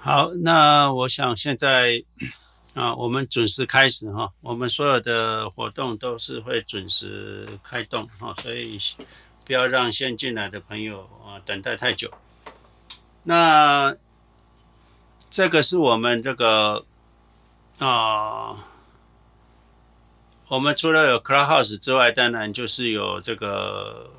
好，那我想现在 啊，我们准时开始哈，我们所有的活动都是会准时开动哈，所以不要让先进来的朋友啊等待太久。那这个是我们这个啊，我们除了有 Clubhouse 之外，当然就是有这个。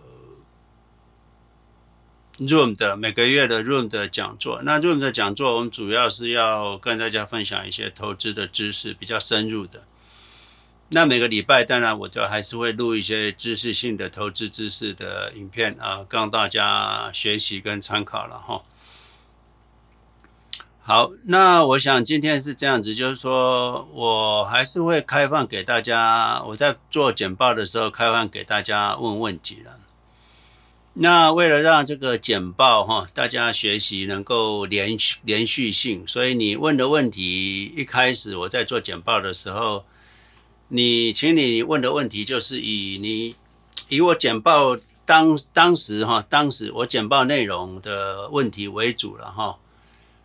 Room 的每个月的 Room 的讲座，那 Room 的讲座，我们主要是要跟大家分享一些投资的知识，比较深入的。那每个礼拜，当然我就还是会录一些知识性的投资知识的影片啊，供大家学习跟参考了哈。好，那我想今天是这样子，就是说我还是会开放给大家，我在做简报的时候开放给大家问问题了。那为了让这个简报哈，大家学习能够连续连续性，所以你问的问题一开始我在做简报的时候，你请你问的问题就是以你以我简报当当时哈，当时我简报内容的问题为主了哈。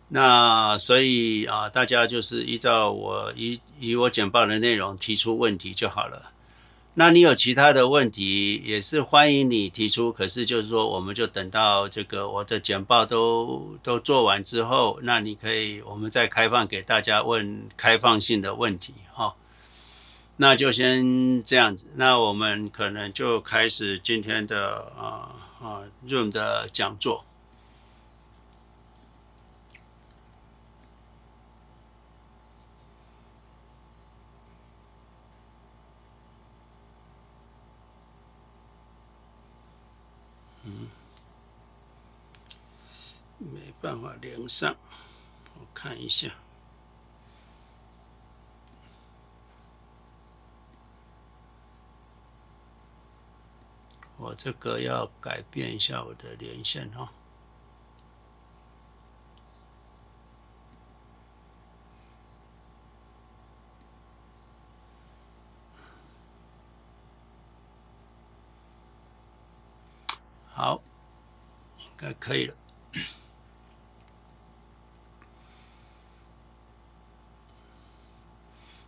那所以啊，大家就是依照我以以我简报的内容提出问题就好了。那你有其他的问题，也是欢迎你提出。可是就是说，我们就等到这个我的简报都都做完之后，那你可以，我们再开放给大家问开放性的问题，哈。那就先这样子。那我们可能就开始今天的啊啊 Room 的讲座。办法连上，我看一下。我这个要改变一下我的连线哈。好，应该可以了。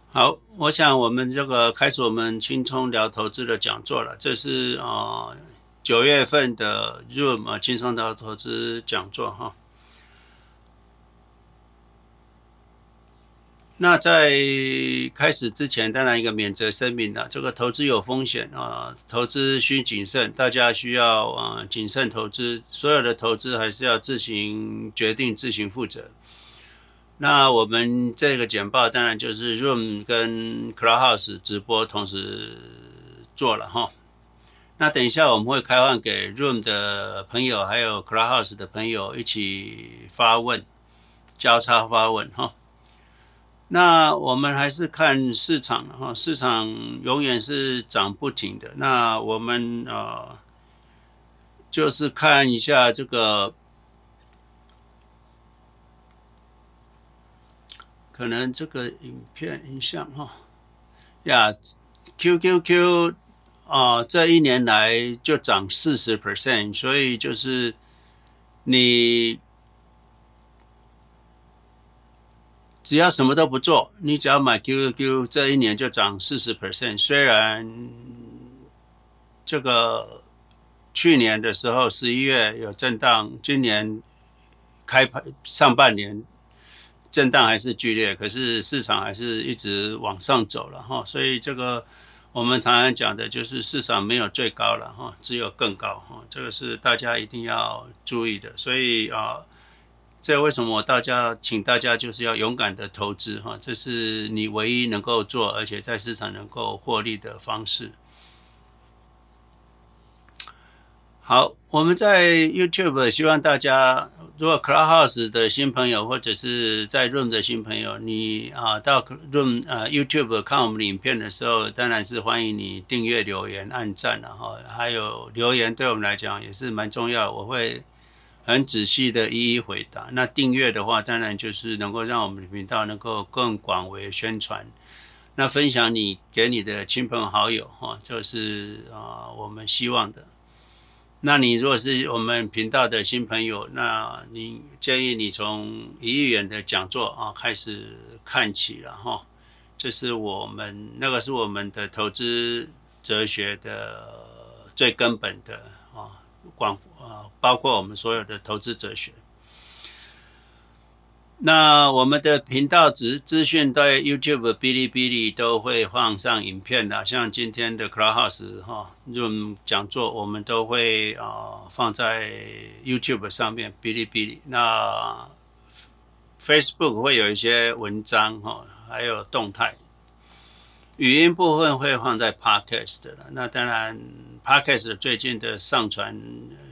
好，我想我们这个开始我们轻松聊投资的讲座了。这是啊九月份的 Room 啊轻松聊投资讲座哈。那在开始之前，当然一个免责声明了，这个投资有风险啊，投资需谨慎，大家需要啊谨慎投资，所有的投资还是要自行决定，自行负责。那我们这个简报当然就是 Room 跟 Clubhouse 直播同时做了哈。那等一下我们会开放给 Room 的朋友还有 Clubhouse 的朋友一起发问，交叉发问哈。那我们还是看市场哈，市场永远是涨不停的。那我们啊，就是看一下这个。可能这个影片影像哈呀，QQQ 啊，这一年来就涨四十 percent，所以就是你只要什么都不做，你只要买 QQQ，这一年就涨四十 percent。虽然这个去年的时候十一月有震荡，今年开盘上半年。震荡还是剧烈，可是市场还是一直往上走了哈，所以这个我们常常讲的就是市场没有最高了哈，只有更高哈，这个是大家一定要注意的。所以啊，这为什么大家请大家就是要勇敢的投资哈，这是你唯一能够做，而且在市场能够获利的方式。好，我们在 YouTube 希望大家，如果 Clubhouse 的新朋友或者是在 Room 的新朋友，你啊到 Room 呃 YouTube 看我们影片的时候，当然是欢迎你订阅、留言、按赞了哈。还有留言对我们来讲也是蛮重要，我会很仔细的一一回答。那订阅的话，当然就是能够让我们的频道能够更广为宣传。那分享你给你的亲朋好友哈，这是啊我们希望的。那你如果是我们频道的新朋友，那你建议你从一亿元的讲座啊开始看起了哈。这是我们那个是我们的投资哲学的最根本的啊广啊，包括我们所有的投资哲学。那我们的频道资资讯在 YouTube、哔哩哔哩都会放上影片的，像今天的 Clubhouse 哈 Room 讲座，我们都会啊放在 YouTube 上面，哔哩哔哩。那 Facebook 会有一些文章哈，还有动态。语音部分会放在 Podcast 的，那当然 Podcast 最近的上传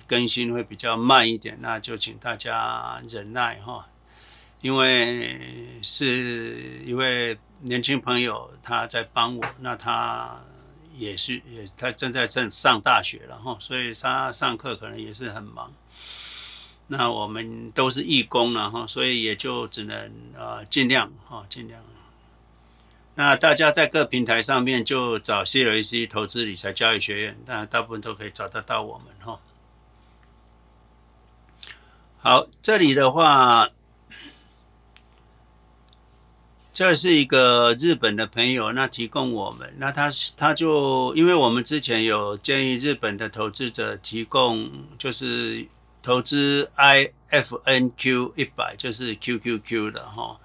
更新会比较慢一点，那就请大家忍耐哈。因为是一位年轻朋友，他在帮我，那他也是也他正在正上大学了哈，所以他上课可能也是很忙。那我们都是义工了哈，所以也就只能呃尽量哈尽量。那大家在各平台上面就找 CLAC 投资理财教育学院，那大部分都可以找得到我们哈。好，这里的话。这是一个日本的朋友，那提供我们，那他他就因为我们之前有建议日本的投资者提供，就是投资 IFNQ 一百，就是 QQQ 的哈。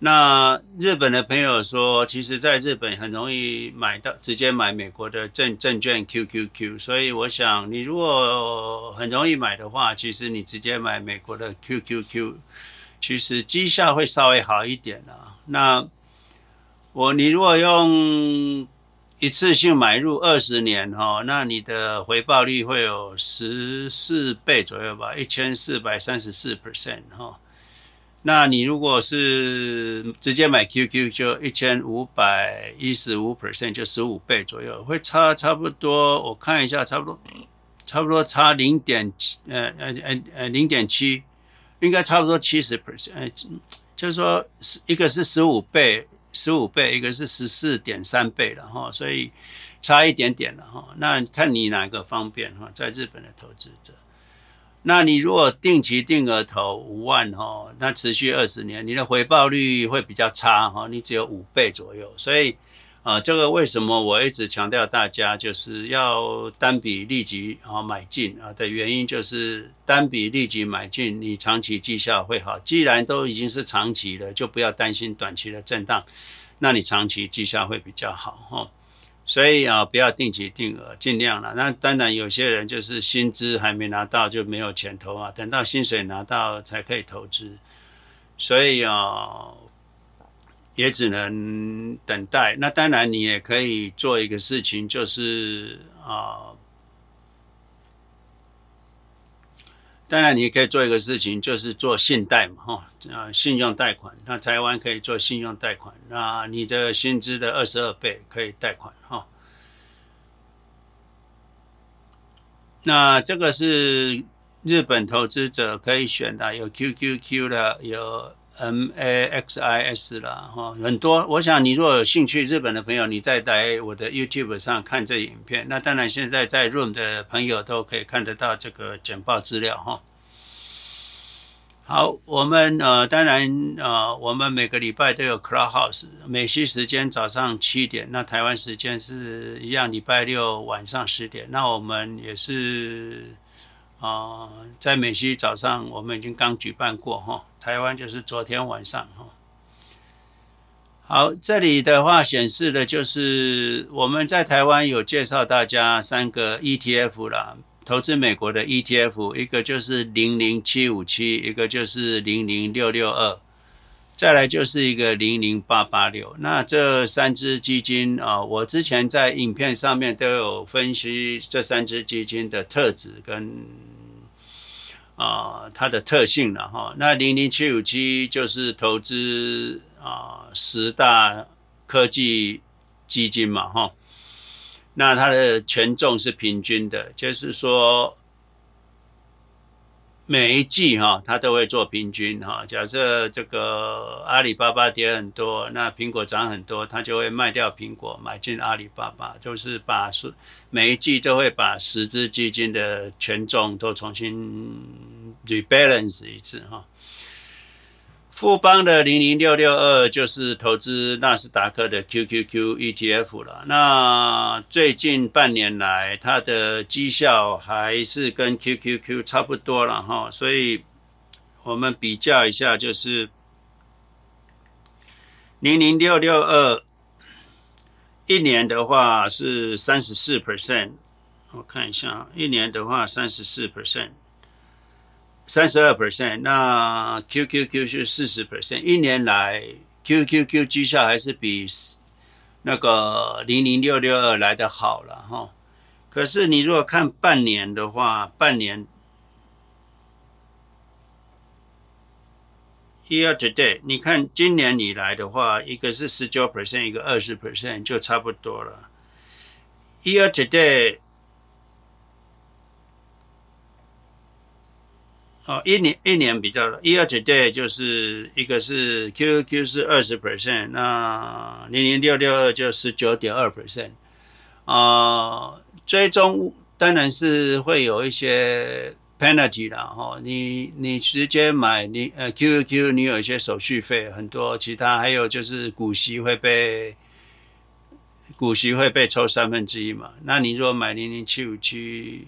那日本的朋友说，其实在日本很容易买到，直接买美国的证证券 QQQ，所以我想你如果很容易买的话，其实你直接买美国的 QQQ，其实绩效会稍微好一点啊。那我你如果用一次性买入二十年哈，那你的回报率会有十四倍左右吧，一千四百三十四 percent 哈。那你如果是直接买 QQ 就一千五百一十五 percent，就十五倍左右，会差差不多。我看一下，差不多差不多差零点七，呃呃呃呃零点七，应该差不多七十 percent，就是说，一个是十五倍，十五倍，一个是十四点三倍了哈，所以差一点点了哈。那看你哪个方便哈，在日本的投资者，那你如果定期定额投五万哈，那持续二十年，你的回报率会比较差哈，你只有五倍左右，所以。啊，这个为什么我一直强调大家就是要单笔立即啊买进啊的原因，就是单笔立即买进，你长期绩效会好。既然都已经是长期了，就不要担心短期的震荡，那你长期绩效会比较好哈。所以啊，不要定期定额，尽量了。那当然有些人就是薪资还没拿到就没有钱投啊，等到薪水拿到才可以投资。所以啊。也只能等待。那当然，你也可以做一个事情，就是啊，当然你也可以做一个事情，就是做信贷嘛，哈，啊，信用贷款。那台湾可以做信用贷款，那你的薪资的二十二倍可以贷款，哈。那这个是日本投资者可以选的，有 QQQ 的，有。M A X I S 啦，哈，很多。我想你如果有兴趣，日本的朋友，你再来我的 YouTube 上看这影片。那当然，现在在 Room 的朋友都可以看得到这个简报资料，哈。好，我们呃，当然呃，我们每个礼拜都有 Clubhouse，美西时间早上七点，那台湾时间是一样，礼拜六晚上十点。那我们也是啊、在美西早上，我们已经刚举办过，哈。台湾就是昨天晚上哈，好，这里的话显示的就是我们在台湾有介绍大家三个 ETF 啦，投资美国的 ETF，一个就是零零七五七，一个就是零零六六二，再来就是一个零零八八六。那这三只基金啊，我之前在影片上面都有分析这三只基金的特质跟。啊、它的特性了哈。那零零七五七就是投资啊、十大科技基金嘛哈。那它的权重是平均的，就是说每一季哈，它都会做平均哈。假设这个阿里巴巴跌很多，那苹果涨很多，它就会卖掉苹果，买进阿里巴巴，就是把是每一季都会把十只基金的权重都重新 rebalance 一次哈。富邦的零零六六二就是投资纳斯达克的 QQQ ETF 了。那最近半年来，它的绩效还是跟 QQQ 差不多了哈。所以我们比较一下，就是零零六六二一年的话是三十四 percent，我看一下，一年的话三十四 percent。三十二 percent，那 QQQ 是四十 percent。一年来，QQQ 绩效还是比那个零零六六二来的好了哈。可是你如果看半年的话，半年 year to date，你看今年以来的话，一个是十九 percent，一个二十 percent，就差不多了。year to date。哦，一年一年比较，year to date 就是一个是 QQ 是二十 percent，那零零六六二就十九点二 percent，啊，追踪当然是会有一些 penalty 啦，哈，你你直接买你呃 QQ 你有一些手续费很多，其他还有就是股息会被股息会被抽三分之一嘛，那你如果买零零七五七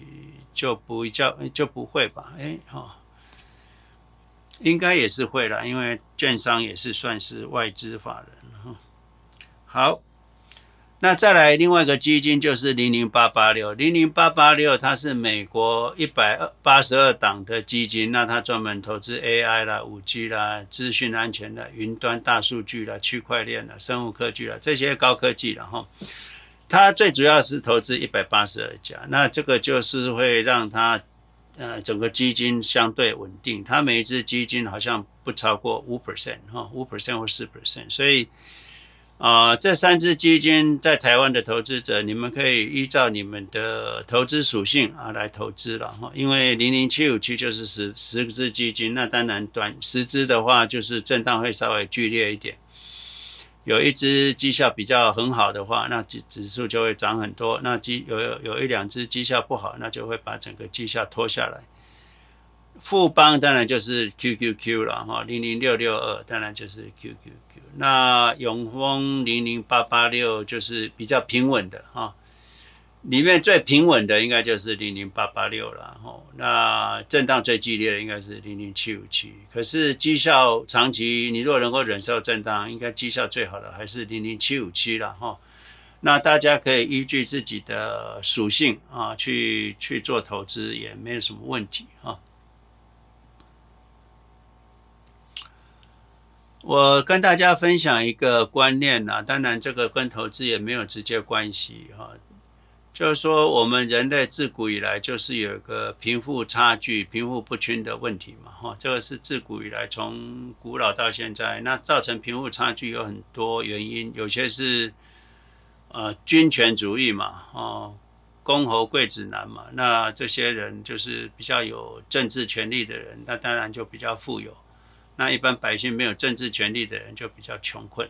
就不叫就不会吧，哎，哈。应该也是会啦，因为券商也是算是外资法人哈。好，那再来另外一个基金就是零零八八六，零零八八六它是美国一百八十二档的基金，那它专门投资 AI 啦、五 G 啦、资讯安全的、云端大数据啦、区块链啦、生物科技啦这些高科技了哈。它最主要是投资一百八十二家，那这个就是会让它。呃，整个基金相对稳定，它每一支基金好像不超过五 percent 哈，五 percent 或四 percent，所以啊、这三只基金在台湾的投资者，你们可以依照你们的投资属性啊来投资了哈，因为零零七五七就是十十只基金，那当然短十只的话就是震荡会稍微剧烈一点。有一只绩效比较很好的话，那指指数就会涨很多。那绩有有有一两只绩效不好，那就会把整个绩效拖下来。富邦当然就是 QQQ 了哈，零零六六二当然就是 QQQ。那永丰零零八八六就是比较平稳的哈。里面最平稳的应该就是零零八八六了哈，那震荡最激烈的应该是零零七五七。可是绩效长期，你如果能够忍受震荡，应该绩效最好的还是零零七五七了哈。那大家可以依据自己的属性啊，去去做投资，也没有什么问题哈。我跟大家分享一个观念呐，当然这个跟投资也没有直接关系哈。就是说，我们人类自古以来就是有一个贫富差距、贫富不均的问题嘛，哈，这个是自古以来从古老到现在，那造成贫富差距有很多原因，有些是呃君权主义嘛，哦，公侯贵子男嘛，那这些人就是比较有政治权力的人，那当然就比较富有，那一般百姓没有政治权力的人就比较穷困，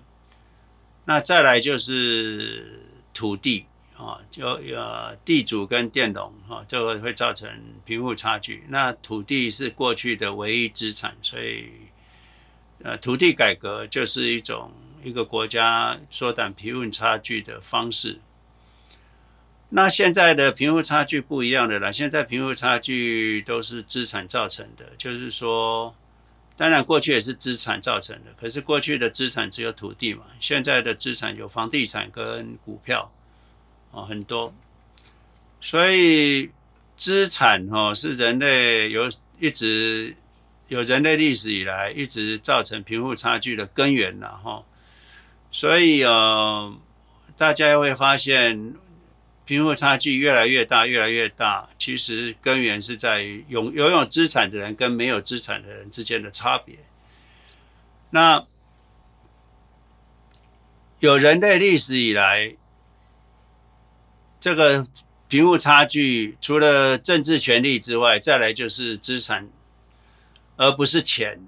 那再来就是土地。啊，就呃地主跟佃农哈，这个会造成贫富差距。那土地是过去的唯一资产，所以呃土地改革就是一种一个国家缩短贫富差距的方式。那现在的贫富差距不一样的了，现在贫富差距都是资产造成的，就是说，当然过去也是资产造成的，可是过去的资产只有土地嘛，现在的资产有房地产跟股票。哦，很多，所以资产哦是人类有一直有人类历史以来一直造成贫富差距的根源了哈。所以呃，大家会发现贫富差距越来越大，越来越大。其实根源是在于拥拥有资产的人跟没有资产的人之间的差别。那有人类历史以来。这个贫富差距除了政治权力之外，再来就是资产而不是钱。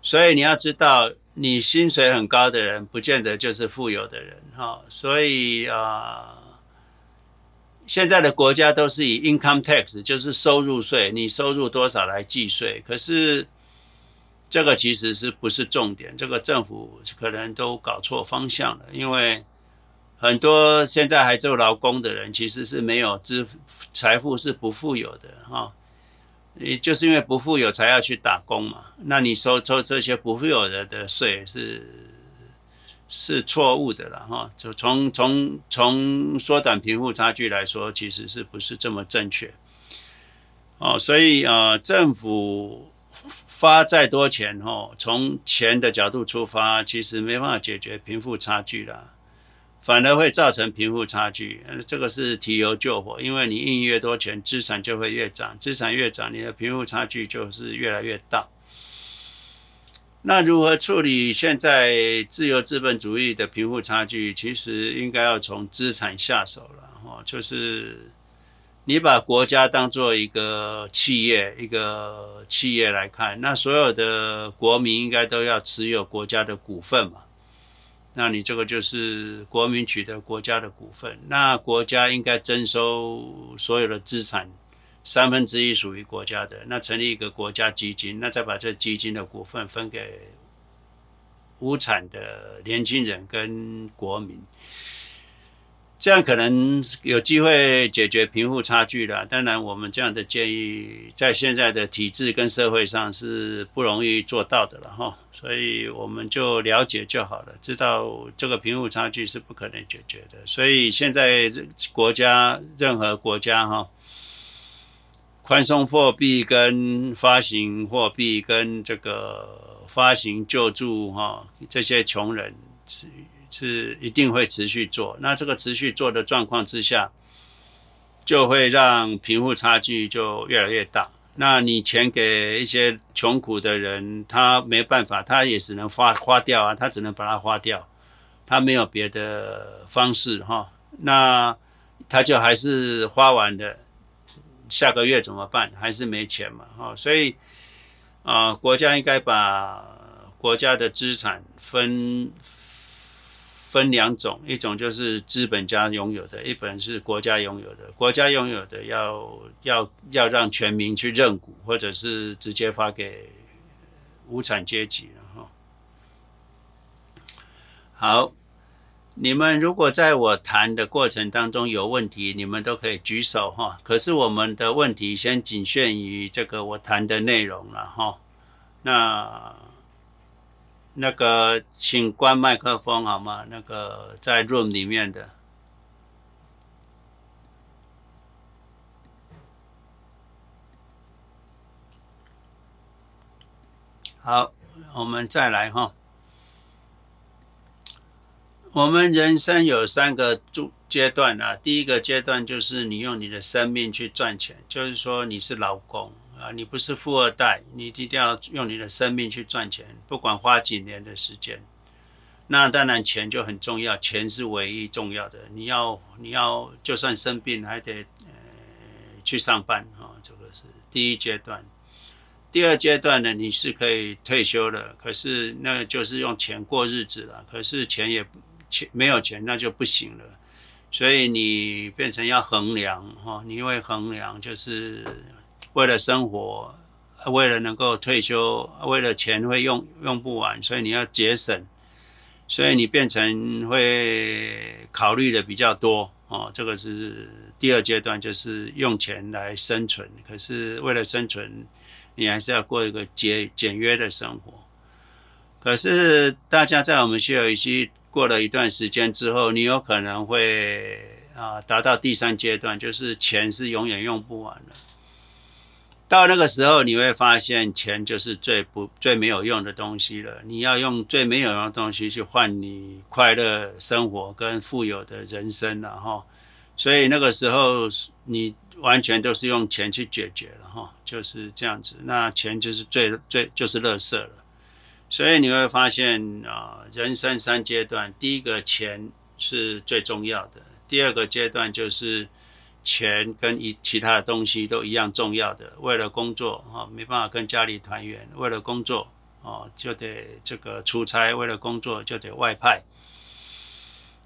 所以你要知道，你薪水很高的人，不见得就是富有的人哈。所以啊，现在的国家都是以 income tax，就是收入税，你收入多少来计税。可是这个其实是不是重点？这个政府可能都搞错方向了，因为。很多现在还做劳工的人，其实是没有资财富是不富有的哈，也就是因为不富有才要去打工嘛。那你收收这些不富有的的税是是错误的了哈。就从从从缩短贫富差距来说，其实是不是这么正确？哦，所以呃，政府发再多钱哈，从钱的角度出发，其实没办法解决贫富差距了。反而会造成贫富差距，这个是提油救火，因为你印越多钱，资产就会越涨，资产越涨，你的贫富差距就是越来越大。那如何处理现在自由资本主义的贫富差距？其实应该要从资产下手了，哦，就是你把国家当做一个企业，一个企业来看，那所有的国民应该都要持有国家的股份嘛。那你这个就是国民取得国家的股份，那国家应该征收所有的资产三分之一属于国家的，那成立一个国家基金，那再把这基金的股份分给无产的年轻人跟国民。这样可能有机会解决贫富差距了。当然，我们这样的建议在现在的体制跟社会上是不容易做到的了哈。所以我们就了解就好了，知道这个贫富差距是不可能解决的。所以现在国家任何国家哈，宽松货币跟发行货币跟这个发行救助哈，这些穷人。是一定会持续做，那这个持续做的状况之下，就会让贫富差距就越来越大。那你钱给一些穷苦的人，他没办法，他也只能花花掉啊，他只能把它花掉，他没有别的方式哈。那他就还是花完了，下个月怎么办？还是没钱嘛哈。所以啊，国家应该把国家的资产分。分两种，一种就是资本家拥有的，一本是国家拥有的。国家拥有的要要要让全民去认股，或者是直接发给无产阶级了哈。好，你们如果在我谈的过程当中有问题，你们都可以举手哈。可是我们的问题先仅限于这个我谈的内容了哈。那。那个，请关麦克风好吗？那个在 room 里面的。好，我们再来哈。我们人生有三个阶段啊，第一个阶段就是你用你的生命去赚钱，就是说你是劳工。啊，你不是富二代，你一定要用你的生命去赚钱，不管花几年的时间。那当然钱就很重要，钱是唯一重要的。你要你要就算生病还得呃去上班啊，这个是第一阶段。第二阶段呢，你是可以退休了，可是那就是用钱过日子了。可是钱也钱没有钱那就不行了，所以你变成要衡量哈，你会衡量就是。为了生活，为了能够退休，为了钱会用用不完，所以你要节省，所以你变成会考虑的比较多哦。这个是第二阶段，就是用钱来生存。可是为了生存，你还是要过一个节简约的生活。可是大家在我们西尔语系过了一段时间之后，你有可能会啊达到第三阶段，就是钱是永远用不完的。到那个时候，你会发现钱就是最不最没有用的东西了。你要用最没有用的东西去换你快乐生活跟富有的人生了哈。所以那个时候，你完全都是用钱去解决了哈，就是这样子。那钱就是最最就是垃圾了。所以你会发现啊，人生三阶段，第一个钱是最重要的，第二个阶段就是。钱跟一其他的东西都一样重要的。为了工作啊，没办法跟家里团圆；为了工作啊，就得这个出差；为了工作就得外派；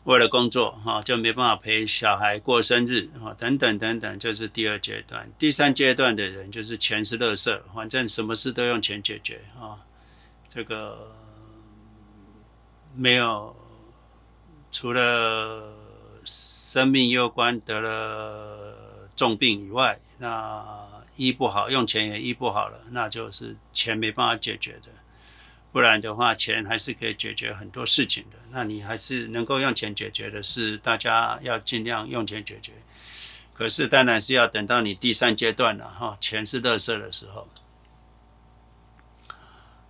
为了工作哈，就没办法陪小孩过生日啊，等等等等，这是第二阶段。第三阶段的人就是钱是垃圾，反正什么事都用钱解决啊，这个没有除了。生命攸关，得了重病以外，那医不好，用钱也医不好了，那就是钱没办法解决的。不然的话，钱还是可以解决很多事情的。那你还是能够用钱解决的事，大家要尽量用钱解决。可是当然是要等到你第三阶段了哈，钱是垃圾的时候。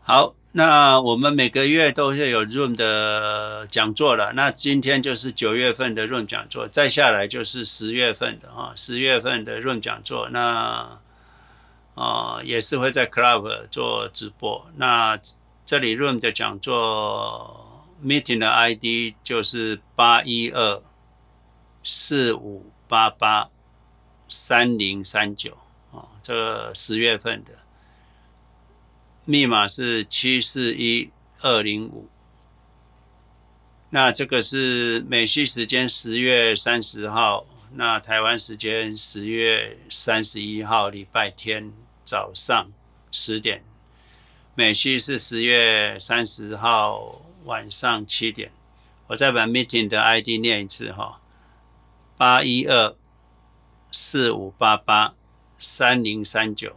好。那我们每个月都会有 Room 的讲座了。那今天就是九月份的 Room 讲座，再下来就是十月份的啊，十月份的 Room 讲座。那啊，也是会在 Club 做直播。那这里 Room 的讲座 Meeting 的 ID 就是八一二四五八八三零三九啊，这个十月份的。密码是七四一二零五，那这个是美西时间十月三十号，那台湾时间十月三十一号礼拜天早上十点，美西是十月三十号晚上七点。我再把 meeting 的 ID 念一次哈，八一二四五八八三零三九。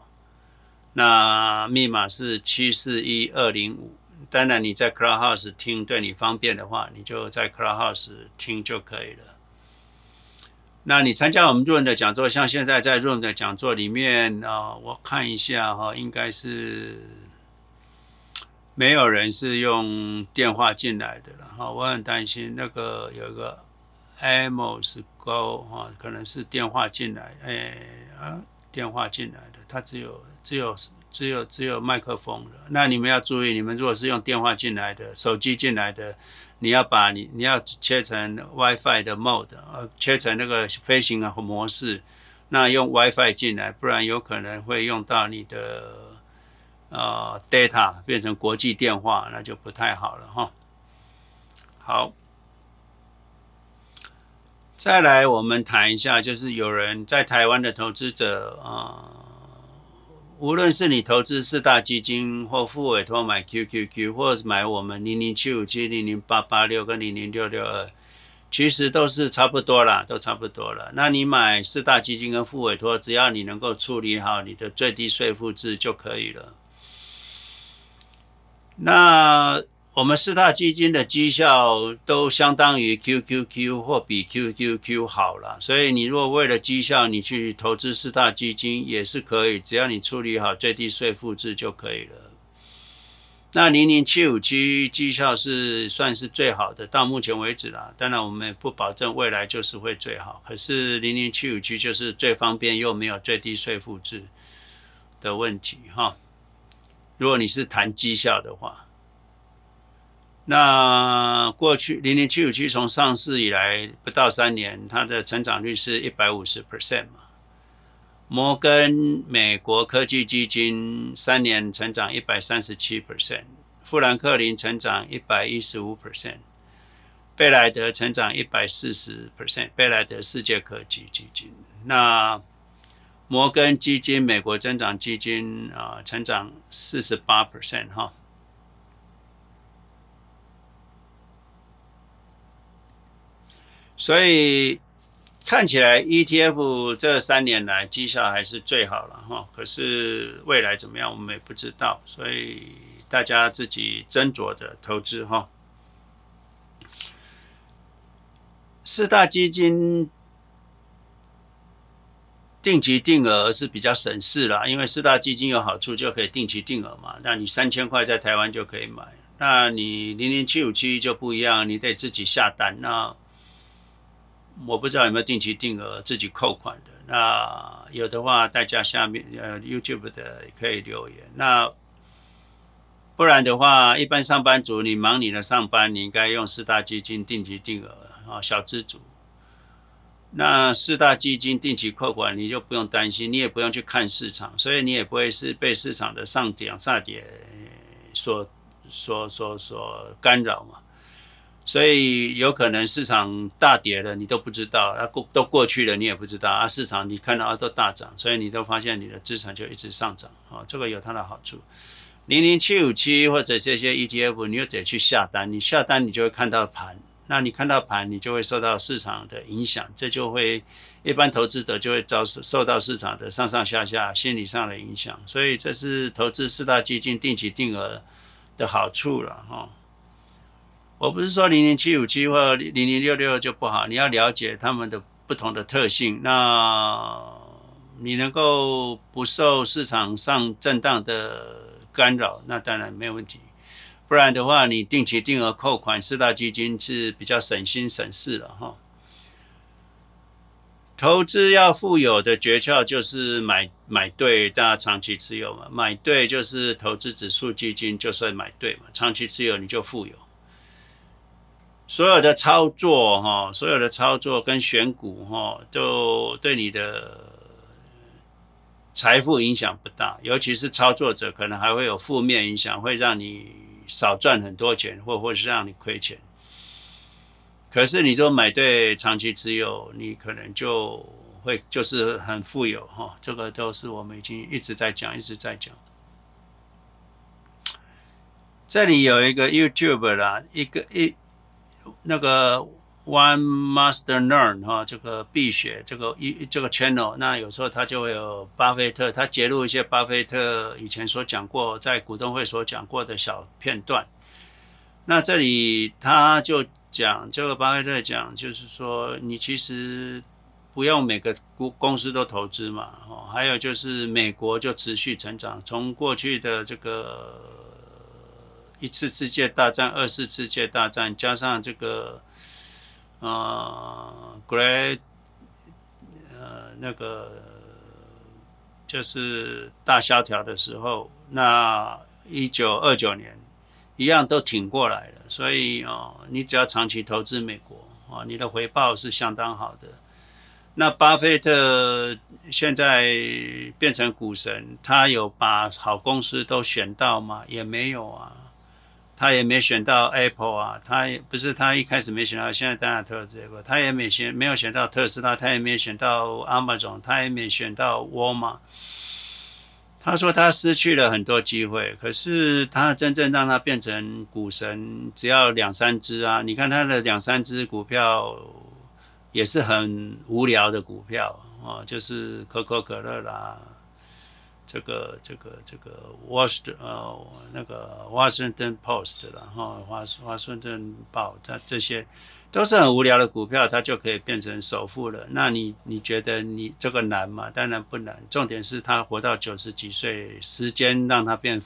那密码是七四一二零五。当然你在 Clubhouse 听，对你方便的话，你就在 Clubhouse 听就可以了。那你参加我们 Room 的讲座，像现在在 Room 的讲座里面啊，我看一下哈，应该是没有人是用电话进来的了哈。我很担心那个有一个 Amos Go 哈，可能是电话进来，哎啊，电话进来的，他只有。只有只有只有麦克风了。那你们要注意，你们如果是用电话进来的、手机进来的，你要把你你要切成 WiFi 的 mode，呃，切成那个飞行的模式。那用 WiFi 进来，不然有可能会用到你的呃 data 变成国际电话，那就不太好了哈。好，再来我们谈一下，就是有人在台湾的投资者啊。无论是你投资四大基金或付委托买 QQQ，或者是买我们零零七五七、零零八八六跟零零六六二，其实都是差不多啦，都差不多了。那你买四大基金跟付委托，只要你能够处理好你的最低税负制就可以了。那我们四大基金的绩效都相当于 QQQ 或比 QQQ 好了，所以你如果为了绩效你去投资四大基金也是可以，只要你处理好最低税负制就可以了。那零零七五七绩效是算是最好的，到目前为止啦。当然我们也不保证未来就是会最好，可是零零七五七就是最方便又没有最低税负制的问题哈。如果你是谈绩效的话。那过去零零七五七从上市以来不到三年，它的成长率是一百五十 percent 嘛。摩根美国科技基金三年成长一百三十七 percent，富兰克林成长一百一十五 percent，贝莱德成长一百四十 percent，贝莱德世界科技基金。那摩根基金美国增长基金啊，成长四十八 percent 哈。所以看起来 ETF 这三年来绩效还是最好了哈，可是未来怎么样我们也不知道，所以大家自己斟酌着投资哈。四大基金定期定额是比较省事啦，因为四大基金有好处就可以定期定额嘛，那你三千块在台湾就可以买，那你零零七五七就不一样，你得自己下单那。我不知道有没有定期定额自己扣款的，那有的话，大家下面呃 YouTube 的可以留言。那不然的话，一般上班族你忙你的上班，你应该用四大基金定期定额啊，小资族。那四大基金定期扣款，你就不用担心，你也不用去看市场，所以你也不会是被市场的上涨下跌所所所所干扰嘛。所以有可能市场大跌了，你都不知道，啊过都过去了，你也不知道啊。市场你看到啊都大涨，所以你都发现你的资产就一直上涨啊，这个有它的好处。零零七五七或者这些 ETF，你又得去下单，你下单你就会看到盘。那你看到盘，你就会受到市场的影响，这就会一般投资者就会遭受到市场的上上下下心理上的影响，所以这是投资四大基金定期定额的好处了哈。我不是说零零七五七或零零六六就不好，你要了解他们的不同的特性，那你能够不受市场上震荡的干扰，那当然没有问题。不然的话，你定期定额扣款四大基金是比较省心省事了哈。投资要富有的诀窍就是买买对，大家长期持有嘛。买对就是投资指数基金，就算买对嘛，长期持有你就富有。所有的操作哈，所有的操作跟选股哈，都对你的财富影响不大，尤其是操作者可能还会有负面影响，会让你。少赚很多钱，或或是让你亏钱。可是你说买对长期持有，你可能就会就是很富有哈。这个都是我们已经一直在讲，一直在讲。这里有一个 YouTube 啦，一个一那个 One Master Learn 哈，这个必学这个一这个 channel，那有时候他就会有巴菲特，他揭露一些巴菲特以前所讲过，在股东会所讲过的小片段。那这里他就讲，这个巴菲特讲，就是说你其实不用每个公公司都投资嘛，哦，还有就是美国就持续成长，从过去的这个一次世界大战、二次世界大战，加上这个。啊、，Great 呃，那个就是大萧条的时候，那一九二九年一样都挺过来了。所以哦，你只要长期投资美国啊，你的回报是相当好的。那巴菲特现在变成股神，他有把好公司都选到吗？也没有啊。他也没选到 Apple 啊，他也不是他一开始没选到，现在当然投这个，他也没选没有选到特斯拉，他也没选到 Amazon，他也没选到沃尔玛。他说他失去了很多机会，可是他真正让他变成股神，只要两三只啊！你看他的两三只股票也是很无聊的股票啊，就是可口可乐啦。这个这个这个 Washington 呃那个 Washington Post 了哈，华华盛顿报，它这些都是很无聊的股票，它就可以变成首富了。那你你觉得你这个难吗？当然不难。重点是他活到九十几岁，时间让他变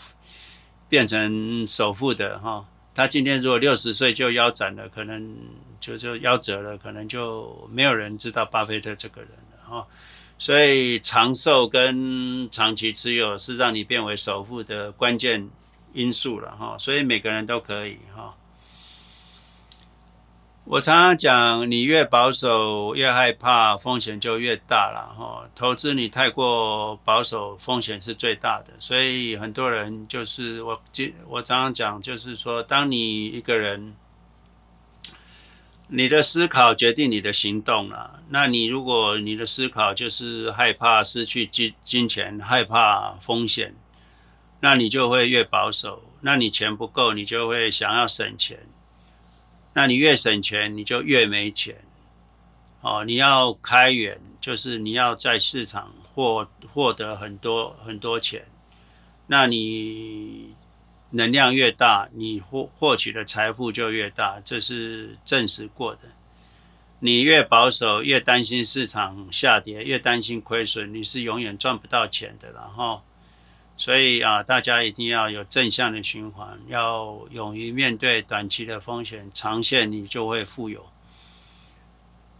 变成首富的哈。他今天如果六十岁就腰斩了，可能就就夭折了，可能就没有人知道巴菲特这个人了哈。所以长寿跟长期持有是让你变为首富的关键因素了哈，所以每个人都可以哈。我常常讲，你越保守越害怕，风险就越大了哈。投资你太过保守，风险是最大的。所以很多人就是我我常常讲，就是说，当你一个人。你的思考决定你的行动了。那你如果你的思考就是害怕失去金金钱，害怕风险，那你就会越保守。那你钱不够，你就会想要省钱。那你越省钱，你就越没钱。哦，你要开源，就是你要在市场获获得很多很多钱。那你。能量越大，你获获取的财富就越大，这是证实过的。你越保守，越担心市场下跌，越担心亏损，你是永远赚不到钱的然后。所以啊，大家一定要有正向的循环，要勇于面对短期的风险，长线你就会富有。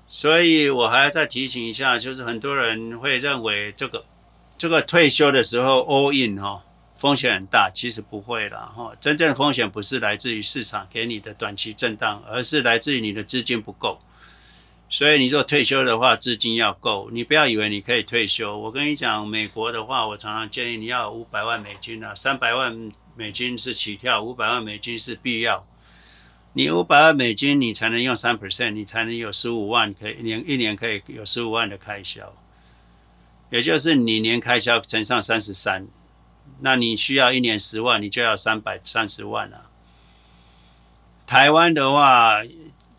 所以我还要再提醒一下，就是很多人会认为这个这个退休的时候 all in 哈。风险很大，其实不会啦哈。真正的风险不是来自于市场给你的短期震荡，而是来自于你的资金不够。所以你如果退休的话，资金要够。你不要以为你可以退休。我跟你讲，美国的话，我常常建议你要五百万美金啊，三百万美金是起跳，五百万美金是必要。你五百万美金，你才能用三 percent，你才能有十五万，可以一年一年可以有十五万的开销，也就是你年开销乘上三十三，那你需要一年十万，你就要三百三十万了。台湾的话，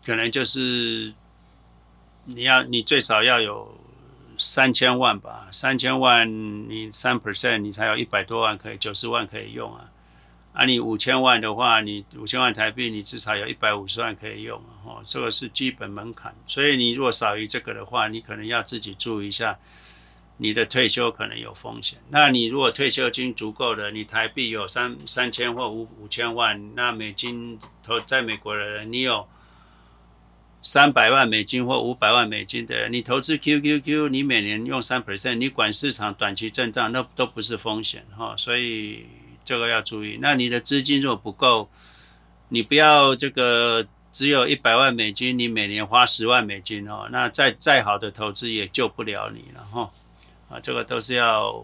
可能就是。你要，你最少要有三千万吧，三千万你三 percent，你才有一百多万可以，九十万可以用啊。啊，你五千万的话，你五千万台币，你至少有一百五十万可以用。哦，这个是基本门槛。所以你如果少于这个的话，你可能要自己注意一下，你的退休可能有风险。那你如果退休金足够的，你台币有三三千或五五千万，那美金投在美国的人，你有。三百万美金或五百万美金的，你投资 QQQ，你每年用三 percent，你管市场短期震荡，那都不是风险哈，所以这个要注意。那你的资金如果不够，你不要这个只有一百万美金，你每年花十万美金哦，那再再好的投资也救不了你了哈。啊，这个都是要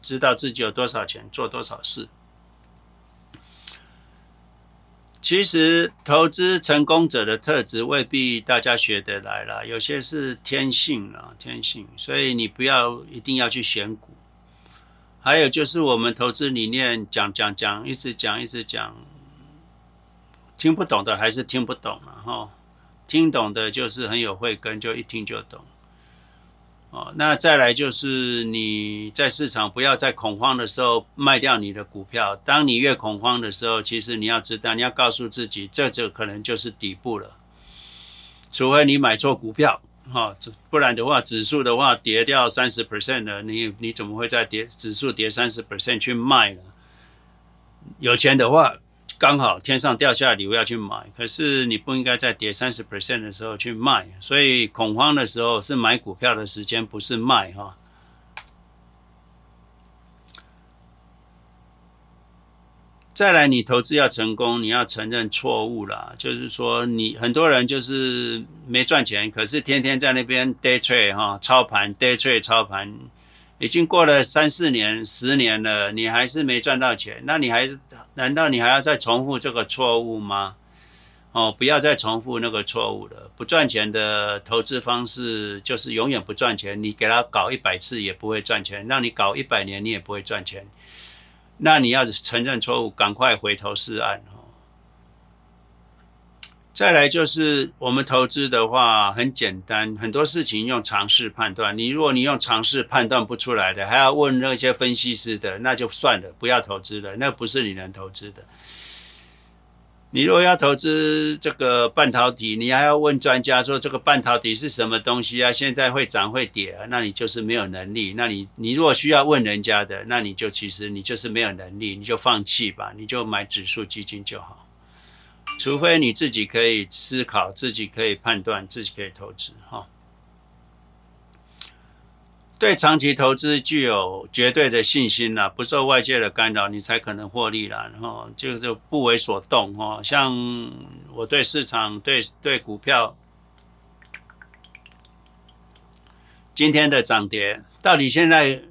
知道自己有多少钱，做多少事。其实投资成功者的特质未必大家学得来啦，有些是天性啊，天性。所以你不要一定要去选股。还有就是我们投资理念讲讲讲，一直讲一直讲，听不懂的还是听不懂了哈，听懂的就是很有慧根，就一听就懂。哦，那再来就是你在市场不要在恐慌的时候卖掉你的股票。当你越恐慌的时候，其实你要知道，你要告诉自己，这就可能就是底部了。除非你买错股票，哈，不然的话，指数的话跌掉三十 percent 了，你你怎么会在跌指数跌三十 percent 去卖呢？有钱的话。刚好天上掉下礼物要去买，可是你不应该在跌三十 percent 的时候去卖，所以恐慌的时候是买股票的时间，不是卖哈。再来，你投资要成功，你要承认错误啦，就是说你很多人就是没赚钱，可是天天在那边 day trade 哈，操盘 day trade 操盘。已经过了三四年、十年了，你还是没赚到钱，那你还是？难道你还要再重复这个错误吗？哦，不要再重复那个错误了。不赚钱的投资方式就是永远不赚钱，你给他搞一百次也不会赚钱，让你搞一百年你也不会赚钱。那你要承认错误，赶快回头是岸。再来就是我们投资的话很简单，很多事情用常识判断。你如果你用常识判断不出来的，还要问那些分析师的，那就算了，不要投资了，那不是你能投资的。你如果要投资这个半导体，你还要问专家说这个半导体是什么东西啊？现在会涨会跌啊？那你就是没有能力。那你你如果需要问人家的，那你就其实你就是没有能力，你就放弃吧，你就买指数基金就好。除非你自己可以思考，自己可以判断，自己可以投资，哈。对长期投资具有绝对的信心啦，不受外界的干扰，你才可能获利啦。然后就就不为所动，哈。像我对市场、对对股票今天的涨跌，到底现在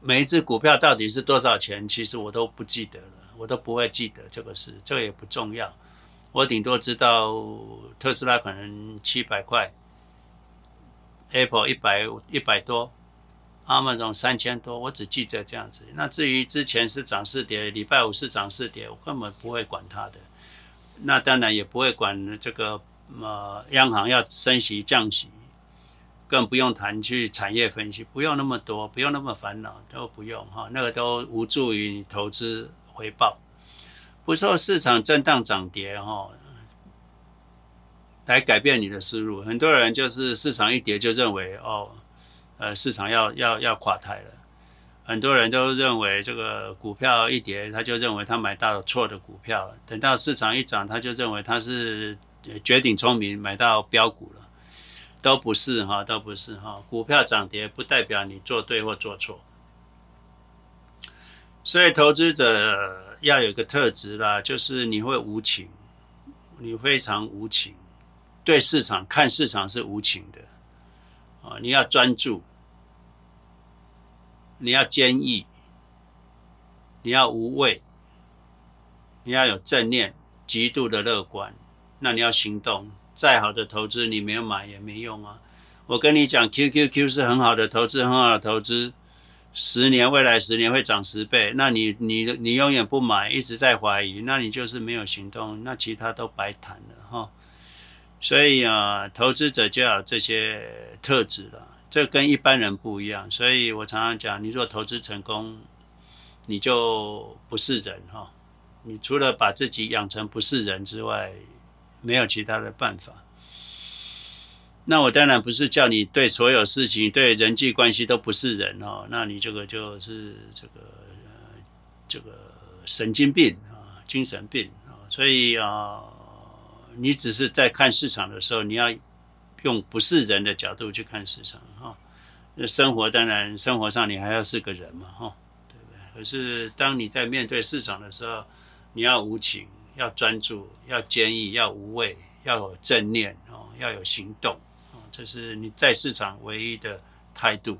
每一只股票到底是多少钱，其实我都不记得了，我都不会记得这个事，这个也不重要。我顶多知道特斯拉可能七百块，Apple 一百一百多，Amazon 三千多，我只记得这样子。那至于之前是涨是跌，礼拜五是涨是跌，我根本不会管它的。那当然也不会管这个呃央行要升息降息，更不用谈去产业分析，不用那么多，不用那么烦恼，都不用哈，那个都无助于你投资回报。不受市场震荡涨跌哈，来改变你的思路。很多人就是市场一跌就认为哦，呃，市场要要要垮台了。很多人都认为这个股票一跌，他就认为他买到了错的股票。等到市场一涨，他就认为他是绝顶聪明，买到标股了。都不是哈，都不是哈。股票涨跌不代表你做对或做错。所以投资者。要有一个特质啦，就是你会无情，你非常无情，对市场看市场是无情的啊，你要专注，你要坚毅，你要无畏，你要有正念，极度的乐观，那你要行动。再好的投资你没有买也没用啊！我跟你讲，QQQ 是很好的投资，很好的投资，十年未来十年会涨十倍。那你你你永远不买，一直在怀疑，那你就是没有行动，那其他都白谈了哈。所以啊，投资者就要这些特质了，这跟一般人不一样。所以我常常讲，你若投资成功，你就不是人哈。你除了把自己养成不是人之外，没有其他的办法。那我当然不是叫你对所有事情、对人际关系都不是人哦。那你这个就是这个呃这个神经病啊，精神病啊。所以啊，你只是在看市场的时候，你要用不是人的角度去看市场哈。那生活当然生活上你还要是个人嘛哈，对不对？可是当你在面对市场的时候，你要无情。要专注，要坚毅，要无畏，要有正念哦，要有行动，这是你在市场唯一的态度。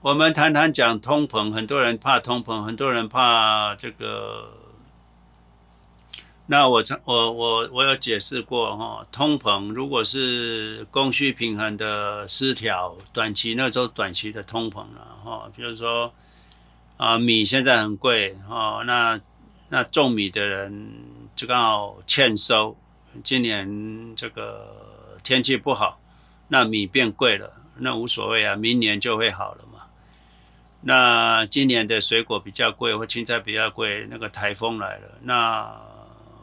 我们谈谈讲通膨，很多人怕通膨，很多人怕这个。那我我我我有解释过哈，通膨如果是供需平衡的失调，短期那时候短期的通膨了哈，比如说啊米现在很贵哦，那。那种米的人就刚好欠收，今年这个天气不好，那米变贵了，那无所谓啊，明年就会好了嘛。那今年的水果比较贵，或青菜比较贵，那个台风来了，那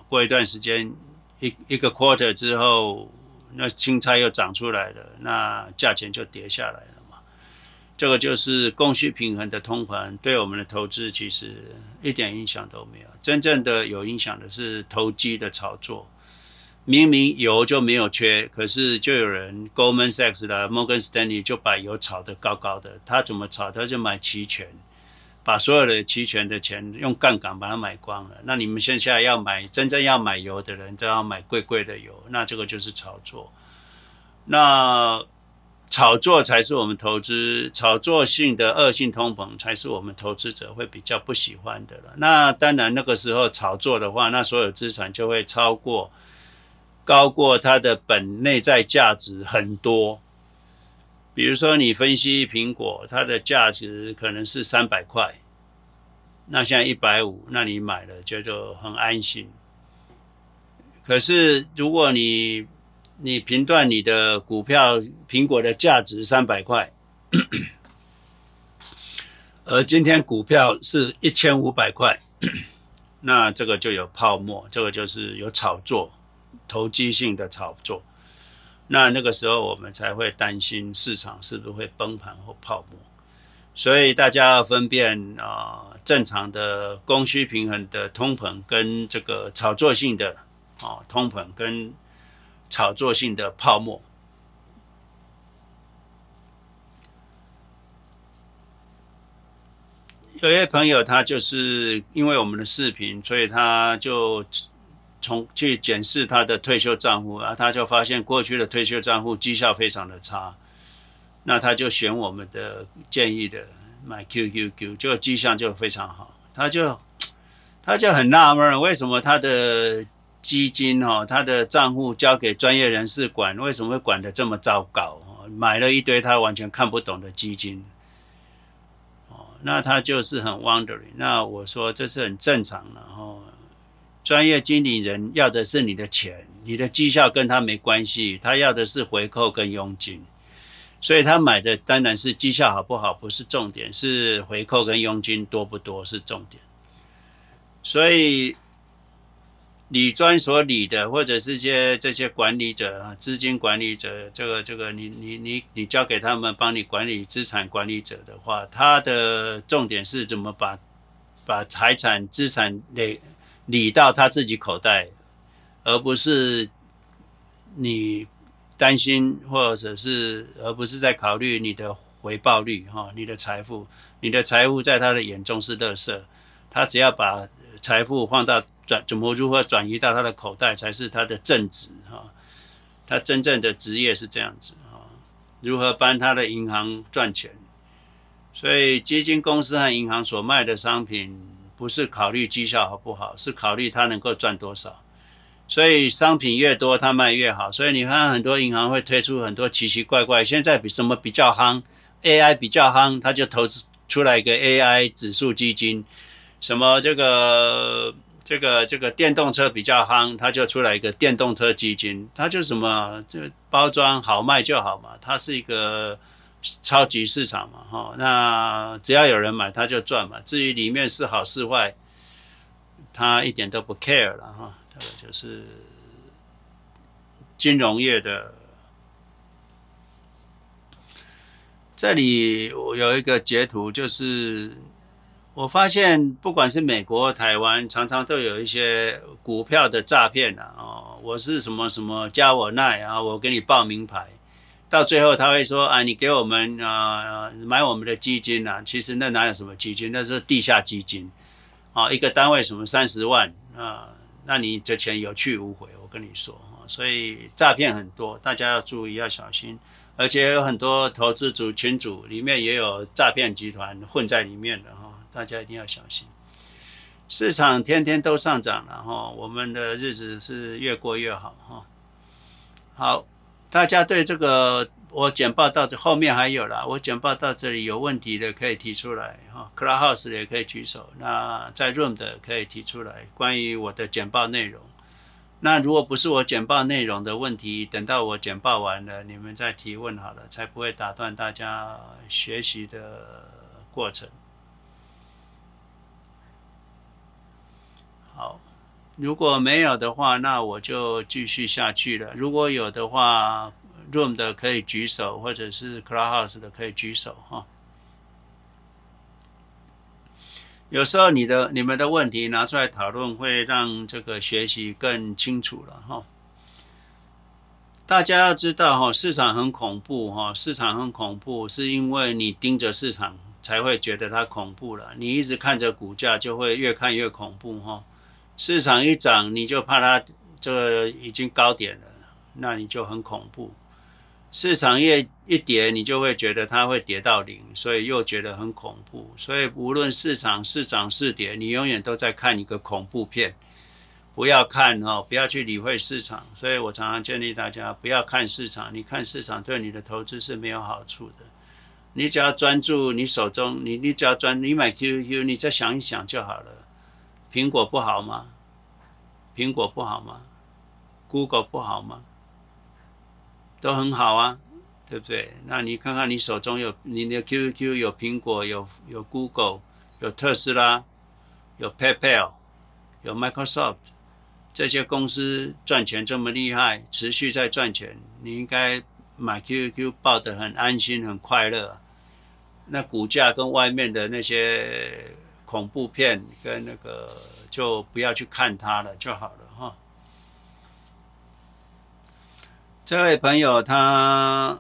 过一段时间一一个 quarter 之后，那青菜又长出来了，那价钱就跌下来了嘛。这个就是供需平衡的通盘，对我们的投资其实一点影响都没有。真正的有影响的是投机的炒作。明明油就没有缺，可是就有人 Goldman Sachs 的 Morgan Stanley 就把油炒得高高的。他怎么炒？他就买期权，把所有的期权的钱用杠杆把它买光了。那你们现在要买，真正要买油的人都要买贵贵的油，那这个就是炒作。那。炒作才是我们投资，炒作性的恶性通膨才是我们投资者会比较不喜欢的了。那当然，那个时候炒作的话，那所有资产就会超过、高过它的本内在价值很多。比如说，你分析苹果，它的价值可能是三百块，那现在一百五，那你买了觉得很安心。可是如果你你评断你的股票苹果的价值三百块，而今天股票是一千五百块，那这个就有泡沫，这个就是有炒作、投机性的炒作。那那个时候我们才会担心市场是不是会崩盘或泡沫。所以大家要分辨啊，正常的供需平衡的通膨跟这个炒作性的啊通膨跟。炒作性的泡沫。有些朋友他就是因为我们的视频，所以他就从去检视他的退休账户啊，他就发现过去的退休账户绩效非常的差，那他就选我们的建议的买 QQQ，就绩效就非常好，他就他就很纳闷，为什么他的。基金哦，他的账户交给专业人士管，为什么会管得这么糟糕？买了一堆他完全看不懂的基金，那他就是很 wondering。那我说这是很正常的哈，专业经理人要的是你的钱，你的绩效跟他没关系，他要的是回扣跟佣金，所以他买的当然是绩效好不好不是重点，是回扣跟佣金多不多是重点，所以。理专所理的，或者是些这些管理者，资金管理者，这个这个你，你你你交给他们帮你管理资产管理者的话，他的重点是怎么把把财产资产累理到他自己口袋，而不是你担心，或者是而不是在考虑你的回报率哈，你的财富，你的财富在他的眼中是垃圾，他只要把财富放到。转怎么如何转移到他的口袋才是他的正职哈，他真正的职业是这样子啊，如何帮他的银行赚钱？所以基金公司和银行所卖的商品不是考虑绩效好不好，是考虑他能够赚多少。所以商品越多，他卖越好。所以你看很多银行会推出很多奇奇怪怪，现在比什么比较夯？AI 比较夯，他就投资出来一个 AI 指数基金。什么这个这个这个电动车比较夯，他就出来一个电动车基金。它就什么就包装好卖就好嘛，它是一个。超级市场嘛，哈，那只要有人买，他就赚嘛。至于里面是好是坏，他一点都不 care 了，哈。这个就是金融业的。这里我有一个截图，就是我发现，不管是美国、台湾，常常都有一些股票的诈骗啊。哦，我是什么什么加我奈啊，我给你报名牌。到最后他会说啊，你给我们啊买我们的基金啊，其实那哪有什么基金，那是地下基金啊，一个单位什么三十万啊，那你这钱有去无回，我跟你说啊，所以诈骗很多，大家要注意要小心，而且有很多投资组群组里面也有诈骗集团混在里面的哈，大家一定要小心。市场天天都上涨了哈，我们的日子是越过越好哈，好。大家对这个我简报到这后面还有啦，我简报到这里有问题的可以提出来哈，Clubhouse 也可以举手，那在 Room 的可以提出来关于我的简报内容。那如果不是我简报内容的问题，等到我简报完了，你们再提问好了，才不会打断大家学习的过程。如果没有的话，那我就继续下去了。如果有的话，Room 的可以举手，或者是 Clubhouse 的可以举手哈。有时候你的、你们的问题拿出来讨论，会让这个学习更清楚了哈。大家要知道哈，市场很恐怖哈，市场很恐怖，是因为你盯着市场才会觉得它恐怖了。你一直看着股价，就会越看越恐怖哈。市场一涨，你就怕它这个已经高点了，那你就很恐怖。市场一一跌，你就会觉得它会跌到零，所以又觉得很恐怖。所以无论市场是涨是跌，你永远都在看一个恐怖片。不要看哦，不要去理会市场。所以我常常建议大家不要看市场，你看市场对你的投资是没有好处的。你只要专注你手中，你你只要专，你买 QQ，你再想一想就好了。苹果不好吗？苹果不好吗？Google 不好吗？都很好啊，对不对？那你看看你手中有你的 QQ 有苹果有有 Google 有特斯拉有 PayPal 有 Microsoft 这些公司赚钱这么厉害，持续在赚钱，你应该买 QQ 抱得很安心很快乐。那股价跟外面的那些。恐怖片跟那个就不要去看它了就好了哈。这位朋友他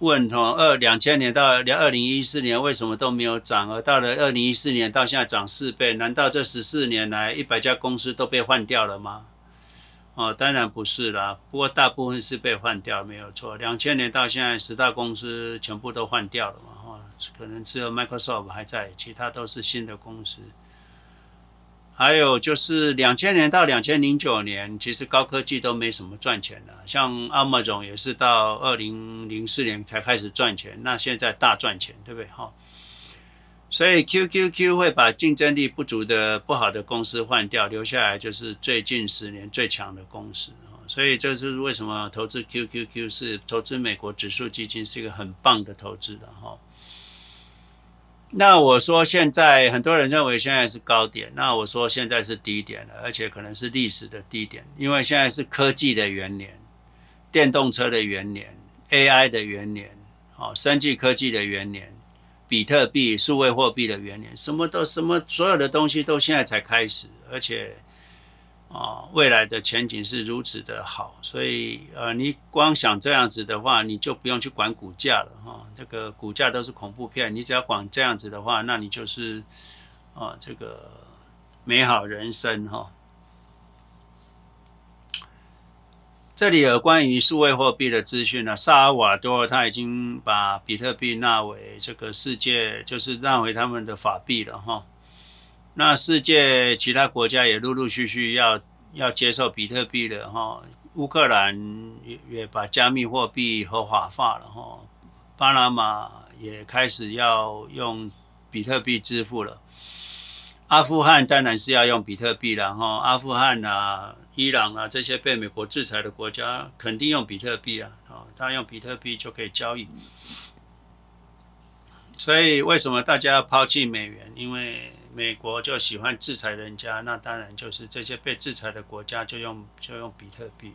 问：从二两千年到二零一四年为什么都没有涨，而到了二零一四年到现在涨四倍？难道这十四年来一百家公司都被换掉了吗？哦，当然不是啦。不过大部分是被换掉，没有错。两千年到现在十大公司全部都换掉了嘛。可能只有 Microsoft 还在，其他都是新的公司。还有就是两千年到两千零九年，其实高科技都没什么赚钱的，像 Amazon 也是到二零零四年才开始赚钱，那现在大赚钱，对不对？哈，所以 QQQ 会把竞争力不足的不好的公司换掉，留下来就是最近十年最强的公司。所以这是为什么投资 QQQ 是投资美国指数基金是一个很棒的投资的哈。那我说现在很多人认为现在是高点，那我说现在是低点了，而且可能是历史的低点，因为现在是科技的元年，电动车的元年，AI 的元年，哦，生技科技的元年，比特币、数位货币的元年，什么都什么，所有的东西都现在才开始，而且。啊未来的前景是如此的好所以呃你光想这样子的话你就不用去管股价了哈这个股价都是恐怖片你只要管这样子的话那你就是啊这个美好人生哈。这里有关于数位货币的资讯呢萨尔瓦多他已经把比特币纳为这个世界就是纳为他们的法币了哈。那世界其他国家也陆陆续续要要接受比特币了哈。乌克兰也也把加密货币合法化了哈。巴拿马也开始要用比特币支付了。阿富汗当然是要用比特币了哈。阿富汗啊。伊朗啊，这些被美国制裁的国家肯定用比特币啊，啊，他用比特币就可以交易。所以为什么大家要抛弃美元？因为美国就喜欢制裁人家，那当然就是这些被制裁的国家就用就用比特币。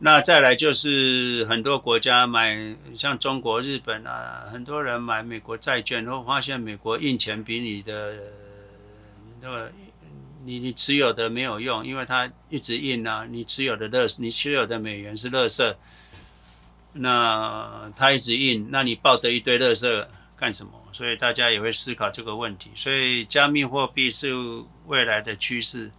那再来就是很多国家买，像中国、日本啊，很多人买美国债券，然后发现美国印钱比你的那个。你你持有的没有用，因为它一直印啊。你持有的乐，你持有的美元是垃圾，那它一直印，那你抱着一堆垃圾干什么？所以大家也会思考这个问题。所以加密货币是未来的趋势。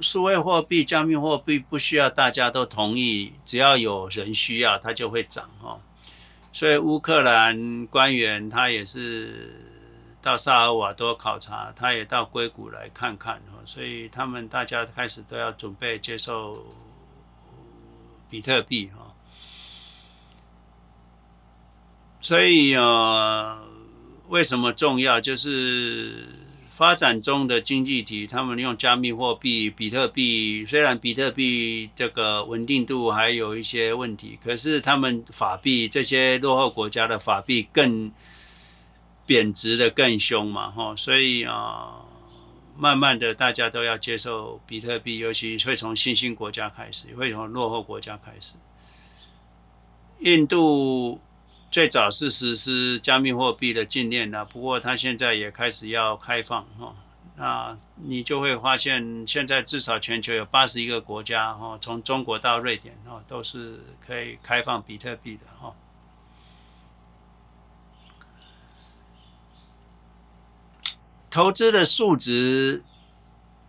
数位货币、加密货币不需要大家都同意，只要有人需要，它就会涨哈。所以乌克兰官员他也是。到萨尔瓦多考察，他也到硅谷来看看，所以他们大家开始都要准备接受比特币哈。所以呃，为什么重要？就是发展中的经济体，他们用加密货币比特币，虽然比特币这个稳定度还有一些问题，可是他们法币这些落后国家的法币更。贬值的更凶嘛，哈，所以啊，慢慢的大家都要接受比特币，尤其会从新兴国家开始，会从落后国家开始。印度最早是实施加密货币的禁令的，不过它现在也开始要开放，哈，那你就会发现，现在至少全球有八十一个国家，哈，从中国到瑞典，哈，都是可以开放比特币的，哈。投资的素质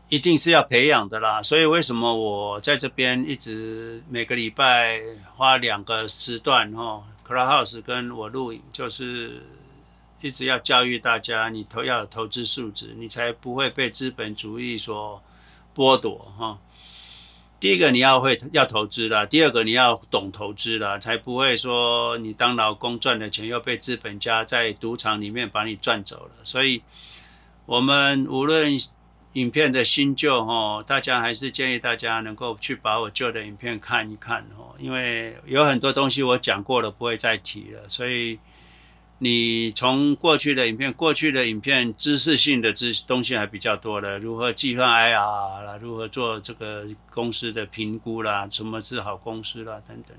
一定是要培养的啦，所以为什么我在这边一直每个礼拜花两个时段哈，Clubhouse 跟我录影，就是一直要教育大家，你投要有投资素质，你才不会被资本主义所剥夺哈。第一个你要会要投资啦，第二个你要懂投资啦，才不会说你当劳工赚的钱又被资本家在赌场里面把你赚走了，所以。我们无论影片的新旧哈，大家还是建议大家能够去把我旧的影片看一看哦，因为有很多东西我讲过了，不会再提了。所以你从过去的影片，过去的影片知识性的知东西还比较多的，如何计算 IR 啦，如何做这个公司的评估啦，什么是好公司啦等等。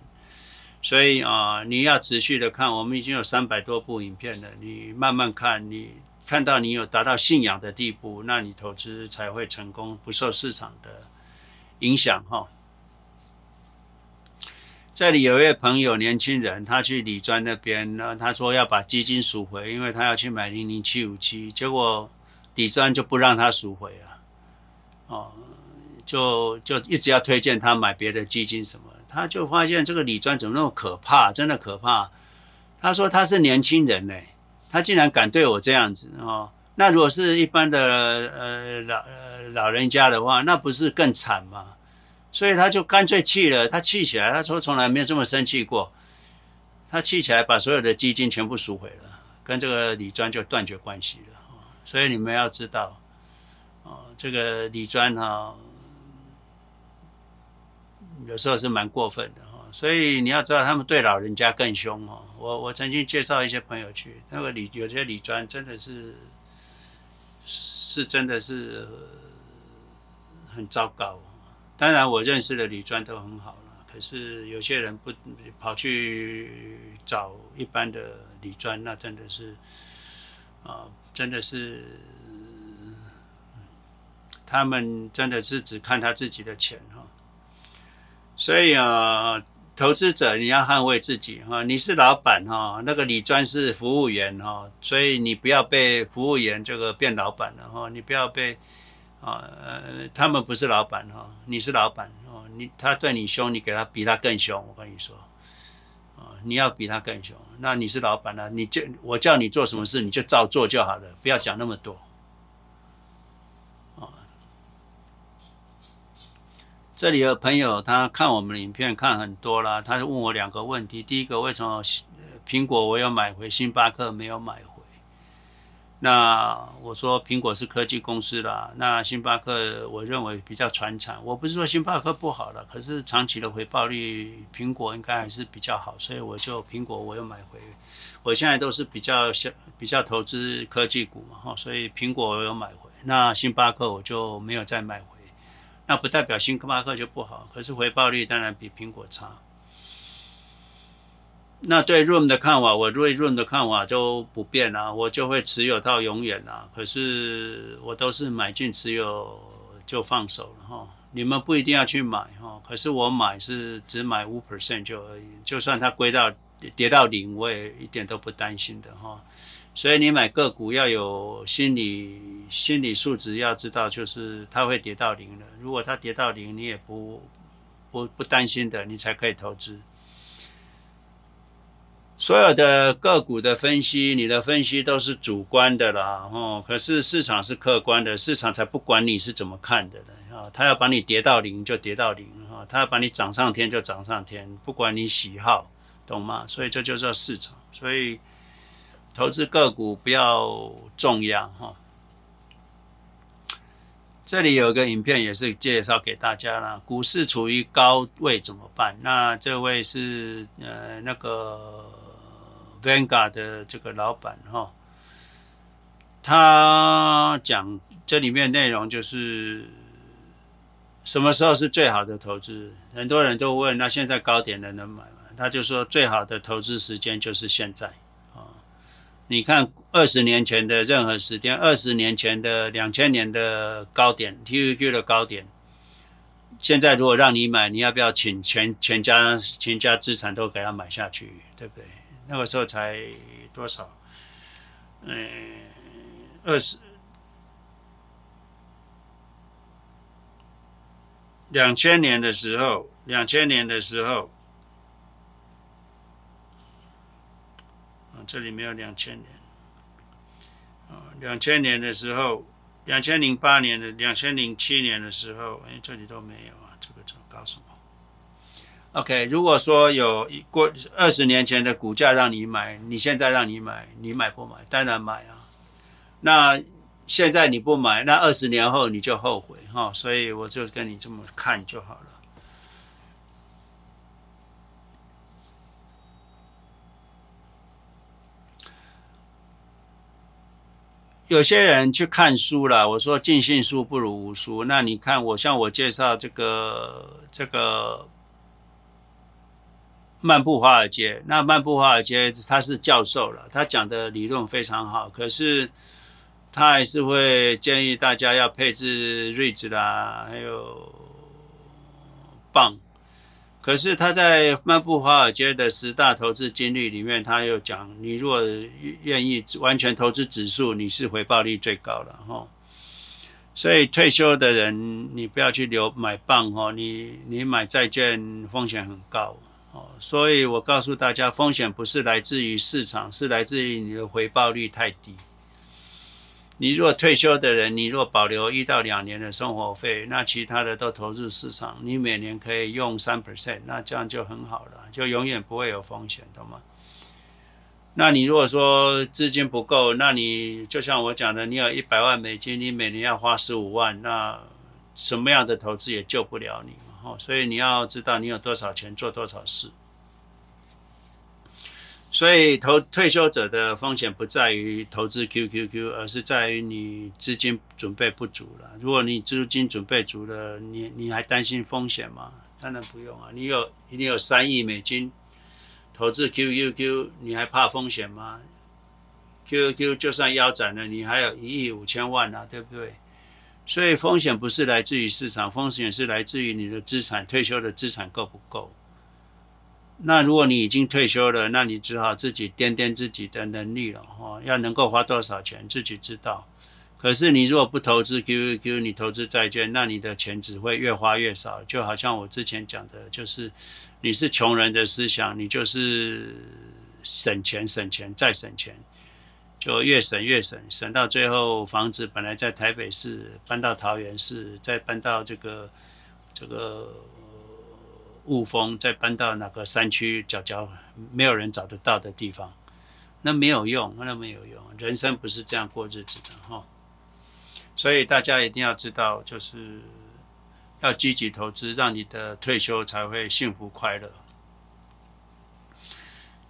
所以啊，你要持续的看，我们已经有三百多部影片了，你慢慢看你。看到你有达到信仰的地步，那你投资才会成功，不受市场的影响哈。这里有一位朋友，年轻人，他去理专那边呢，他说要把基金赎回，因为他要去买零零七五七，结果理专就不让他赎回啊，哦，就就一直要推荐他买别的基金什么，他就发现这个理专怎么那么可怕，真的可怕。他说他是年轻人呢。他竟然敢对我这样子哦，那如果是一般的呃老呃老人家的话，那不是更惨吗？所以他就干脆气了，他气起来，他说从来没有这么生气过。他气起来，把所有的基金全部赎回了，跟这个李专就断绝关系了。所以你们要知道，哦，这个李专哈，有时候是蛮过分的哦。所以你要知道，他们对老人家更凶哦。我我曾经介绍一些朋友去，那个理有些理专真的是是真的是很糟糕。当然我认识的理专都很好了，可是有些人不跑去找一般的理专，那真的是啊，真的是他们真的是只看他自己的钱哈。所以啊。投资者，你要捍卫自己哈，你是老板哈，那个李专是服务员哈，所以你不要被服务员这个变老板了哈，你不要被啊，呃，他们不是老板哈，你是老板哦，你他对你凶，你给他比他更凶，我跟你说，啊，你要比他更凶，那你是老板了，你就我叫你做什么事，你就照做就好了，不要讲那么多。这里的朋友他看我们的影片看很多了，他问我两个问题：第一个，为什么苹果我有买回，星巴克没有买回？那我说苹果是科技公司啦，那星巴克我认为比较传产。我不是说星巴克不好了，可是长期的回报率，苹果应该还是比较好，所以我就苹果我又买回。我现在都是比较小比较投资科技股嘛，哈，所以苹果我有买回，那星巴克我就没有再买回。那不代表星巴克就不好，可是回报率当然比苹果差。那对 Room 的看法，我对 Room 的看法就不变了，我就会持有到永远了。可是我都是买进持有就放手了哈。你们不一定要去买哈，可是我买是只买五 percent 就而已，就算它归到跌到零，我也一点都不担心的哈。所以你买个股要有心理心理素质，要知道就是它会跌到零了。如果它跌到零，你也不不不担心的，你才可以投资。所有的个股的分析，你的分析都是主观的啦，哦，可是市场是客观的，市场才不管你是怎么看的呢啊。它要把你跌到零就跌到零哈，它要把你涨上天就涨上天，不管你喜好，懂吗？所以这就叫市场，所以。投资个股不要重压哈。这里有一个影片也是介绍给大家了。股市处于高位怎么办？那这位是呃那个 Vanguard 的这个老板哈，他讲这里面内容就是什么时候是最好的投资？很多人都问，那现在高点的能买吗？他就说最好的投资时间就是现在。你看，二十年前的任何时间，二十年前的两千年的高点，TQQ 的高点，现在如果让你买，你要不要请全全家全家资产都给他买下去，对不对？那个时候才多少？嗯，二十，两千年的时候，两千年的时候。这里没有两千年，啊，两千年的时候，两千零八年的，两千零七年的时候，哎，这里都没有啊，这个怎么搞什么？OK，如果说有过二十年前的股价让你买，你现在让你买，你买不买？当然买啊。那现在你不买，那二十年后你就后悔哈。所以我就跟你这么看就好了。有些人去看书了，我说尽信书不如无书。那你看我像我介绍这个这个漫步华尔街，那漫步华尔街他是教授了，他讲的理论非常好，可是他还是会建议大家要配置 REITs 啦，还有棒。可是他在漫步华尔街的十大投资经历里面，他又讲，你如果愿意完全投资指数，你是回报率最高的哈。所以退休的人，你不要去留买棒哈，你你买债券风险很高哦。所以我告诉大家，风险不是来自于市场，是来自于你的回报率太低。你如果退休的人，你若保留一到两年的生活费，那其他的都投入市场，你每年可以用三 percent，那这样就很好了，就永远不会有风险，懂吗？那你如果说资金不够，那你就像我讲的，你有一百万美金，你每年要花十五万，那什么样的投资也救不了你嘛，所以你要知道你有多少钱做多少事。所以投退休者的风险不在于投资 QQQ，而是在于你资金准备不足了。如果你资金准备足了，你你还担心风险吗？当然不用啊。你有你有三亿美金投资 QQQ，你还怕风险吗？QQQ 就算腰斩了，你还有一亿五千万啊，对不对？所以风险不是来自于市场，风险是来自于你的资产，退休的资产够不够？那如果你已经退休了，那你只好自己掂掂自己的能力了哈，要能够花多少钱自己知道。可是你如果不投资 QQQ，你投资债券，那你的钱只会越花越少。就好像我之前讲的，就是你是穷人的思想，你就是省钱、省钱再省钱，就越省越省，省到最后房子本来在台北市搬到桃园市，再搬到这个这个雾峰，再搬到哪个山区角角没有人找得到的地方，那没有用，那没有用。人生不是这样过日子的哈。所以大家一定要知道，就是要积极投资，让你的退休才会幸福快乐。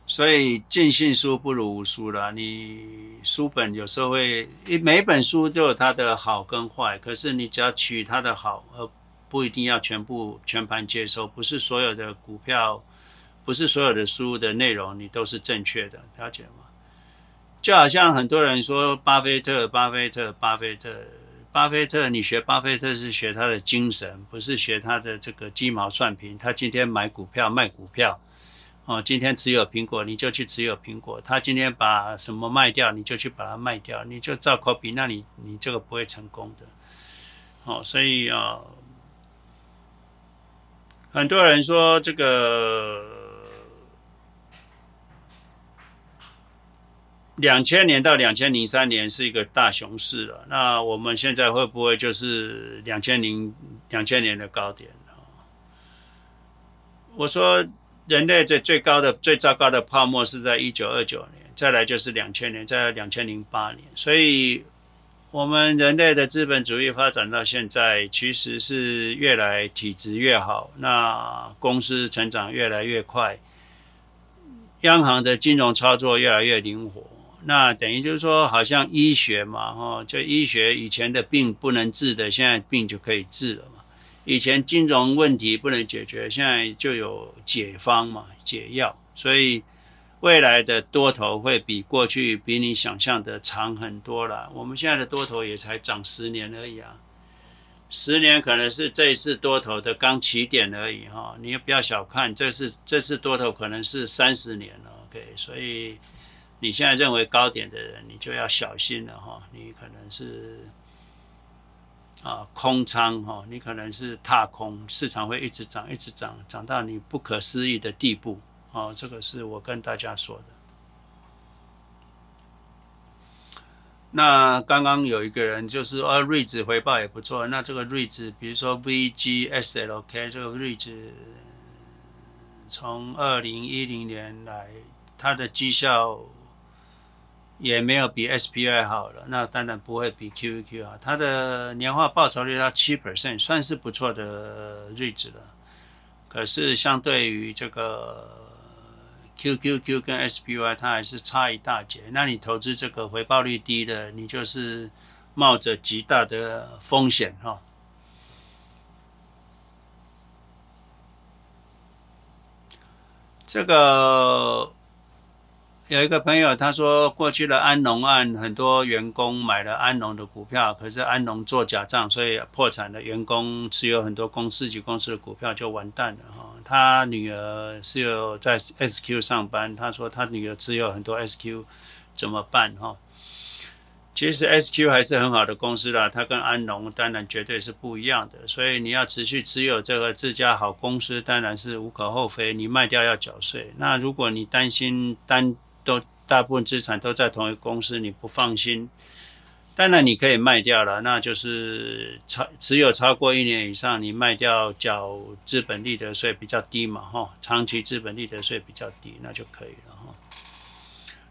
所以尽信书不如无书了。你书本有时候会，每本书都有它的好跟坏，可是你只要取它的好，而不一定要全部全盘接收。不是所有的股票，不是所有的书的内容你都是正确的，了解吗？就好像很多人说巴菲特，巴菲特，巴菲特。巴菲特，你学巴菲特是学他的精神，不是学他的这个鸡毛蒜皮。他今天买股票卖股票，哦，今天持有苹果，你就去持有苹果。他今天把什么卖掉，你就去把它卖掉，你就照 copy，那你你这个不会成功的。哦，所以啊，很多人说这个。两千年到两千零三年是一个大熊市了，那我们现在会不会就是两千零两千年的高点？我说人类最最高的最糟糕的泡沫是在一九二九年，再来就是两千年，再来两千零八年。所以，我们人类的资本主义发展到现在，其实是越来体质越好，那公司成长越来越快，央行的金融操作越来越灵活。那等于就是说，好像医学嘛，哈，就医学以前的病不能治的，现在病就可以治了嘛。以前金融问题不能解决，现在就有解方嘛，解药。所以未来的多头会比过去比你想象的长很多了。我们现在的多头也才涨十年而已啊，十年可能是这一次多头的刚起点而已哈。你也不要小看，这次这次多头可能是三十年了。OK，所以。你现在认为高点的人，你就要小心了哈。你可能是啊空仓哈，你可能是踏空，市场会一直涨，一直涨，涨到你不可思议的地步啊。这个是我跟大家说的。那刚刚有一个人就是说，啊，瑞指回报也不错。那这个瑞指，比如说 VGSLK 这个瑞指，从二零一零年来，它的绩效。也没有比 SPY 好了，那当然不会比 QQQ 好。它的年化报酬率到七 percent，算是不错的日子了。可是相对于这个 QQQ 跟 SPY，它还是差一大截。那你投资这个回报率低的，你就是冒着极大的风险哈。这个。有一个朋友他说，过去的安农案，很多员工买了安农的股票，可是安农做假账，所以破产的员工持有很多公司及公司的股票就完蛋了。他女儿是有在 SQ 上班，他说他女儿持有很多 SQ，怎么办哈？其实 SQ 还是很好的公司啦，它跟安农当然绝对是不一样的，所以你要持续持有这个自家好公司，当然是无可厚非。你卖掉要缴税，那如果你担心单都大部分资产都在同一个公司，你不放心，当然你可以卖掉了，那就是超持有超过一年以上，你卖掉缴资本利得税比较低嘛，哈，长期资本利得税比较低，那就可以了哈。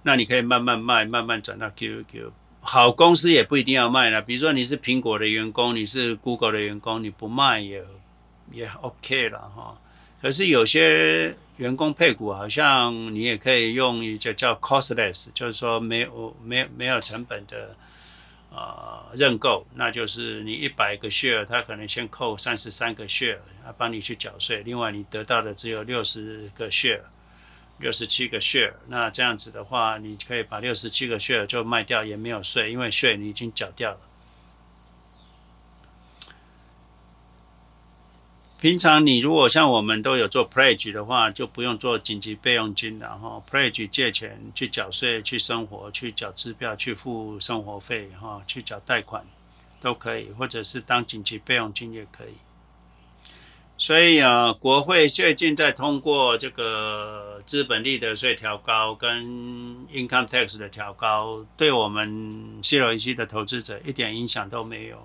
那你可以慢慢卖，慢慢转到 QQQ，好公司也不一定要卖了，比如说你是苹果的员工，你是 Google 的员工，你不卖也也 OK 了哈。可是有些。员工配股好像你也可以用一个叫 costless，就是说没有没有没有成本的啊、呃、认购，那就是你一百个 share，他可能先扣三十三个 share，他帮你去缴税，另外你得到的只有六十个 share，六十七个 share，那这样子的话，你可以把六十七个 share 就卖掉，也没有税，因为税你已经缴掉了。平常你如果像我们都有做 pledge 的话，就不用做紧急备用金了哈。pledge 借钱去缴税、去生活、去缴支票、去付生活费哈、去缴贷款都可以，或者是当紧急备用金也可以。所以啊，国会最近在通过这个资本利得税调高跟 income tax 的调高，对我们西罗系的投资者一点影响都没有。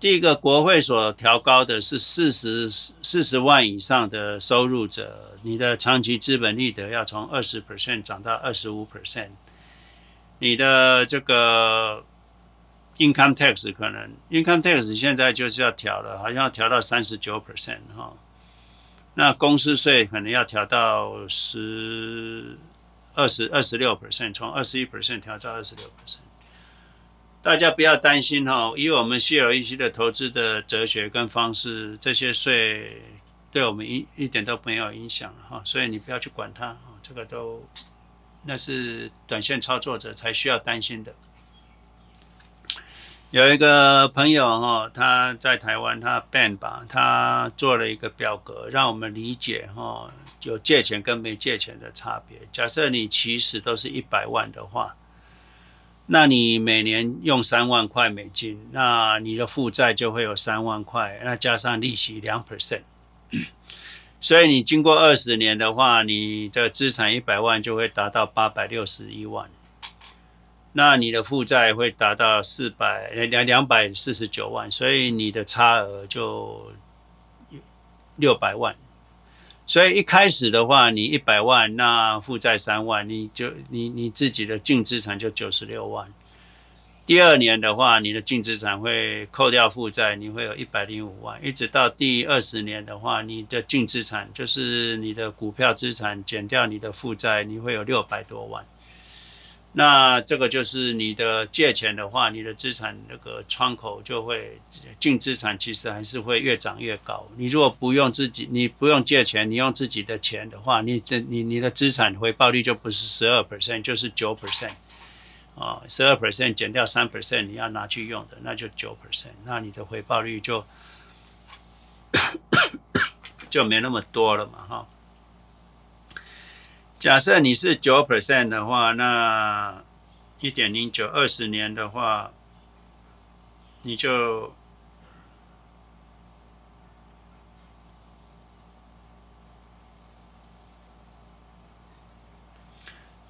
第一个，国会所调高的是四十四十万以上的收入者，你的长期资本利得要从二十 percent 涨到二十五 percent，你的这个。Income tax 可能 Income tax 现在就是要调了，好像要调到三十九 percent 哈。那公司税可能要调到十二十二十六 percent，从二十一 percent 调到二十六 percent。大家不要担心哈，以我们 CROEC 的投资的哲学跟方式，这些税对我们一一点都没有影响哈，所以你不要去管它，这个都那是短线操作者才需要担心的。有一个朋友哈，他在台湾，他 Ben 吧，他做了一个表格，让我们理解哈，有借钱跟没借钱的差别。假设你起始都是一百万的话，那你每年用三万块美金，那你的负债就会有三万块，那加上利息两 percent，所以你经过二十年的话，你的资产一百万就会达到八百六十一万。那你的负债会达到四百两两百四十九万，所以你的差额就六百万。所以一开始的话，你一百万，那负债三万，你就你你自己的净资产就九十六万。第二年的话，你的净资产会扣掉负债，你会有一百零五万。一直到第二十年的话，你的净资产就是你的股票资产减掉你的负债，你会有六百多万。那这个就是你的借钱的话，你的资产那个窗口就会净资产，其实还是会越涨越高。你如果不用自己，你不用借钱，你用自己的钱的话，你的你你的资产回报率就不是十二 percent，就是九 percent 啊，十二 percent 减掉三 percent，你要拿去用的，那就九 percent，那你的回报率就 就没那么多了嘛，哈。假设你是九 percent 的话，那一点零九二十年的话，你就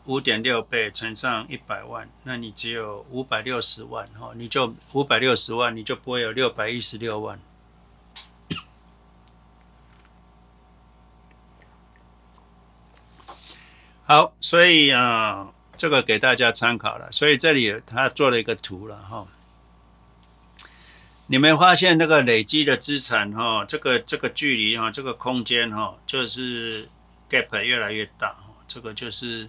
五点六倍乘上一百万，那你只有五百六十万哈，你就五百六十万，你就不会有六百一十六万。好，所以啊、这个给大家参考了。所以这里他做了一个图了哈。你没发现那个累积的资产哈，这个这个距离哈，这个空间哈，就是 gap 越来越大。这个就是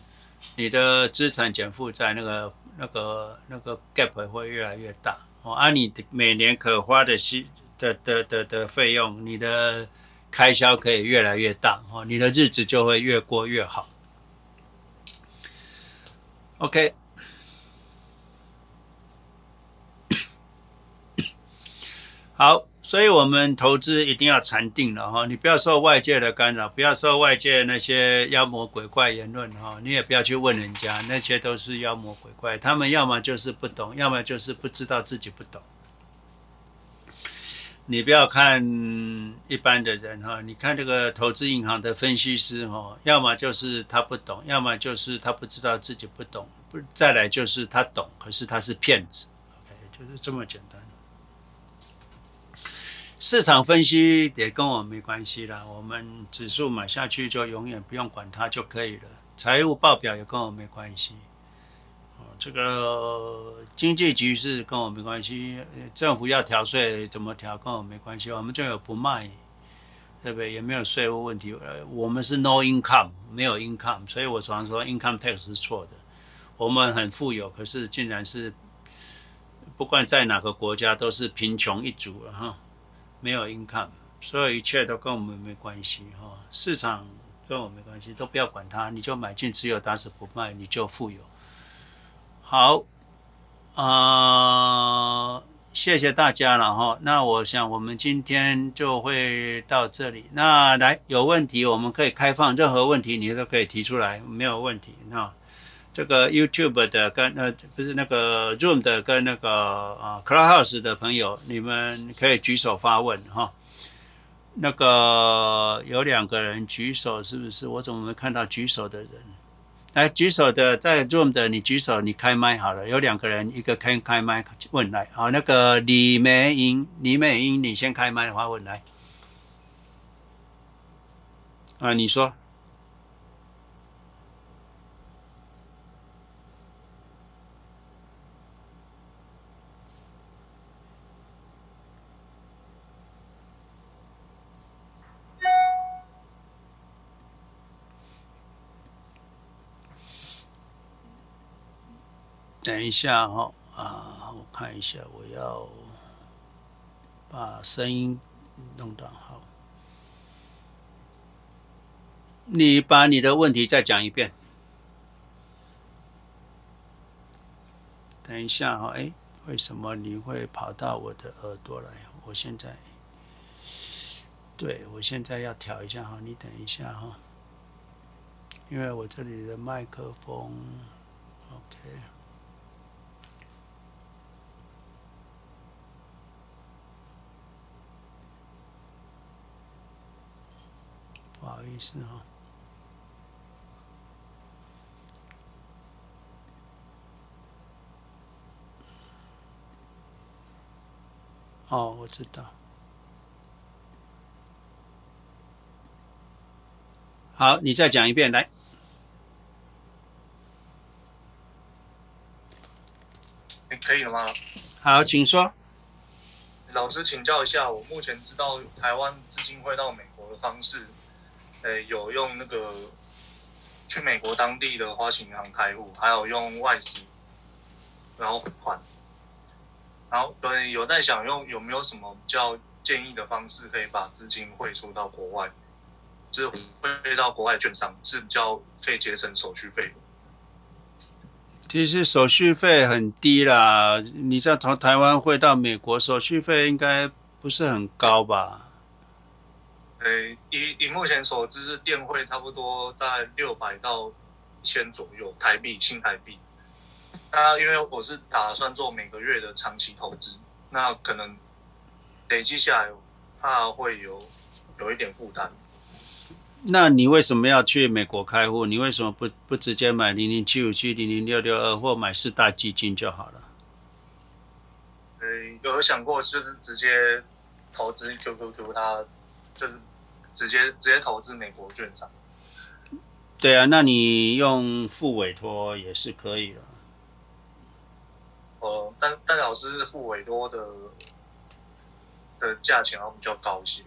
你的资产减负债那个那个那个 gap 会越来越大。哦，按你每年可花的息的的的的费用，你的开销可以越来越大。哦，你的日子就会越过越好。OK，好，所以我们投资一定要禅定了哈，你不要受外界的干扰，不要受外界那些妖魔鬼怪言论哈，你也不要去问人家，那些都是妖魔鬼怪，他们要么就是不懂，要么就是不知道自己不懂。你不要看一般的人哈，你看这个投资银行的分析师哈，要么就是他不懂，要么就是他不知道自己不懂，不再来就是他懂，可是他是骗子，OK，就是这么简单。市场分析也跟我没关系啦，我们指数买下去就永远不用管它就可以了。财务报表也跟我没关系。这个经济局势跟我没关系，政府要调税怎么调跟我没关系，我们就有不卖，对不对？也没有税务问题。呃，我们是 no income，没有 income，所以我常说 income tax 是错的。我们很富有，可是竟然是不管在哪个国家都是贫穷一族了哈，没有 income，所有一切都跟我们没关系哈。市场跟我没关系，都不要管它，你就买进持有，打死不卖，你就富有。好，啊、呃，谢谢大家了哈。那我想我们今天就会到这里。那来有问题，我们可以开放任何问题，你都可以提出来，没有问题。那这个 YouTube 的跟呃不是那个 Zoom 的跟那个啊 Clubhouse 的朋友，你们可以举手发问哈。那个有两个人举手，是不是？我怎么没看到举手的人？来举手的，在 Zoom 的，你举手，你开麦好了。有两个人，一个开开麦问来，好，那个李美英，李美英，你先开麦的话问来。啊，你说。等一下哈啊，我看一下，我要把声音弄到好。你把你的问题再讲一遍。等一下哈，哎，为什么你会跑到我的耳朵来？我现在，对，我现在要调一下哈，你等一下哈，因为我这里的麦克风，OK。不好意思哈。哦，我知道。好，你再讲一遍来。你可以了吗？好，请说。老师请教一下，我目前知道台湾资金汇到美国的方式。呃，有用那个去美国当地的花旗银行开户，还有用外息，然后款，然后对，有在想用有没有什么比较建议的方式，可以把资金汇出到国外，就是汇到国外券商，是比较可以节省手续费。其实手续费很低啦，你在从台湾汇到美国，手续费应该不是很高吧？呃，以以目前所知是电汇差不多大概六百到一千左右台币，新台币。那因为我是打算做每个月的长期投资，那可能累积下来怕会有有一点负担。那你为什么要去美国开户？你为什么不不直接买零零七五七零零六六二或买四大基金就好了？呃，有想过就是直接投资 QQQ，它就是。直接直接投资美国券商，对啊，那你用付委托也是可以的。哦，但但老师付委托的的价钱好像比较高一些。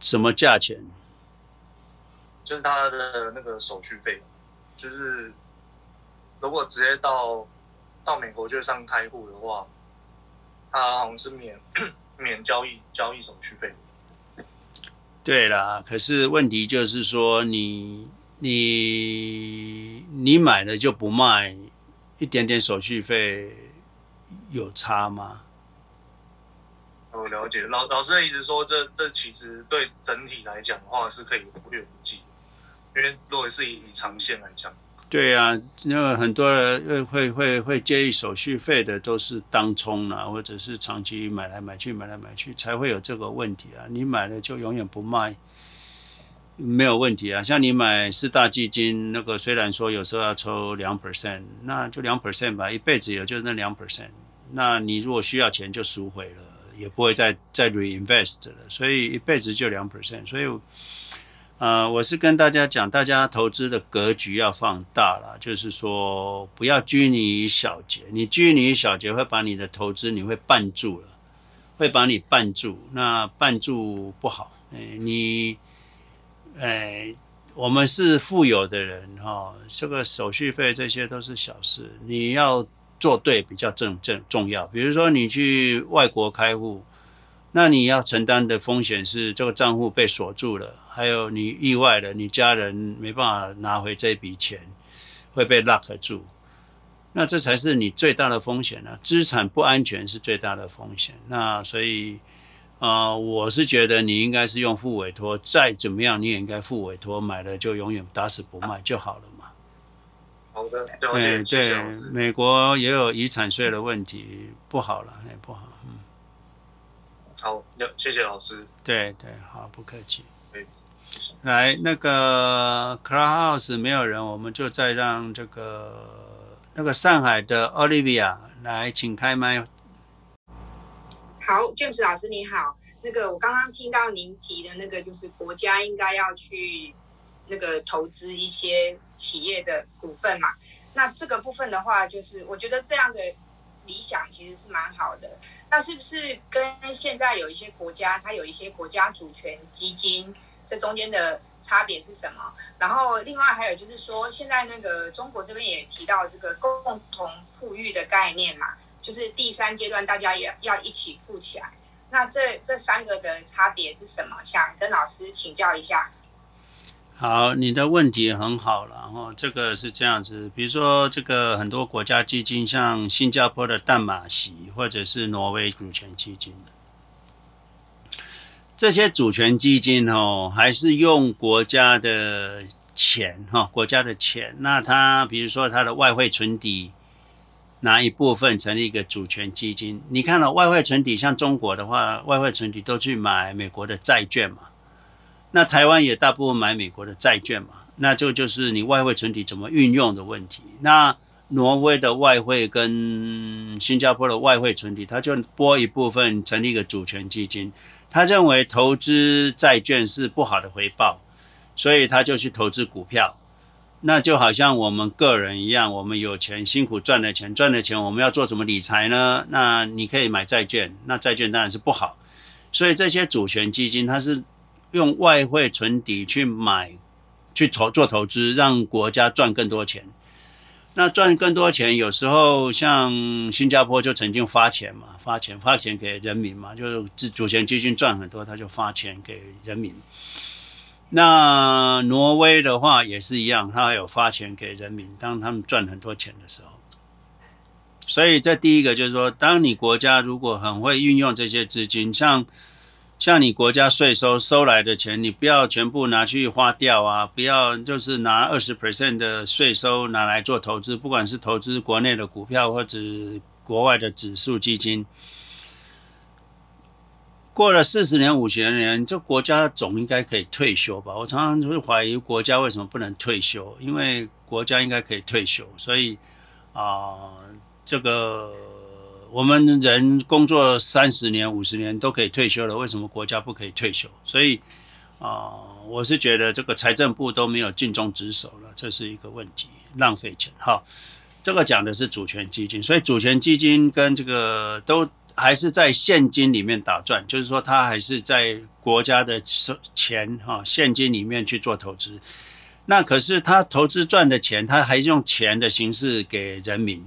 什么价钱？就是他的那个手续费，就是如果直接到到美国券商开户的话，他好像是免 免交易交易手续费。对啦，可是问题就是说你，你你你买了就不卖，一点点手续费有差吗？我了解，老老师一直说这，这这其实对整体来讲的话是可以忽略不计，因为如果是以以长线来讲。对啊，因为很多人会会会介意手续费的，都是当冲啊，或者是长期买来买去买来买去，才会有这个问题啊。你买了就永远不卖，没有问题啊。像你买四大基金，那个虽然说有时候要抽两 percent，那就两 percent 吧，一辈子也就那两 percent。那你如果需要钱就赎回了，也不会再再 reinvest 了，所以一辈子就两 percent，所以。呃，我是跟大家讲，大家投资的格局要放大了，就是说不要拘泥于小节，你拘泥于小节会把你的投资你会绊住了，会把你绊住，那绊住不好。哎，你，哎，我们是富有的人哈、哦，这个手续费这些都是小事，你要做对比较正正重要。比如说你去外国开户。那你要承担的风险是这个账户被锁住了，还有你意外了，你家人没办法拿回这笔钱，会被 lock 住。那这才是你最大的风险呢、啊。资产不安全是最大的风险。那所以，啊、呃，我是觉得你应该是用复委托，再怎么样你也应该复委托，买了就永远打死不卖就好了嘛。好的，了解。对对，美国也有遗产税的问题，不好了，也不好。嗯。好，谢谢老师。对对，好，不客气。来，那个 Clubhouse 没有人，我们就再让这个那个上海的 Olivia 来，请开麦。好，James 老师你好。那个我刚刚听到您提的那个，就是国家应该要去那个投资一些企业的股份嘛。那这个部分的话，就是我觉得这样的理想其实是蛮好的。那是不是跟现在有一些国家，它有一些国家主权基金？这中间的差别是什么？然后另外还有就是说，现在那个中国这边也提到这个共同富裕的概念嘛，就是第三阶段大家也要一起富起来。那这这三个的差别是什么？想跟老师请教一下。好，你的问题很好了。然后这个是这样子，比如说这个很多国家基金，像新加坡的淡马锡，或者是挪威主权基金。这些主权基金哦，还是用国家的钱哈，国家的钱。那它比如说它的外汇存底拿一部分成立一个主权基金。你看到外汇存底，像中国的话，外汇存底都去买美国的债券嘛。那台湾也大部分买美国的债券嘛。那这就是你外汇存体怎么运用的问题。那挪威的外汇跟新加坡的外汇存体，他就拨一部分成立一个主权基金。他认为投资债券是不好的回报，所以他就去投资股票。那就好像我们个人一样，我们有钱辛苦赚的钱，赚的钱我们要做什么理财呢？那你可以买债券，那债券当然是不好。所以这些主权基金，它是用外汇存底去买，去投做投资，让国家赚更多钱。那赚更多钱，有时候像新加坡就曾经发钱嘛，发钱发钱给人民嘛，就是主权基金赚很多，他就发钱给人民。那挪威的话也是一样，他还有发钱给人民，当他们赚很多钱的时候。所以这第一个就是说，当你国家如果很会运用这些资金，像。像你国家税收收来的钱，你不要全部拿去花掉啊！不要就是拿二十 percent 的税收拿来做投资，不管是投资国内的股票或者国外的指数基金。过了四十年、五十年，这国家总应该可以退休吧？我常常会怀疑国家为什么不能退休，因为国家应该可以退休，所以啊、这个。我们人工作三十年、五十年都可以退休了，为什么国家不可以退休？所以，啊、我是觉得这个财政部都没有尽忠职守了，这是一个问题，浪费钱。哈，这个讲的是主权基金，所以主权基金跟这个都还是在现金里面打转，就是说它还是在国家的钱哈现金里面去做投资。那可是他投资赚的钱，他还是用钱的形式给人民。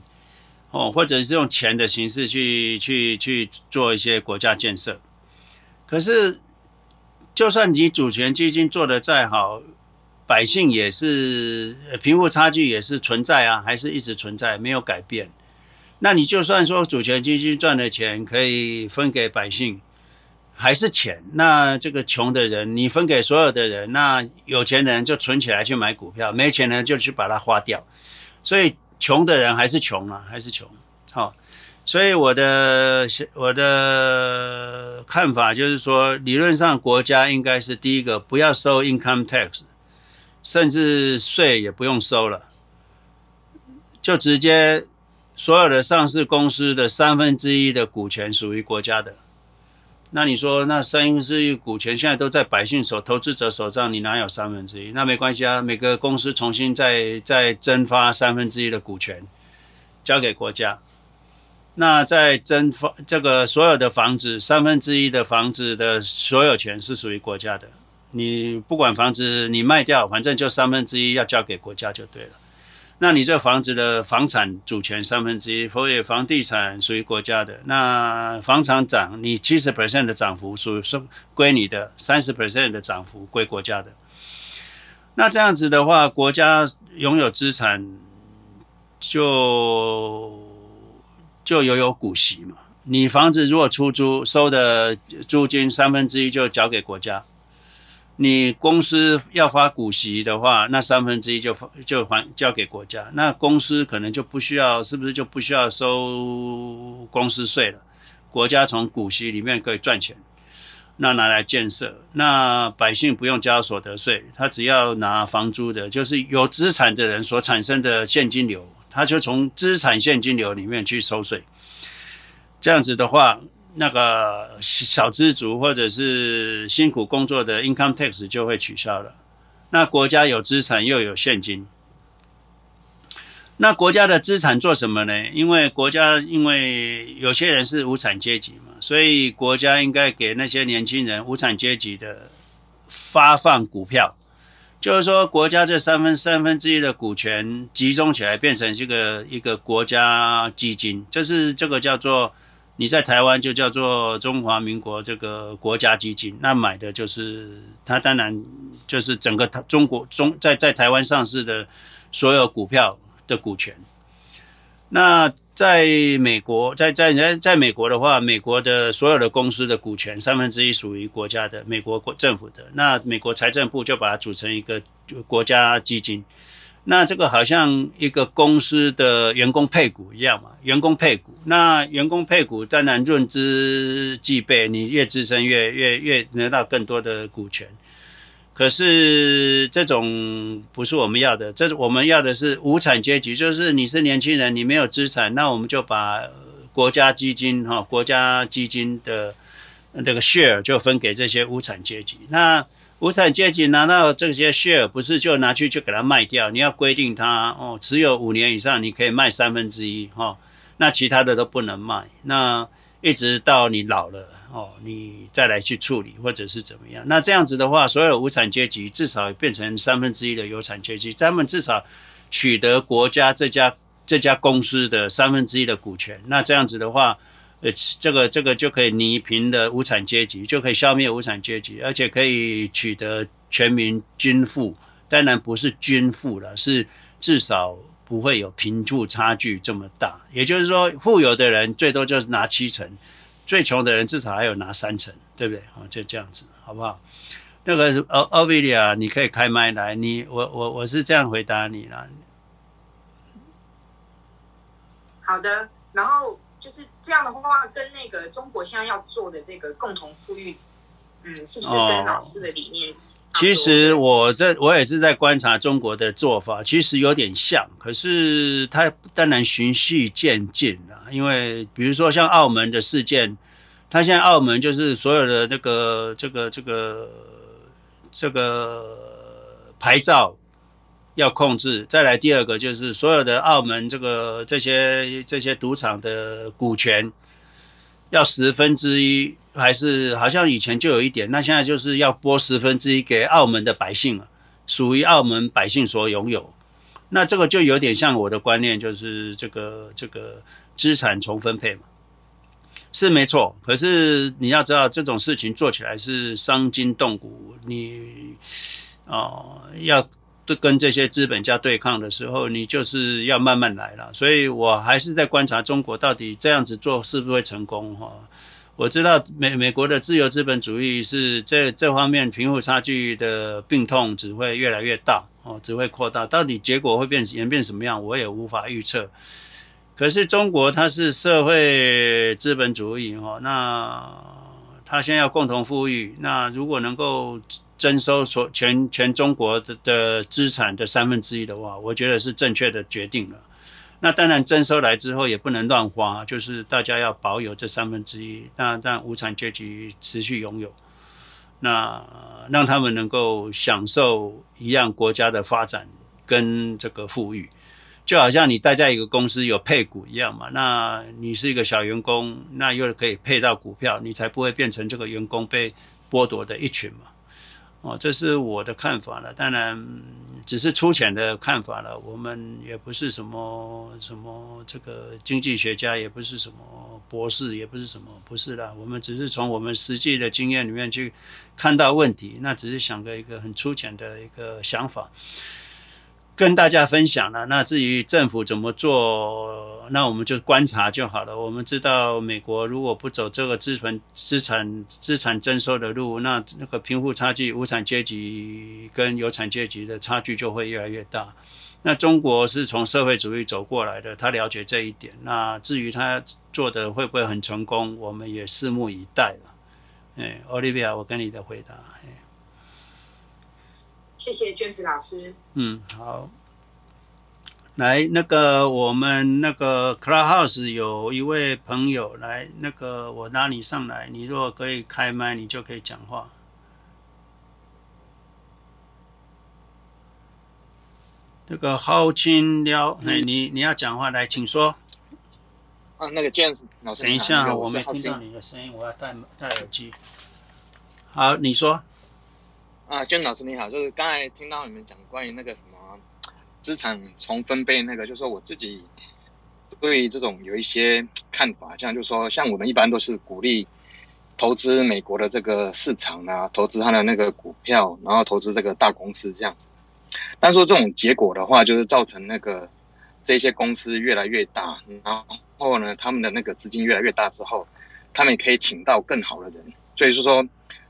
哦，或者是用钱的形式去去去做一些国家建设，可是，就算你主权基金做得再好，百姓也是贫富差距也是存在啊，还是一直存在，没有改变。那你就算说主权基金赚的钱可以分给百姓，还是钱。那这个穷的人，你分给所有的人，那有钱人就存起来去买股票，没钱人就去把它花掉，所以。穷的人还是穷啊，还是穷。好，所以我的我的看法就是说，理论上国家应该是第一个不要收 income tax，甚至税也不用收了，就直接所有的上市公司的三分之一的股权属于国家的。那你说，那三分之一股权现在都在百姓手、投资者手上，你哪有三分之一？那没关系啊，每个公司重新再再增发三分之一的股权，交给国家。那再增发这个所有的房子，三分之一的房子的所有权是属于国家的。你不管房子你卖掉，反正就三分之一要交给国家就对了。那你这房子的房产主权三分之一，所以房地产属于国家的。那房产涨，你七十 percent 的涨幅属于是归你的，三十 percent 的涨幅归国家的。那这样子的话，国家拥有资产就就有有股息嘛。你房子如果出租收的租金三分之一就交给国家，你公司要发股息的话，那三分之一就就还交给国家，那公司可能就不需要，是不是就不需要收公司税了？国家从股息里面可以赚钱，那拿来建设，那百姓不用交所得税，他只要拿房租的，就是有资产的人所产生的现金流，他就从资产现金流里面去收税。这样子的话，那个小资族或者是辛苦工作的 income tax 就会取消了。那国家有资产又有现金，那国家的资产做什么呢？因为国家因为有些人是无产阶级嘛，所以国家应该给那些年轻人无产阶级的发放股票，就是说国家这三分三分之一的股权集中起来变成这个一个国家基金，就是这个叫做。你在台湾就叫做中华民国这个国家基金，那买的就是它，当然就是整个中国中在在台湾上市的所有股票的股权。那在美国，在在在在美国的话，美国的所有的公司的股权三分之一属于国家的，美国国政府的。那美国财政部就把它组成一个国家基金。那这个好像一个公司的员工配股一样嘛，员工配股。那员工配股当然论资计辈，你越资深越越越得到更多的股权。可是这种不是我们要的，这是我们要的是无产阶级，就是你是年轻人，你没有资产，那我们就把国家基金哈，国家基金的那个 share 就分给这些无产阶级。那无产阶级拿到这些 share，不是就拿去就给它卖掉？你要规定它哦，持有五年以上，你可以卖三分之一哈，那其他的都不能卖。那一直到你老了哦，你再来去处理或者是怎么样？那这样子的话，所有无产阶级至少变成三分之一的有产阶级，他们至少取得国家这家这家公司的三分之一的股权。那这样子的话。这个这个就可以弭平的无产阶级，就可以消灭无产阶级，而且可以取得全民均富。当然不是均富了，是至少不会有贫富差距这么大。也就是说，富有的人最多就是拿七成，最穷的人至少还有拿三成，对不对？啊，就这样子，好不好？那个奥奥维利亚，你可以开麦来，你我我我是这样回答你了。好的，然后。就是这样的话，跟那个中国现在要做的这个共同富裕，嗯，是不是跟老师的理念？其实我在我也是在观察中国的做法，其实有点像，可是它当然循序渐进了。因为比如说像澳门的事件，它现在澳门就是所有的那个这个这个这个牌照。要控制，再来第二个就是所有的澳门这个这些这些赌场的股权要十分之一，还是好像以前就有一点，那现在就是要拨十分之一给澳门的百姓了，属于澳门百姓所拥有。那这个就有点像我的观念，就是这个这个资产重分配嘛，是没错。可是你要知道这种事情做起来是伤筋动骨，你哦要。跟这些资本家对抗的时候，你就是要慢慢来了。所以我还是在观察中国到底这样子做是不是会成功哈。我知道美美国的自由资本主义是这这方面贫富差距的病痛只会越来越大哦，只会扩大。到底结果会变演变什么样，我也无法预测。可是中国它是社会资本主义哈，那它现在要共同富裕，那如果能够。征收所全全中国的的资产的三分之一的话，我觉得是正确的决定了。那当然征收来之后也不能乱花，就是大家要保有这三分之一，那让无产阶级持续拥有，那让他们能够享受一样国家的发展跟这个富裕，就好像你待在一个公司有配股一样嘛。那你是一个小员工，那又可以配到股票，你才不会变成这个员工被剥夺的一群嘛。哦，这是我的看法了，当然只是粗浅的看法了。我们也不是什么什么这个经济学家，也不是什么博士，也不是什么，不是啦。我们只是从我们实际的经验里面去看到问题，那只是想个一个很粗浅的一个想法。跟大家分享了。那至于政府怎么做，那我们就观察就好了。我们知道，美国如果不走这个资本资产资产征收的路，那那个贫富差距、无产阶级跟有产阶级的差距就会越来越大。那中国是从社会主义走过来的，他了解这一点。那至于他做的会不会很成功，我们也拭目以待了。哎，Olivia，我跟你的回答。谢谢 James 老师。嗯，好。来，那个我们那个 Clubhouse 有一位朋友来，那个我拉你上来，你如果可以开麦，你就可以讲话。这个好清聊，哎，你你要讲话来，请说。啊，那个 James 老师，等一下，我没听到你的声音，我要戴戴耳机。好，你说。啊，James 老师你好，就是刚才听到你们讲关于那个什么资产重分配那个，就是说我自己对这种有一些看法，像就是说，像我们一般都是鼓励投资美国的这个市场啊，投资它的那个股票，然后投资这个大公司这样子。但说这种结果的话，就是造成那个这些公司越来越大，然后呢，他们的那个资金越来越大之后，他们也可以请到更好的人。所以是说，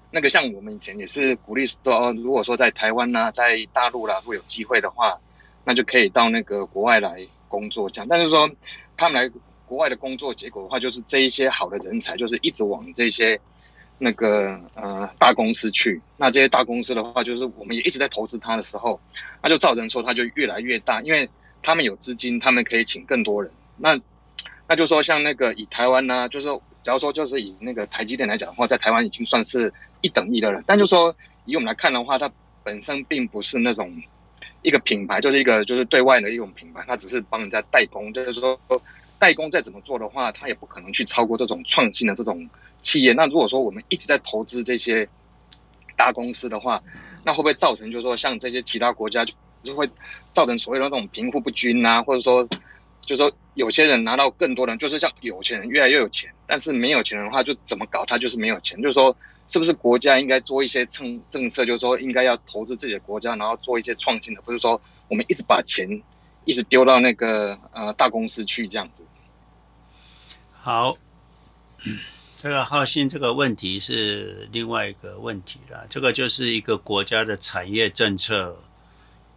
那个像我们以前也是鼓励说，如果说在台湾呐、在大陆啦，如果有机会的话，那就可以到那个国外来工作这样。但是说他们来国外的工作，结果的话，就是这一些好的人才，就是一直往这些。那个呃大公司去，那这些大公司的话，就是我们也一直在投资它的时候，那就造成说它就越来越大，因为他们有资金，他们可以请更多人。那那就说像那个以台湾呢、就是说假如说就是以那个台积电来讲的话，在台湾已经算是一等一的了。但就说以我们来看的话，它本身并不是那种一个品牌，就是一个就是对外的一种品牌，它只是帮人家代工。就是说代工再怎么做的话，它也不可能去超过这种创新的这种。企业，那如果说我们一直在投资这些大公司的话，那会不会造成就是说像这些其他国家就就会造成所谓的那种贫富不均啊，或者说就是说有些人拿到更多的，就是像有钱人越来越有钱，但是没有钱的话就怎么搞他就是没有钱，就是说是不是国家应该做一些政政策，就是说应该要投资自己的国家，然后做一些创新的，不是说我们一直把钱一直丢到那个呃大公司去这样子。好。这个浩信这个问题是另外一个问题了，这个就是一个国家的产业政策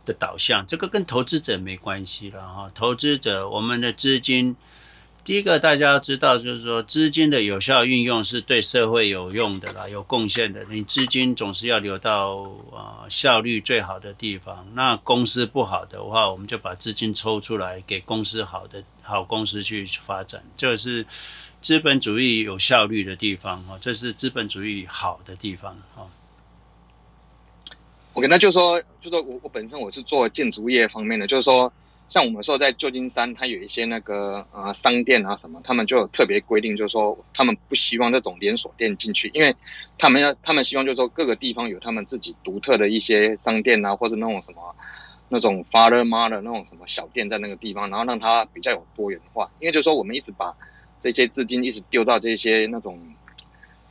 的导向，这个跟投资者没关系了哈。投资者，我们的资金，第一个大家要知道，就是说资金的有效运用是对社会有用的啦，有贡献的。你资金总是要流到啊效率最好的地方。那公司不好的话，我们就把资金抽出来给公司好的好公司去发展，这是。资本主义有效率的地方，哈，这是资本主义好的地方，哈。我跟他就说，就说我我本身我是做建筑业方面的，就是说，像我们说在旧金山，它有一些那个呃商店啊什么，他们就有特别规定，就是说他们不希望那种连锁店进去，因为他们要他们希望就是说各个地方有他们自己独特的一些商店啊，或者那种什么那种 father mother 那种什么小店在那个地方，然后让它比较有多元化，因为就是说我们一直把。这些资金一直丢到这些那种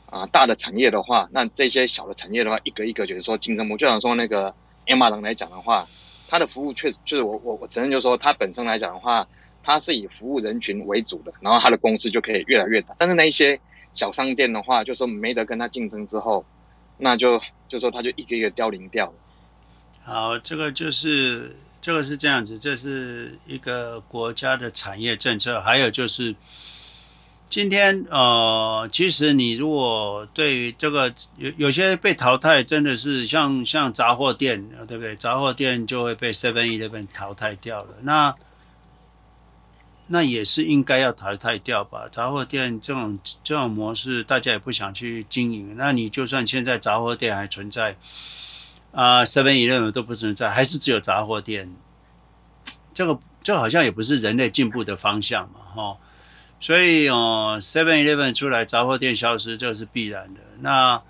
啊、大的产业的话，那这些小的产业的话，一个一个觉得说竞争不，就像说那个 Emma 来讲的话，它的服务确实就是我我我承认，就是说它本身来讲的话，它是以服务人群为主的，然后它的公司就可以越来越大。但是那一些小商店的话，就说没得跟它竞争之后，那就就说它就一个一个凋零掉了。好，这个就是这个是这样子，这是一个国家的产业政策，还有就是。今天呃，其实你如果对于这个有有些被淘汰，真的是像像杂货店，对不对？杂货店就会被 Seven Eleven 淘汰掉了。那那也是应该要淘汰掉吧？杂货店这种这种模式，大家也不想去经营。那你就算现在杂货店还存在，啊，Seven Eleven 都不存在，还是只有杂货店。这个就好像也不是人类进步的方向嘛，哈。所以哦，Seven Eleven 出来，杂货店消失，这是必然的。那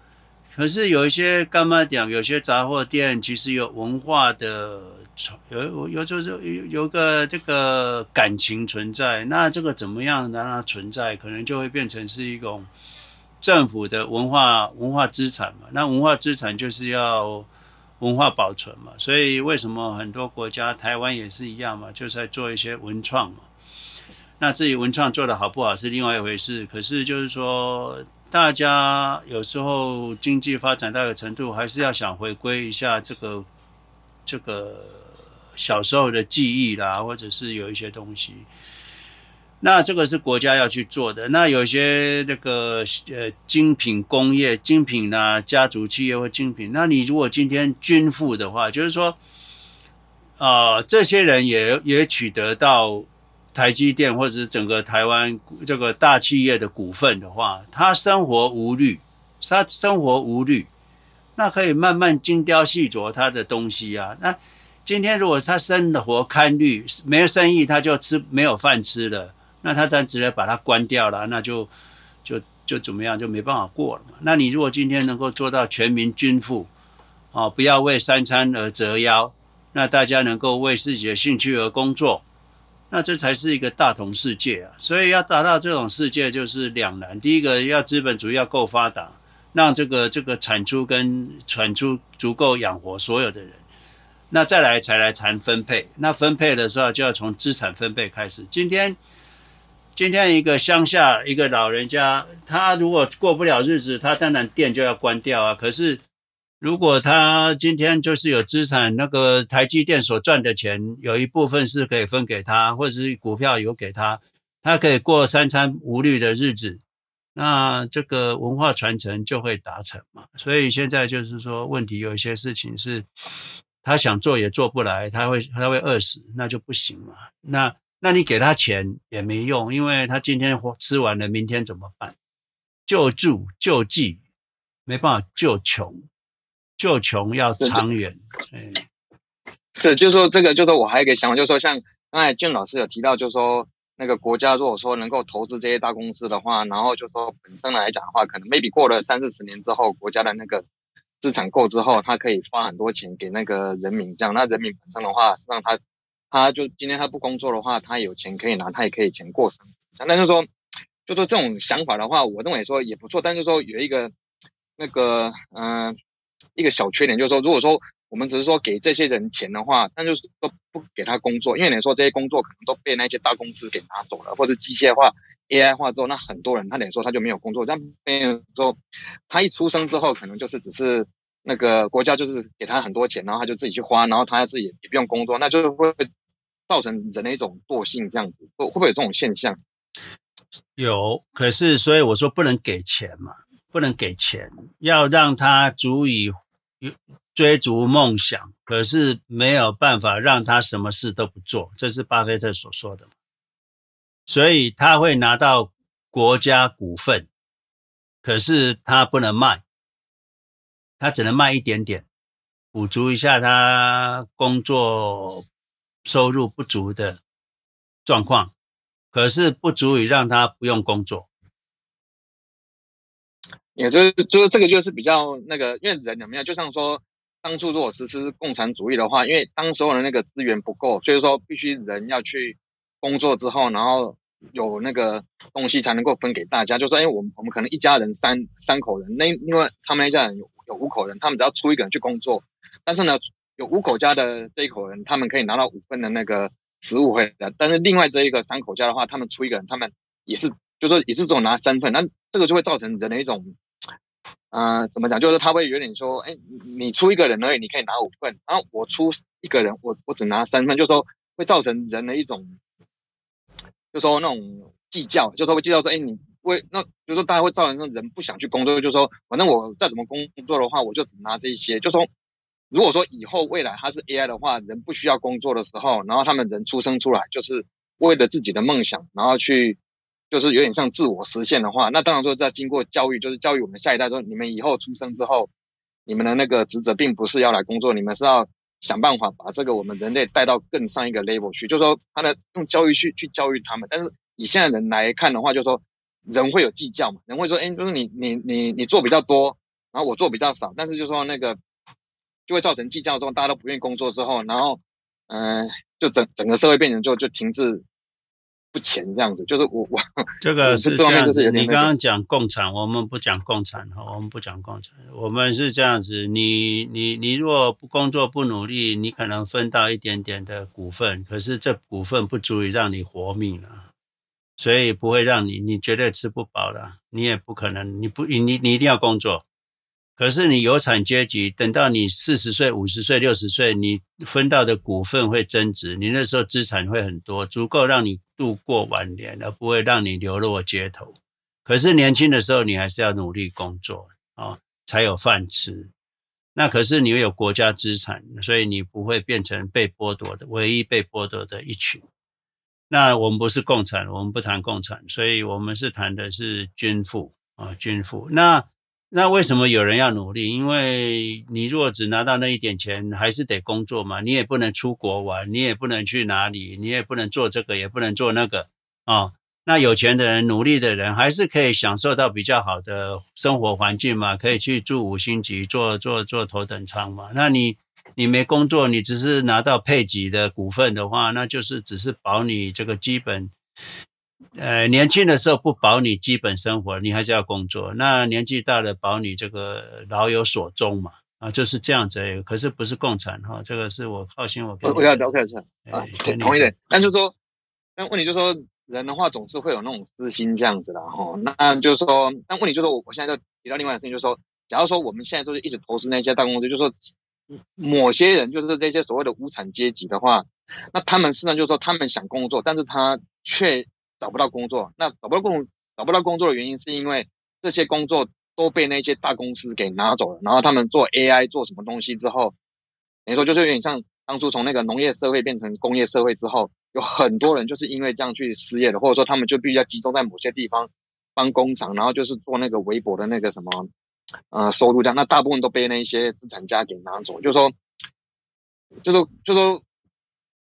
可是有一些干嘛讲？有些杂货店其实有文化的，有有有就是有有个这个感情存在。那这个怎么样让它存在？可能就会变成是一种政府的文化文化资产嘛。那文化资产就是要文化保存嘛。所以为什么很多国家，台湾也是一样嘛，就是在做一些文创嘛。那至于文创做的好不好是另外一回事，可是就是说，大家有时候经济发展到一个程度，还是要想回归一下这个这个小时候的记忆啦，或者是有一些东西。那这个是国家要去做的。那有些那个呃精品工业、精品啊家族企业或精品，那你如果今天均富的话，就是说，啊、这些人也也取得到。台积电或者是整个台湾这个大企业的股份的话，他生活无虑，他生活无虑，那可以慢慢精雕细琢他的东西啊。那今天如果他生活堪虑，没有生意，他就吃没有饭吃了，那他再直接把它关掉了，那就就就怎么样，就没办法过了嘛。那你如果今天能够做到全民均富，哦，不要为三餐而折腰，那大家能够为自己的兴趣而工作。那这才是一个大同世界啊！所以要达到这种世界，就是两难。第一个，要资本主义要够发达，让这个这个产出跟产出足够养活所有的人。那再来才来谈分配。那分配的时候，就要从资产分配开始。今天，今天一个乡下一个老人家，他如果过不了日子，他当然店就要关掉啊。可是，如果他今天就是有资产，那个台积电所赚的钱有一部分是可以分给他，或者是股票有给他，他可以过三餐无虑的日子，那这个文化传承就会达成嘛。所以现在就是说，问题有一些事情是他想做也做不来，他会他会饿死，那就不行嘛。那那你给他钱也没用，因为他今天吃完了，明天怎么办？救助救济没办法救穷。救穷要长远，是，就是说这个，就是说我还有一个想法，就是说像刚才俊老师有提到，就是说那个国家如果说能够投资这些大公司的话，然后就说本身来讲的话，可能 maybe 过了三四十年之后，国家的那个资产够之后，他可以发很多钱给那个人民，这样，那人民本身的话，实际上他他就今天他不工作的话，他有钱可以拿，他也可以钱过生活。但是说，就说这种想法的话，我认为说也不错，但是说有一个那个嗯。呃一个小缺点就是说，如果说我们只是说给这些人钱的话，那就是说不给他工作，因为你说这些工作可能都被那些大公司给拿走了，或者机械化、AI 化之后，那很多人他等于说他就没有工作。这样变成说，他一出生之后，可能就是只是那个国家就是给他很多钱，然后他就自己去花，然后他自己也不用工作，那就会造成人的一种惰性，这样子会会不会有这种现象？有，可是所以我说不能给钱嘛。不能给钱，要让他足以追逐梦想，可是没有办法让他什么事都不做，这是巴菲特所说的。所以他会拿到国家股份，可是他不能卖，他只能卖一点点，补足一下他工作收入不足的状况，可是不足以让他不用工作。也就是就是这个就是比较那个，因为人有没有，就像说当初如果实施共产主义的话，因为当时候的那个资源不够，所以说必须人要去工作之后，然后有那个东西才能够分给大家。就说，因为我们我们可能一家人三三口人，那因为他们那家人有有五口人，他们只要出一个人去工作，但是呢，有五口家的这一口人，他们可以拿到五份的那个食物回来，但是另外这一个三口家的话，他们出一个人，他们也是，就说也是这种拿三份，那这个就会造成人的一种。呃，怎么讲？就是他会有点说，哎，你出一个人而已，你可以拿五份，然后我出一个人，我我只拿三份，就是说会造成人的一种，就说那种计较，就说会计较说，哎，你为那，就说大家会造成说人不想去工作，就说反正我再怎么工作的话，我就只拿这一些。就说如果说以后未来他是 AI 的话，人不需要工作的时候，然后他们人出生出来就是为了自己的梦想，然后去。就是有点像自我实现的话，那当然说在经过教育，就是教育我们下一代说，你们以后出生之后，你们的那个职责并不是要来工作，你们是要想办法把这个我们人类带到更上一个 level 去。就是说，他的用教育去去教育他们。但是以现在人来看的话，就是说人会有计较嘛，人会说，哎，就是你你你你做比较多，然后我做比较少，但是就是说那个就会造成计较之后，大家都不愿意工作之后，然后嗯、就整整个社会变成就就停滞。不前这样子，就是我我这 个是这样子。你刚刚讲共产，我们不讲共产哈，我们不讲共产，我们是这样子。你你你如果不工作不努力，你可能分到一点点的股份，可是这股份不足以让你活命了，所以不会让你你绝对吃不饱了，你也不可能，你不你你一定要工作。可是你有产阶级，等到你四十岁、五十岁、六十岁，你分到的股份会增值，你那时候资产会很多，足够让你度过晚年，而不会让你流落街头。可是年轻的时候，你还是要努力工作啊、才有饭吃。那可是你有国家资产，所以你不会变成被剥夺的唯一被剥夺的一群。那我们不是共产，我们不谈共产，所以我们是谈的是均富啊，均富。那。那为什么有人要努力？因为你如果只拿到那一点钱，还是得工作嘛。你也不能出国玩，你也不能去哪里，你也不能做这个，也不能做那个啊、哦。那有钱的人、努力的人，还是可以享受到比较好的生活环境嘛，可以去住五星级，坐坐坐头等舱嘛。那你你没工作，你只是拿到配给的股份的话，那就是只是保你这个基本。呃，年轻的时候不保你基本生活，你还是要工作。那年纪大了，保你这个老有所终嘛，啊，就是这样子。可是不是共产哈，这个是我放心，我我要了解一下啊，同意的。但就是说，但问题就是说，人的话总是会有那种私心这样子的哈。那就是说，但问题就是说，我我现在就提到另外一个事情，就是说，假如说我们现在就是一直投资那些大公司，就是说某些人就是这些所谓的无产阶级的话，那他们实际上就是说他们想工作，但是他却找不到工作，那找不到工找不到工作的原因，是因为这些工作都被那些大公司给拿走了。然后他们做 AI 做什么东西之后，等于说就是有点像当初从那个农业社会变成工业社会之后，有很多人就是因为这样去失业的，或者说他们就必须要集中在某些地方帮工厂，然后就是做那个微薄的那个什么呃收入这样。那大部分都被那些资产家给拿走，就说，就是就说。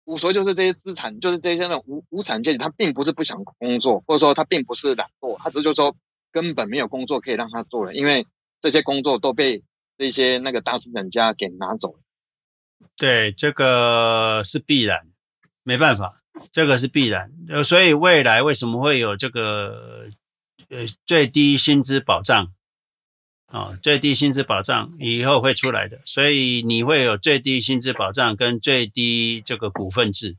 无所谓，就是这些资产，就是这些那种无无产阶级，他并不是不想工作，或者说他并不是懒惰，他只是就说根本没有工作可以让他做了，因为这些工作都被这些那个大资产家给拿走了。对，这个是必然，没办法，这个是必然。呃，所以未来为什么会有这个呃最低薪资保障？啊，最低薪资保障以后会出来的，所以你会有最低薪资保障跟最低这个股份制。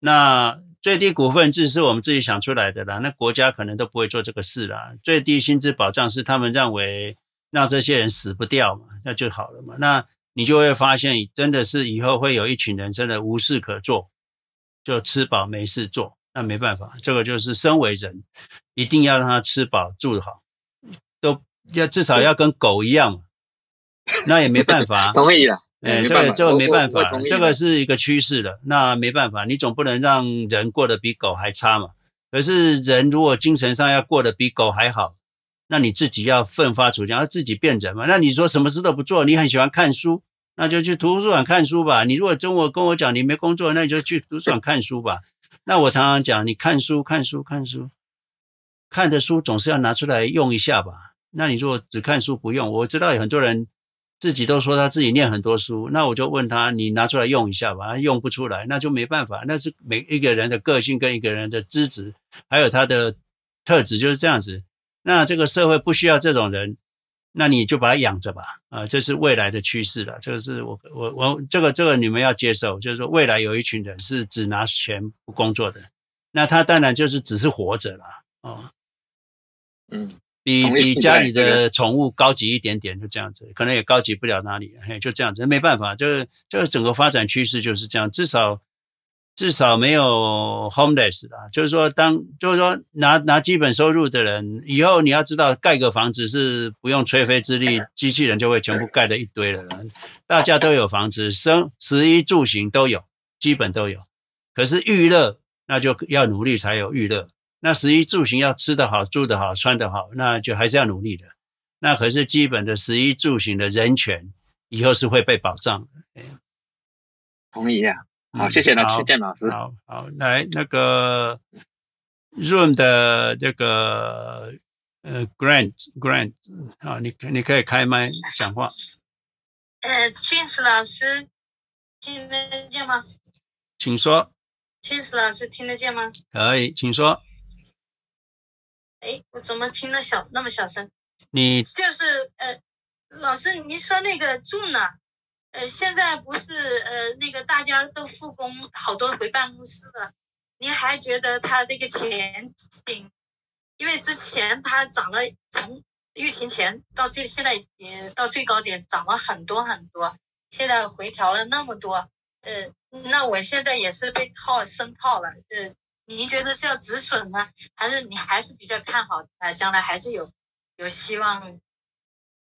那最低股份制是我们自己想出来的啦，那国家可能都不会做这个事啦。最低薪资保障是他们认为让这些人死不掉嘛，那就好了嘛。那你就会发现，真的是以后会有一群人真的无事可做，就吃饱没事做。那没办法，这个就是身为人，一定要让他吃饱住好。要至少要跟狗一样，那也没办法。同意了，哎，这个这个没办法，这个是一个趋势了。那没办法，你总不能让人过得比狗还差嘛。可是人如果精神上要过得比狗还好，那你自己要奋发图强，要自己变人嘛。那你说什么事都不做，你很喜欢看书，那就去图书馆看书吧。你如果跟我跟我讲你没工作，那你就去图书馆看书吧。那我常常讲，你看书看书看书，看的书总是要拿出来用一下吧。那你如果只看书不用，我知道有很多人自己都说他自己念很多书，那我就问他，你拿出来用一下吧，他用不出来，那就没办法，那是每一个人的个性跟一个人的资质，还有他的特质就是这样子。那这个社会不需要这种人，那你就把他养着吧，啊，这是未来的趋势了。这个是我我我这个这个你们要接受，就是说未来有一群人是只拿钱不工作的，那他当然就是只是活着了，哦，嗯。比比家里的宠物高级一点点，就这样子，可能也高级不了哪里，嘿，就这样子，没办法，就是就是整个发展趋势就是这样，至少至少没有 homeless 啦，就是说当就是说拿拿基本收入的人，以后你要知道，盖个房子是不用吹灰之力，机器人就会全部盖的一堆了，大家都有房子，生食衣住行都有，基本都有，可是娱乐那就要努力才有娱乐。那食衣住行要吃得好、住得好、穿得好，那就还是要努力的。那可是基本的食衣住行的人权，以后是会被保障的。同意啊，好，谢谢老师，谢谢老师。好好，来那个 Room 的这个呃 Grant Grant 啊，你你可以开麦讲话。呃，James 老师听得见吗？请说。James 老师听得见吗？可以，请说。哎，我怎么听得小那么小声？你就是呃，老师，您说那个 Zoom 呢？呃，现在不是呃那个大家都复工，好多回办公室了。您还觉得它这个前景？因为之前它涨了，从疫情前到最现在也到最高点涨了很多很多，现在回调了那么多。呃，那我现在也是被套深套了。呃。您觉得是要止损呢，还是你还是比较看好啊？将来还是有有希望，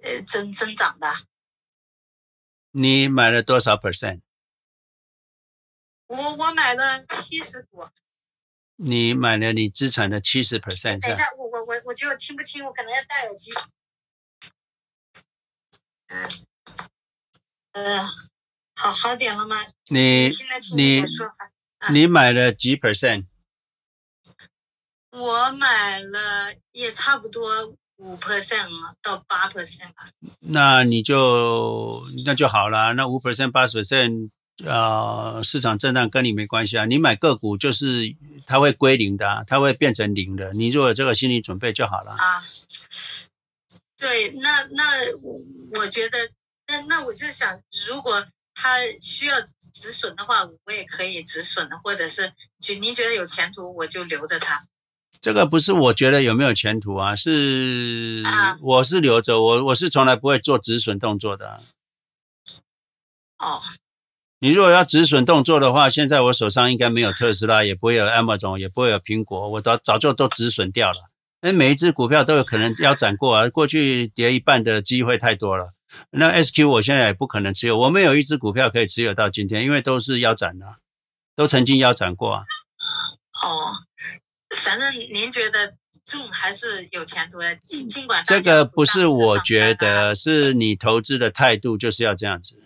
呃，增增长的。你买了多少 percent？我我买了七十股。你买了你资产的七十 percent？等一下，我我我我觉得我听不清，我可能要戴耳机。嗯，呃，好好点了吗？你你你买了几 percent？我买了也差不多五 percent 到八 percent 吧。那你就那就好了，那五 percent 八 percent，呃，市场震荡跟你没关系啊。你买个股就是它会归零的啊，它会变成零的。你如果有这个心理准备就好了。啊，对，那那我我觉得，那那我是想，如果它需要止损的话，我也可以止损的，或者是就您觉得有前途，我就留着它。这个不是我觉得有没有前途啊，是我是留着我我是从来不会做止损动作的。哦，你如果要止损动作的话，现在我手上应该没有特斯拉，也不会有 Amazon，也不会有苹果，我早早就都止损掉了。哎，每一只股票都有可能腰斩过啊，过去跌一半的机会太多了。那 SQ 我现在也不可能持有，我没有一只股票可以持有到今天，因为都是腰斩的，都曾经腰斩过啊。哦。反正您觉得 Zoom 还是有前途的，尽尽管这个不是我觉得，是你投资的态度就是要这样子。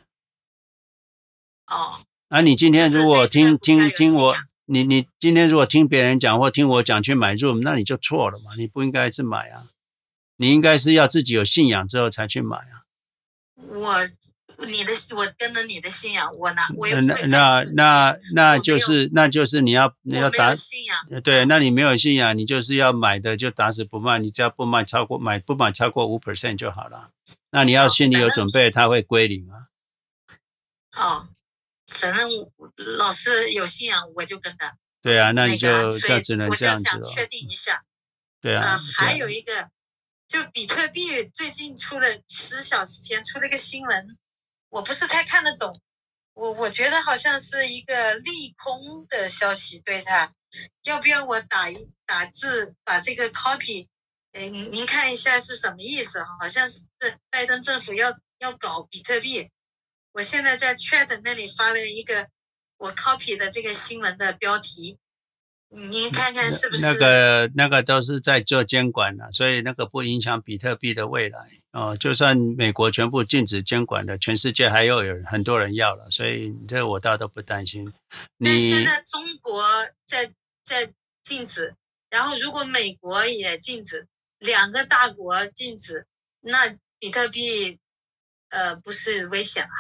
哦，啊，你今天如果听听听我，你你今天如果听别人讲或听我讲去买 Zoom，那你就错了嘛，你不应该是买啊，你应该是要自己有信仰之后才去买啊。我。你的我跟着你的信仰，我拿我也那那那那就是那就是你要你要打信仰，对，那你没有信仰，你就是要买的就打死不卖，你只要不卖超过买不买超过五 percent 就好了。那你要心里有准备，它会归零啊。哦，反正老师有信仰，我就跟他。对啊，那你就那就只能这样子了。我就想确定一下。对啊。嗯，还有一个，就比特币最近出了十小时前出了一个新闻。我不是太看得懂，我我觉得好像是一个利空的消息，对他，要不要我打一打字把这个 copy，嗯，您您看一下是什么意思？好像是拜登政府要要搞比特币，我现在在 chat 那里发了一个我 copy 的这个新闻的标题。您看看是不是那个那个都是在做监管的，所以那个不影响比特币的未来哦。就算美国全部禁止监管的，全世界还有有很多人要了，所以这我倒都不担心。但是呢中国在在禁止，然后如果美国也禁止，两个大国禁止，那比特币呃不是危险啊？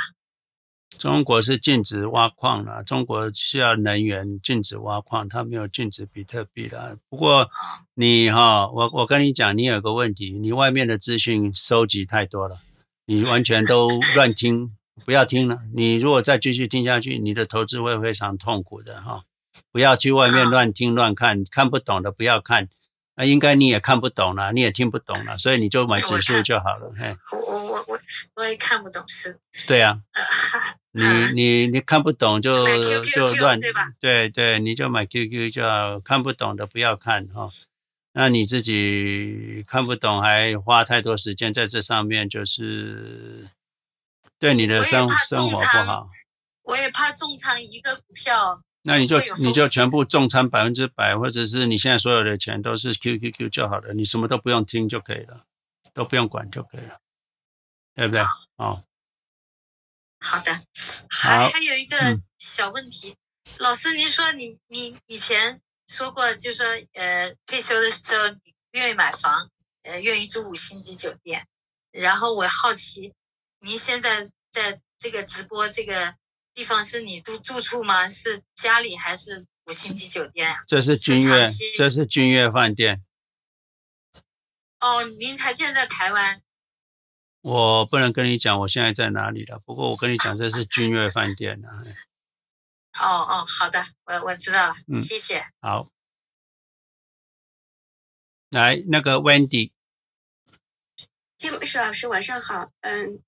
中国是禁止挖矿了，中国需要能源，禁止挖矿，它没有禁止比特币的。不过你哈，我我跟你讲，你有个问题，你外面的资讯收集太多了，你完全都乱听，不要听了。你如果再继续听下去，你的投资会非常痛苦的哈。不要去外面乱听乱看，看不懂的不要看。那应该你也看不懂了，你也听不懂了，所以你就买指数就好了。嘿，我我我我我也看不懂是。对啊。你你你看不懂就就乱对吧？对对，你就买 QQ 就好，看不懂的不要看哈、哦。那你自己看不懂还花太多时间在这上面，就是对你的生生活不好。我也怕重仓一个股票。那你就你就全部重仓百分之百，或者是你现在所有的钱都是 QQQ 就好了，你什么都不用听就可以了，都不用管就可以了，对不对？哦。好的，还还有一个小问题，嗯、老师，您说你你以前说过，就是说呃退休的时候你愿意买房，呃愿意住五星级酒店，然后我好奇，您现在在这个直播这个地方是你住住处吗？是家里还是五星级酒店啊？这是君悦，这是君悦饭店。哦，您还现在在台湾？我不能跟你讲我现在在哪里了，不过我跟你讲，这是君悦饭店啊。哦哦，好的，我我知道了，嗯，谢谢。好，来那个 Wendy，金老师晚上好，嗯嗯、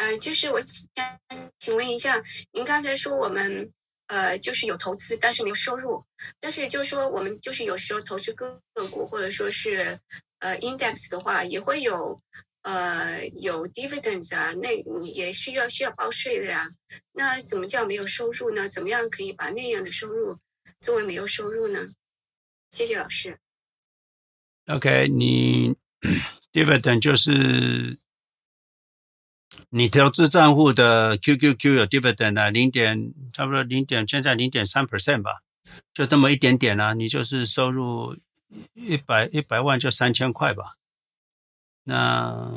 呃，就是我想请问一下，您刚才说我们呃就是有投资，但是没有收入，但是就是说我们就是有时候投资个个股或者说是呃 index 的话，也会有。呃，有 dividends 啊，那也需要需要报税的呀。那怎么叫没有收入呢？怎么样可以把那样的收入作为没有收入呢？谢谢老师。OK，你 dividend 就是你投资账户的 QQQ 有 dividend 啊，零点差不多零点，现在零点三 percent 吧，就这么一点点啊。你就是收入一百一百万就三千块吧。那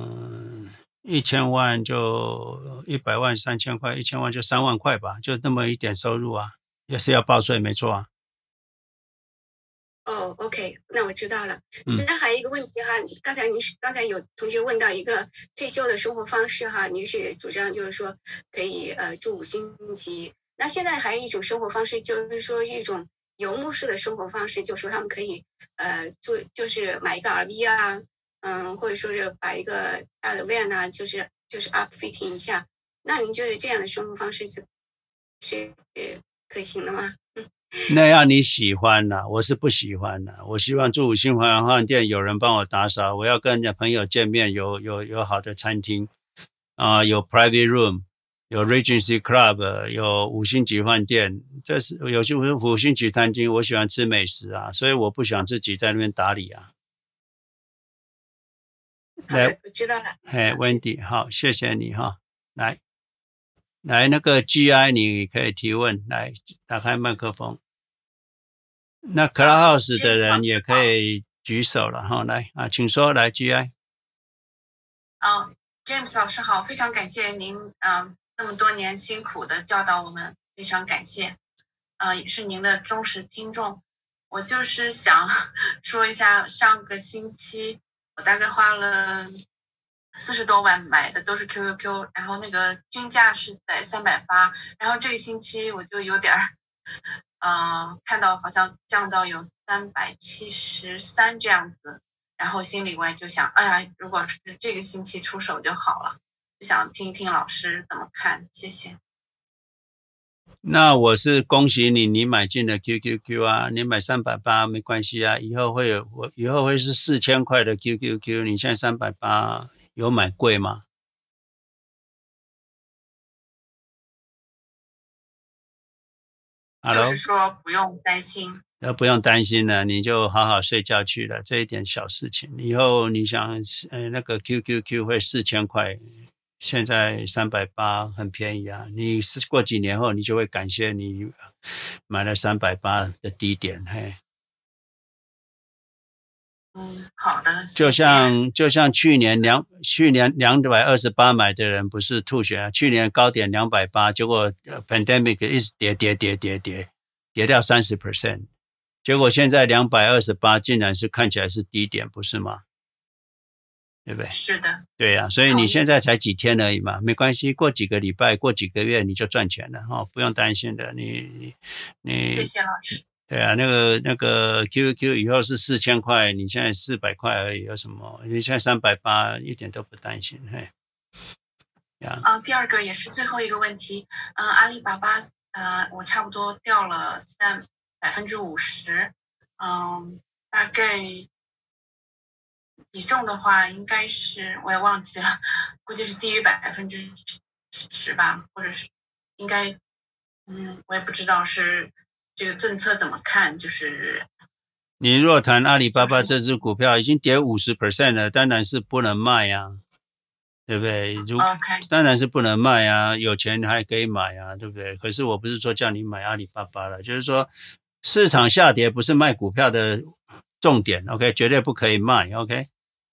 一千万就一百万三千块，一千万就三万块吧，就那么一点收入啊，也是要报税，没错啊。哦、oh，OK，那我知道了。嗯、那还有一个问题哈，刚才您是刚才有同学问到一个退休的生活方式哈，您是主张就是说可以呃住五星级。那现在还有一种生活方式，就是说一种游牧式的生活方式，就是说他们可以呃做就是买一个 RV 啊。嗯，或者说是把一个大的 van 啊，就是就是 upfitting 一下，那您觉得这样的生活方式是是可行的吗？嗯，那要你喜欢了，我是不喜欢的。我希望住五星级饭店，有人帮我打扫，我要跟人家朋友见面，有有有好的餐厅啊、呃，有 private room，有 Regency Club，有五星级饭店，这是有些五星级餐厅，我喜欢吃美食啊，所以我不想自己在那边打理啊。来，我知道了。哎，Wendy，好，谢谢你哈。来，来那个 GI，你可以提问。来，打开麦克风。那 Clubhouse 的人也可以举手了哈。来啊，请说，来 GI。啊，James 老师好，非常感谢您啊，那么多年辛苦的教导我们，非常感谢。呃，也是您的忠实听众。我就是想 说一下，上个星期。我大概花了四十多万买的都是 QQQ，然后那个均价是在三百八，然后这个星期我就有点儿，嗯、呃，看到好像降到有三百七十三这样子，然后心里外就想，哎呀，如果是这个星期出手就好了，就想听一听老师怎么看，谢谢。那我是恭喜你，你买进了 QQQ 啊，你买三百八没关系啊，以后会有我以后会是四千块的 QQQ，你现在三百八有买贵吗就是说不用担心，那不用担心了，你就好好睡觉去了，这一点小事情，以后你想呃那个 QQQ 会四千块。现在三百八很便宜啊！你是过几年后，你就会感谢你买了三百八的低点，嘿。嗯，好的。就像就像去年两去年两百二十八买的人不是吐血啊？去年高点两百八，结果 pandemic 一直跌跌跌跌跌跌掉三十 percent，结果现在两百二十八竟然是看起来是低点，不是吗？对不对？是的，对呀、啊，所以你现在才几天而已嘛，没关系，过几个礼拜，过几个月你就赚钱了哈、哦，不用担心的。你你，谢谢老师。对啊，那个那个 QQ 以后是四千块，你现在四百块而已，有什么？你现在三百八，一点都不担心，嘿。啊，第二个也是最后一个问题，嗯，阿里巴巴，呃，我差不多掉了三百分之五十，嗯，大概。比重的话，应该是我也忘记了，估计是低于百分之十吧，或者是应该，嗯，我也不知道是这个政策怎么看。就是你若谈阿里巴巴这只股票已经跌五十 percent 了，当然是不能卖呀、啊，对不对？如当然是不能卖啊，有钱还可以买啊，对不对？可是我不是说叫你买阿里巴巴了，就是说市场下跌不是卖股票的重点，OK，绝对不可以卖，OK。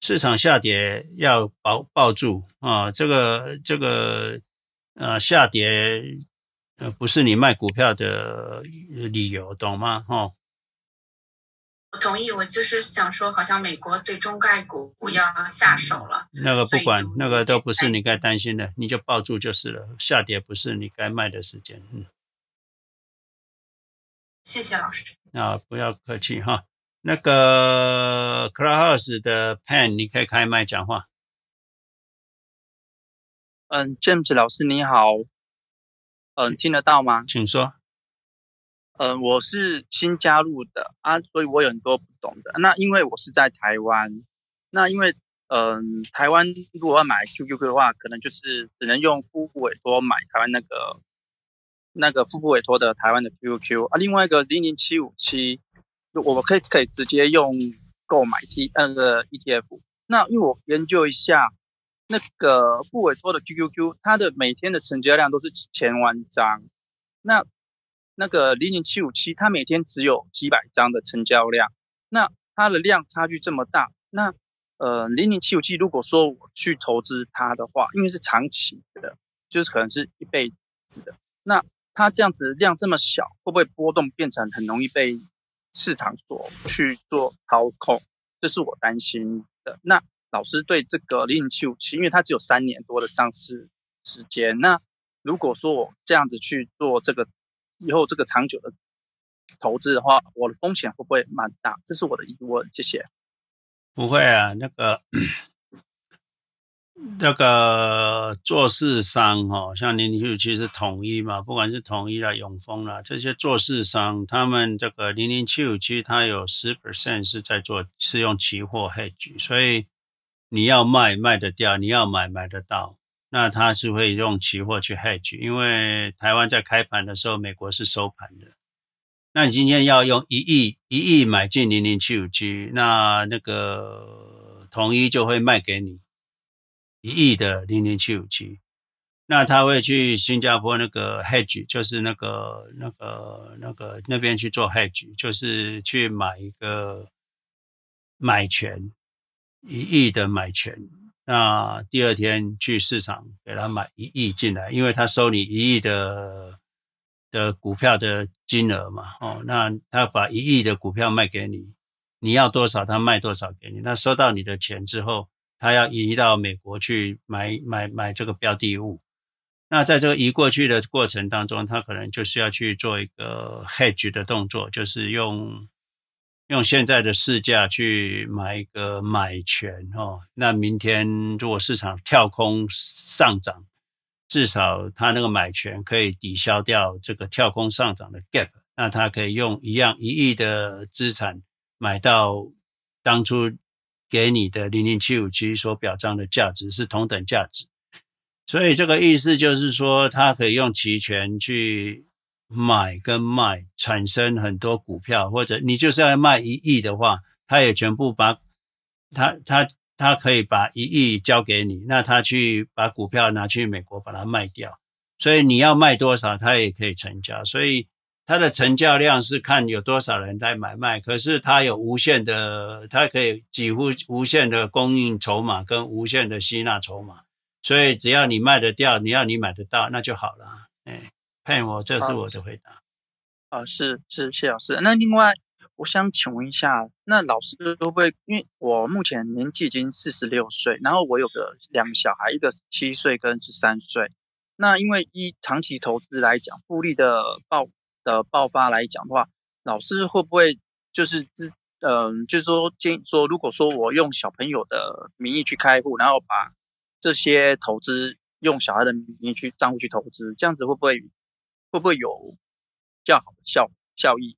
市场下跌要保抱住啊！这个这个呃下跌呃，不是你卖股票的理由，懂吗？哈。我同意，我就是想说，好像美国对中概股要下手了。那个不管，那个都不是你该担心的，你就抱住就是了。下跌不是你该卖的时间。嗯，谢谢老师。啊，不要客气哈。那个 Clubhouse 的 Pen，你可以开麦讲话。嗯，James 老师你好。嗯，听得到吗？请说。嗯，我是新加入的啊，所以我有很多不懂的。那因为我是在台湾，那因为嗯，台湾如果要买 QQQ 的话，可能就是只能用富富委托买台湾那个那个富富委托的台湾的 QQQ 啊。另外一个零零七五七，我们可以可以直接用购买 T 那个 ETF。那因为我研究一下那个不委托的 QQQ，它的每天的成交量都是几千万张，那。那个零零七五七，它每天只有几百张的成交量，那它的量差距这么大，那呃零零七五七如果说我去投资它的话，因为是长期的，就是可能是一辈子的，那它这样子量这么小，会不会波动变成很容易被市场所去做操控？这是我担心的。那老师对这个零零七五七，因为它只有三年多的上市时间，那如果说我这样子去做这个。以后这个长久的投资的话，我的风险会不会蛮大？这是我的疑问。谢谢。不会啊，那个那个做市商哈，像零零七五七是统一嘛，不管是统一啦、永丰啦，这些做市商，他们这个零零七五七，它有十 percent 是在做是用期货 hedge，所以你要卖卖得掉，你要买买得到。那他是会用期货去 hedge，因为台湾在开盘的时候，美国是收盘的。那你今天要用一亿一亿买进零零七五七，那那个统一就会卖给你一亿的零零七五七。那他会去新加坡那个 hedge，就是那个那个那个那边去做 hedge，就是去买一个买权一亿的买权。那第二天去市场给他买一亿进来，因为他收你一亿的的股票的金额嘛，哦，那他把一亿的股票卖给你，你要多少他卖多少给你。那收到你的钱之后，他要移到美国去买买买这个标的物。那在这个移过去的过程当中，他可能就是要去做一个 hedge 的动作，就是用。用现在的市价去买一个买权哦，那明天如果市场跳空上涨，至少他那个买权可以抵消掉这个跳空上涨的 gap，那他可以用一样一亿的资产买到当初给你的零零七五七所表彰的价值是同等价值，所以这个意思就是说，他可以用期权去。买跟卖产生很多股票，或者你就是要卖一亿的话，他也全部把，他他他可以把一亿交给你，那他去把股票拿去美国把它卖掉，所以你要卖多少，他也可以成交，所以它的成交量是看有多少人在买卖，可是它有无限的，它可以几乎无限的供应筹码跟无限的吸纳筹码，所以只要你卖得掉，你要你买得到，那就好了，哎。嘿，我这是我的回答。啊，是是谢老师。那另外，我想请问一下，那老师会不会？因为我目前年纪已经四十六岁，然后我有个两个小孩，一个七岁跟十三岁。那因为一长期投资来讲，复利的爆的爆发来讲的话，老师会不会就是嗯、呃，就是说建议说，如果说我用小朋友的名义去开户，然后把这些投资用小孩的名义去账户去投资，这样子会不会？会不会有较好的效效益？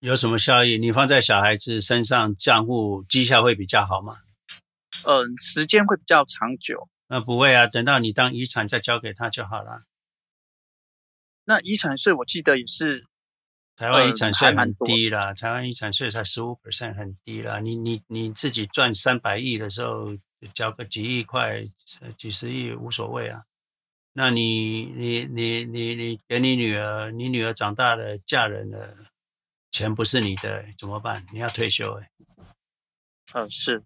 有什么效益？你放在小孩子身上账户绩效会比较好吗？嗯，时间会比较长久。那不会啊，等到你当遗产再交给他就好了。那遗产税我记得也是，台湾遗产税很低啦，台湾遗产税才十五 percent，很低啦。你你你自己赚三百亿的时候，交个几亿块、几十亿无所谓啊。那你你你你你给你女儿，你女儿长大了嫁人了，钱不是你的怎么办？你要退休哎。嗯，是，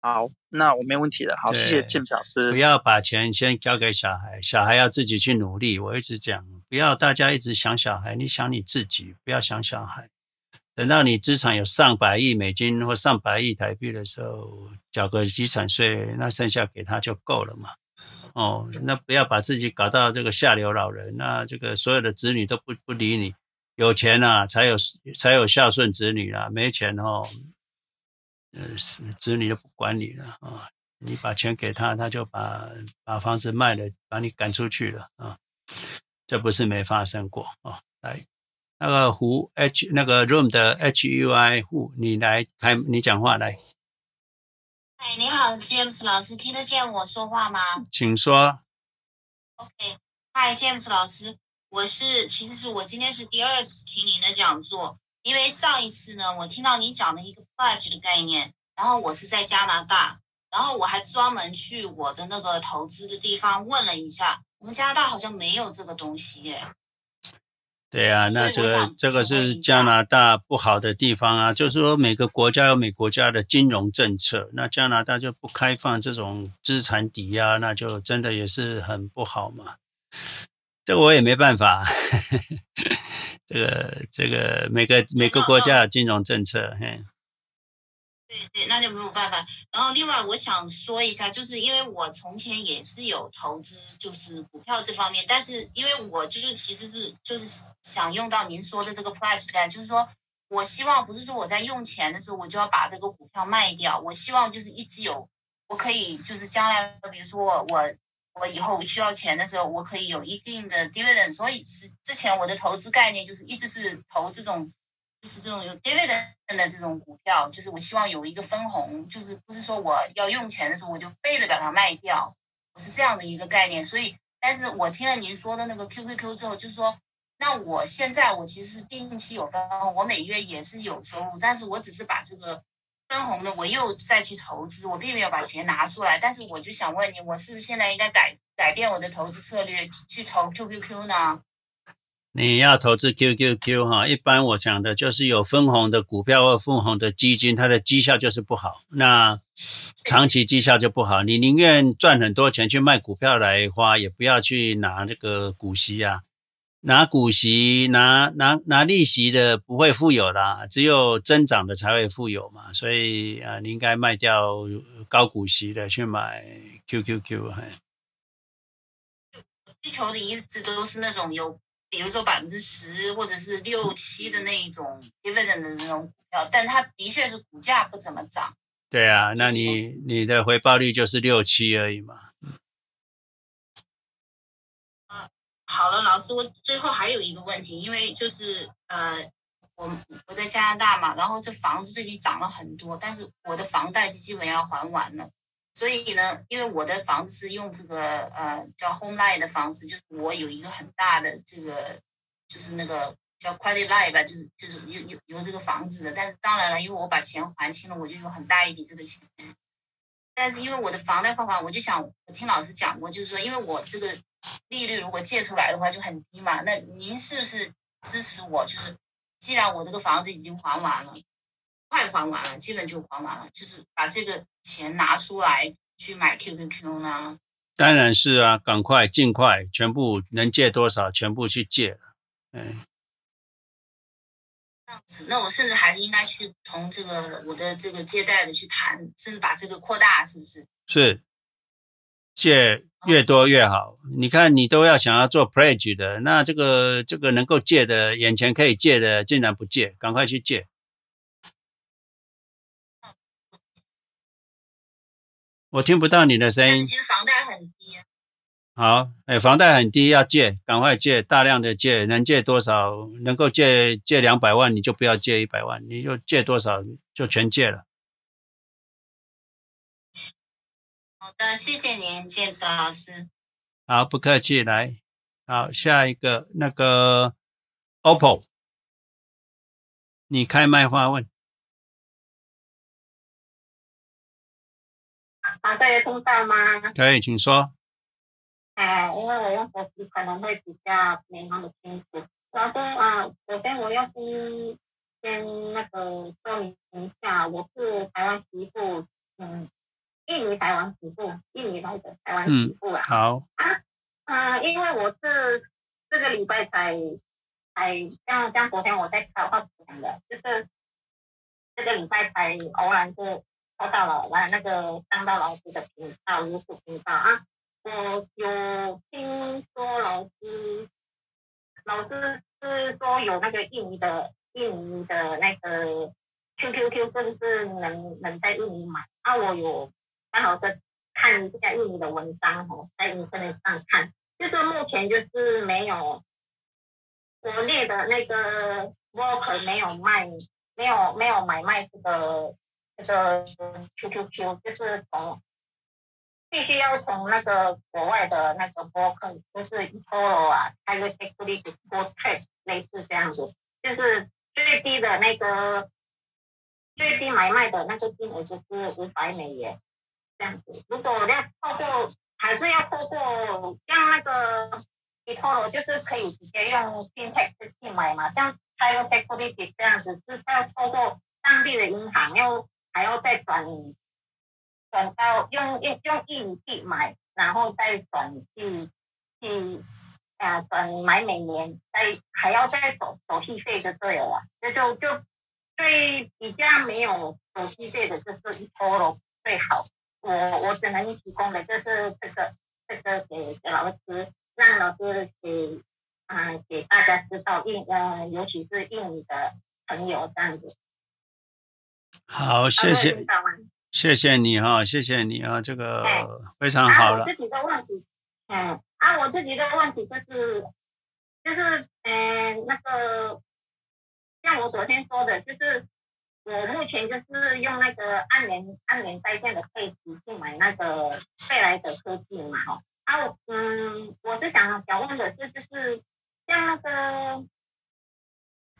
好，那我没问题了。好，谢谢 James 老师。不要把钱先交给小孩，小孩要自己去努力。我一直讲，不要大家一直想小孩，你想你自己，不要想小孩。等到你资产有上百亿美金或上百亿台币的时候，缴个遗产税，那剩下给他就够了嘛。哦，那不要把自己搞到这个下流老人，那这个所有的子女都不不理你。有钱啊，才有才有孝顺子女啦，没钱哦，呃，子女就不管你了啊。你把钱给他，他就把把房子卖了，把你赶出去了啊！这不是没发生过啊！来，那个胡 H 那个 room 的 HUI 胡，你来开，你讲话来。哎，你好，James 老师，听得见我说话吗？请说。OK，Hi，James 老师，我是其实是我今天是第二次听您的讲座，因为上一次呢，我听到您讲的一个 pledge 的概念，然后我是在加拿大。然后我还专门去我的那个投资的地方问了一下，我们加拿大好像没有这个东西耶。对啊，那这个这个是加拿大不好的地方啊，就是说每个国家有每个国家的金融政策，那加拿大就不开放这种资产抵押，那就真的也是很不好嘛。这我也没办法，这个这个每个每个国家的金融政策，嘿。对对，那就没有办法。然后另外我想说一下，就是因为我从前也是有投资，就是股票这方面，但是因为我就是其实是就是想用到您说的这个 price 感，就是说我希望不是说我在用钱的时候我就要把这个股票卖掉，我希望就是一直有，我可以就是将来比如说我我我以后需要钱的时候，我可以有一定的 dividend。所以是之前我的投资概念就是一直是投这种。就是这种有 dividend 的这种股票，就是我希望有一个分红，就是不是说我要用钱的时候我就非得把它卖掉，我是这样的一个概念。所以，但是我听了您说的那个 QQQ 之后，就是说，那我现在我其实是定期有分红，我每月也是有收入，但是我只是把这个分红的我又再去投资，我并没有把钱拿出来。但是我就想问你，我是不是现在应该改改变我的投资策略，去投 QQQ 呢？你要投资 QQQ 哈，一般我讲的就是有分红的股票或分红的基金，它的绩效就是不好，那长期绩效就不好。你宁愿赚很多钱去卖股票来花，也不要去拿这个股息啊，拿股息拿拿拿利息的不会富有啦，只有增长的才会富有嘛。所以啊，你应该卖掉高股息的去买 QQQ。追求的一直都是那种有。比如说百分之十或者是六七的那一种 dividend 的那种股票，但它的确是股价不怎么涨。对啊，那你你的回报率就是六七而已嘛。好了，老师，我最后还有一个问题，因为就是呃，我我在加拿大嘛，然后这房子最近涨了很多，但是我的房贷就基本要还完了。所以呢，因为我的房子是用这个呃叫 HomeLine 的房子，就是我有一个很大的这个，就是那个叫 Credit Line 吧，就是就是有有有这个房子的。但是当然了，因为我把钱还清了，我就有很大一笔这个钱。但是因为我的房贷还完，我就想，我听老师讲过，就是说，因为我这个利率如果借出来的话就很低嘛，那您是不是支持我？就是既然我这个房子已经还完了。快还完了，基本就还完了，就是把这个钱拿出来去买 QQQ 呢？当然是啊，赶快尽快，全部能借多少，全部去借了。嗯，这样子，那我甚至还是应该去同这个我的这个借贷的去谈，甚至把这个扩大，是不是？是，借越多越好。嗯。你看，你都要想要做 pledge 的，那这个这个能够借的，眼前可以借的，竟然不借，赶快去借。我听不到你的声音。其实房贷很低。好，哎，房贷很低，要借，赶快借，大量的借，能借多少？能够借借两百万，你就不要借一百万，你就借多少就全借了。好的，谢谢您，James 老师。好，不客气，来，好，下一个那个 OPPO，你开麦发问。啊，大家听到吗？可以，请说。哎，因为我用手机可能会比较没那么清楚。老师啊，首先我要先先那个说明一下，我是台湾媳妇，嗯，印尼台湾媳妇，印尼来的台湾媳妇啊。嗯、好。啊啊，因为我是这个礼拜才才像像昨天我在开话讲的，就是这个礼拜才偶然是到了完那个当道老师的频道，如数频道啊。我有听说老师老师是说有那个印尼的印尼的那个 QQQ，甚至能能在印尼买啊。我有刚好在看一下印尼的文章哦，在印尼上看。就是目前就是没有国内的那个 broker 没有卖，没有没有买卖这个这个 QQQ，就是从必须要从那个国外的那个博客就是 eToro 啊，还有 Equity Broker 类似这样子，就是最低的那个最低买卖的那个金额就是五百美元这样子。如果要透过还是要透过像那个 eToro，就是可以直接用 FinTech 去买嘛，像 China Securities 这样子，是要透过当地的银行，要还要再转转到用用用印尼币买，然后再转去去啊转买美元，再还要再手手续费就对了，这就就最比较没有手续费的，就是 eToro 最好。我我只能提供的就是这个这个给给老师，让老师给啊、给大家知道印呃，尤其是印尼的朋友这样子。好，谢谢，谢谢你哈，谢谢你啊，这个非常好了。啊、我自己的问题，嗯，啊，我自己的问题就是就是嗯、呃、那个像我昨天说的，就是。我目前就是用那个按年按年在线的配置去买那个贝莱德科技嘛，哈。啊，我嗯，我是想想问的是，就是像那个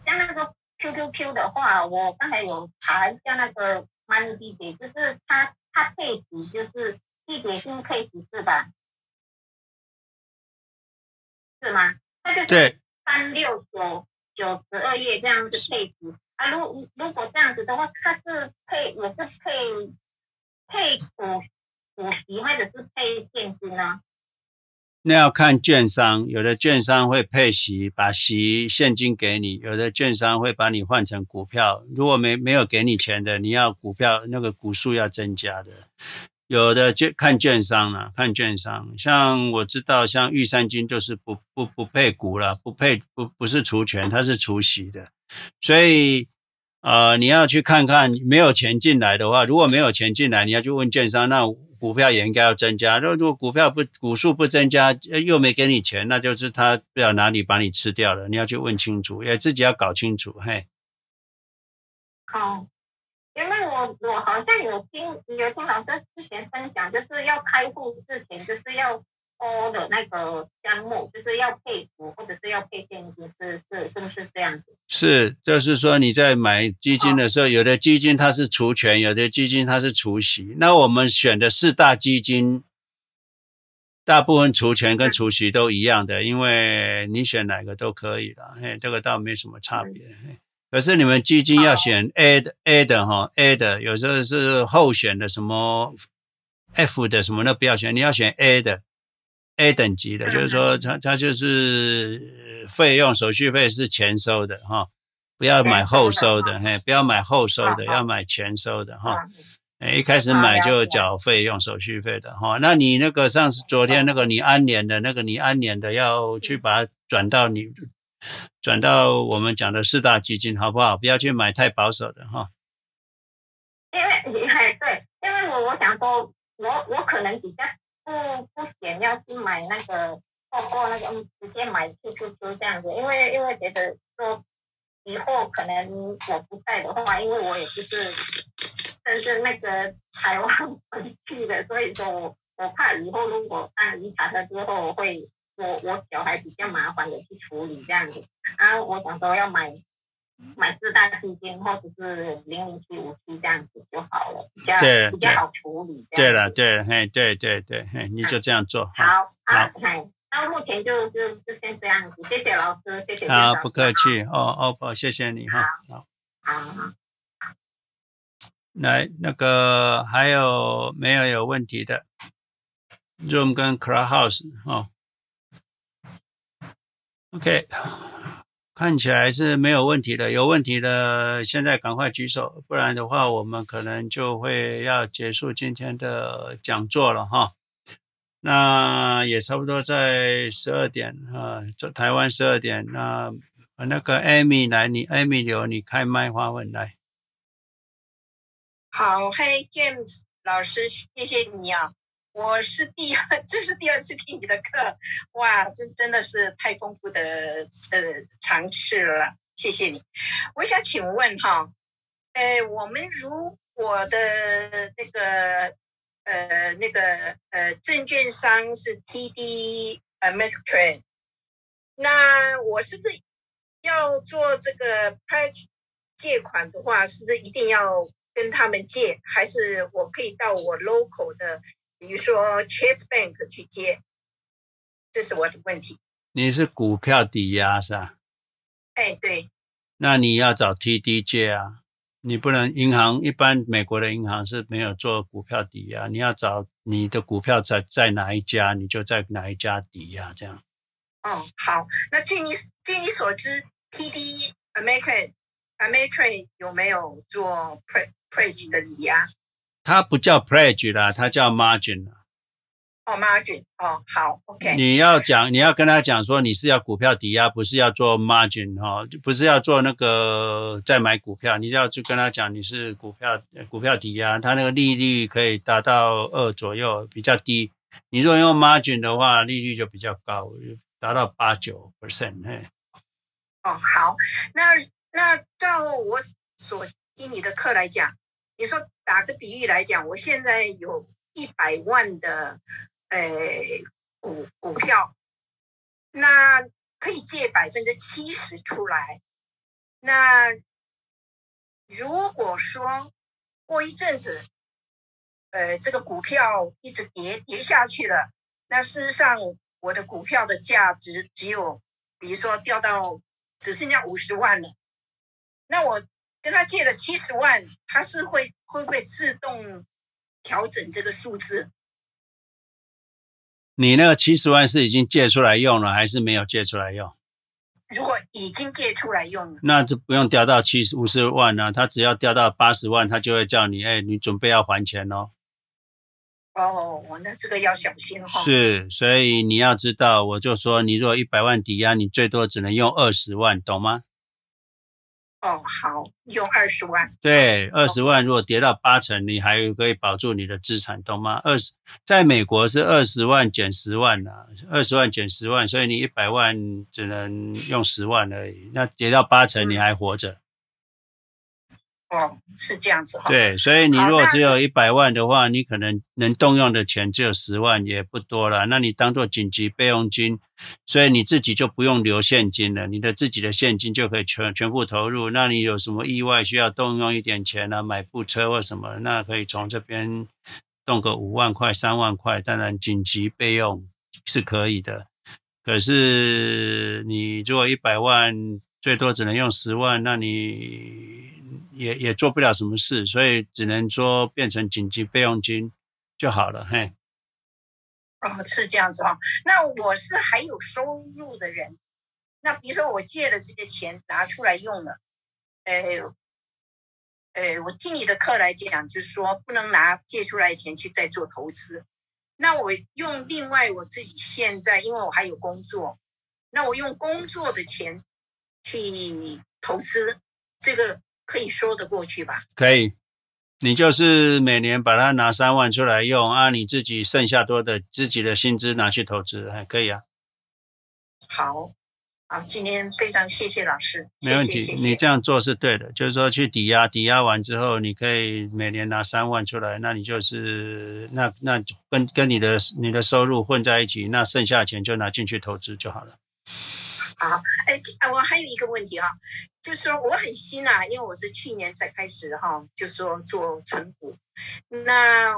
像那个 QQQ 的话，我刚才有查一下那个 Money DJ，就是它它配置就是季节性配置是吧？是吗？它就是三六九九十二页这样子配置。啊，如如果这样子的话，它是配也是配配股股息，或者是配现金呢？那要看券商，有的券商会配息，把息现金给你；有的券商会把你换成股票。如果没没有给你钱的，你要股票那个股数要增加的。有的就看券商了，看券商。像我知道，像玉山金就是不不不配股了，不配不不是除权，它是除息的。所以，呃，你要去看看没有钱进来的话，如果没有钱进来，你要去问券商，那股票也应该要增加。如果股票不股数不增加，又没给你钱，那就是他不知道哪里把你吃掉了。你要去问清楚，也自己要搞清楚。嘿，好，因为我我好像有听有听老师之前分享，就是要开户之前就是要。多的那个项目就是要配股或者是要配现金，是是是不是这样子？是，就是说你在买基金的时候，有的基金它是除权，有的基金它是除息。那我们选的四大基金，大部分除权跟除息都一样的，因为你选哪个都可以的，嘿，这个倒没什么差别。可是你们基金要选 A 的 A 的哈 A 的，有时候是候选的什么 F 的什么的不要选，你要选 A 的。A 等级的，就是说，它它就是费用手续费是前收的哈，不要买后收的，嘿，不要买后收的，要买前收的哈。一开始买就缴费用手续费的哈。那你那个上次昨天那个你安联的那个你安联的要去把它转到你转到我们讲的四大基金好不好？不要去买太保守的哈。因为你还对，因为我我想说，我我可能比较。不不想要去买那个，透过那个嗯，直接买 QQQ 这样子，因为因为觉得说以后可能我不在的话，因为我也不是真正那个台湾回去的，所以说我我怕以后如果办遗产了之后会我我小孩比较麻烦的去处理这样子，啊，我想说要买。买四大基金或者是零零七五七这样子就好了，比较对比较好处理。对了，对，嘿，对对对，嘿，你就这样做。好，好，嘿，那目前就就就先这样子，谢谢老师，谢谢。好，不客气，哦哦不，谢谢你哈。好，好。来，那个还有没有有问题的？Room 跟 Clubhouse 哦。OK，看起来是没有问题的。有问题的，现在赶快举手，不然的话，我们可能就会要结束今天的讲座了哈。那也差不多在十二点啊，就台湾十二点。那那个 Amy 来，你 Amy 留，你开麦发问来。好，嘿，James 老师，谢谢你啊。我是第二，这是第二次听你的课，哇，这真的是太丰富的呃尝试了，谢谢你。我想请问哈，呃，我们如果的那个呃那个呃证券商是 TD Ameritrade，那我是不是要做这个 pledge 借款的话，是不是一定要跟他们借，还是我可以到我 local 的？比如说 Chase Bank 去接，这是我的问题。你是股票抵押是吧？哎，对。那你要找 TD 借啊，你不能银行一般美国的银行是没有做股票抵押，你要找你的股票在在哪一家，你就在哪一家抵押这样。哦，好。那据你据你所知，TD Ameritrade Ameritrade 有没有做 pledge 的抵押？它不叫 pledge 啦，它叫 margin 哦、oh,，margin，哦，好，OK。你要讲，你要跟他讲说，你是要股票抵押，不是要做 margin 哈，不是要做那个再买股票，你要去跟他讲你是股票股票抵押，它那个利率可以达到二左右，比较低。你如果用 margin 的话，利率就比较高，达到八九 percent。嘿，哦，好，那那照我所听你的课来讲，你说。打个比喻来讲，我现在有一百万的呃股股票，那可以借百分之七十出来。那如果说过一阵子，呃，这个股票一直跌跌下去了，那事实上我的股票的价值只有，比如说掉到只剩下五十万了，那我。跟他借了七十万，他是会会不会自动调整这个数字？你那个七十万是已经借出来用了，还是没有借出来用？如果已经借出来用了，那就不用调到七十五十万了，他只要调到八十万，他就会叫你，哎，你准备要还钱喽。哦，那这个要小心哈、哦。是，所以你要知道，我就说，你如果一百万抵押，你最多只能用二十万，懂吗？哦，好，用二十万。对，二十万如果跌到八成，你还可以保住你的资产，懂吗？二十，在美国是二十万减十万啊，二十万减十万，所以你一百万只能用十万而已。那跌到八成，你还活着。嗯哦，是这样子哈。对，所以你如果只有一百万的话，你可能能动用的钱只有十万，也不多了。那你当做紧急备用金，所以你自己就不用留现金了，你的自己的现金就可以全全部投入。那你有什么意外需要动用一点钱呢？买部车或什么，那可以从这边动个五万块、三万块，当然紧急备用是可以的。可是你如果一百万，最多只能用十万，那你。也也做不了什么事，所以只能说变成紧急备用金就好了。嘿，哦，是这样子哦。那我是还有收入的人，那比如说我借了这个钱拿出来用了，呃，呃，我听你的课来讲，就是说不能拿借出来钱去再做投资。那我用另外我自己现在，因为我还有工作，那我用工作的钱去投资这个。可以说得过去吧？可以，你就是每年把它拿三万出来用啊，你自己剩下多的自己的薪资拿去投资，还可以啊。好，好，今天非常谢谢老师，没问题，你这样做是对的，就是说去抵押，抵押完之后，你可以每年拿三万出来，那你就是那那跟跟你的你的收入混在一起，那剩下的钱就拿进去投资就好了。好，哎，我还有一个问题哈、啊，就是说我很新啊，因为我是去年才开始哈，就说做存股。那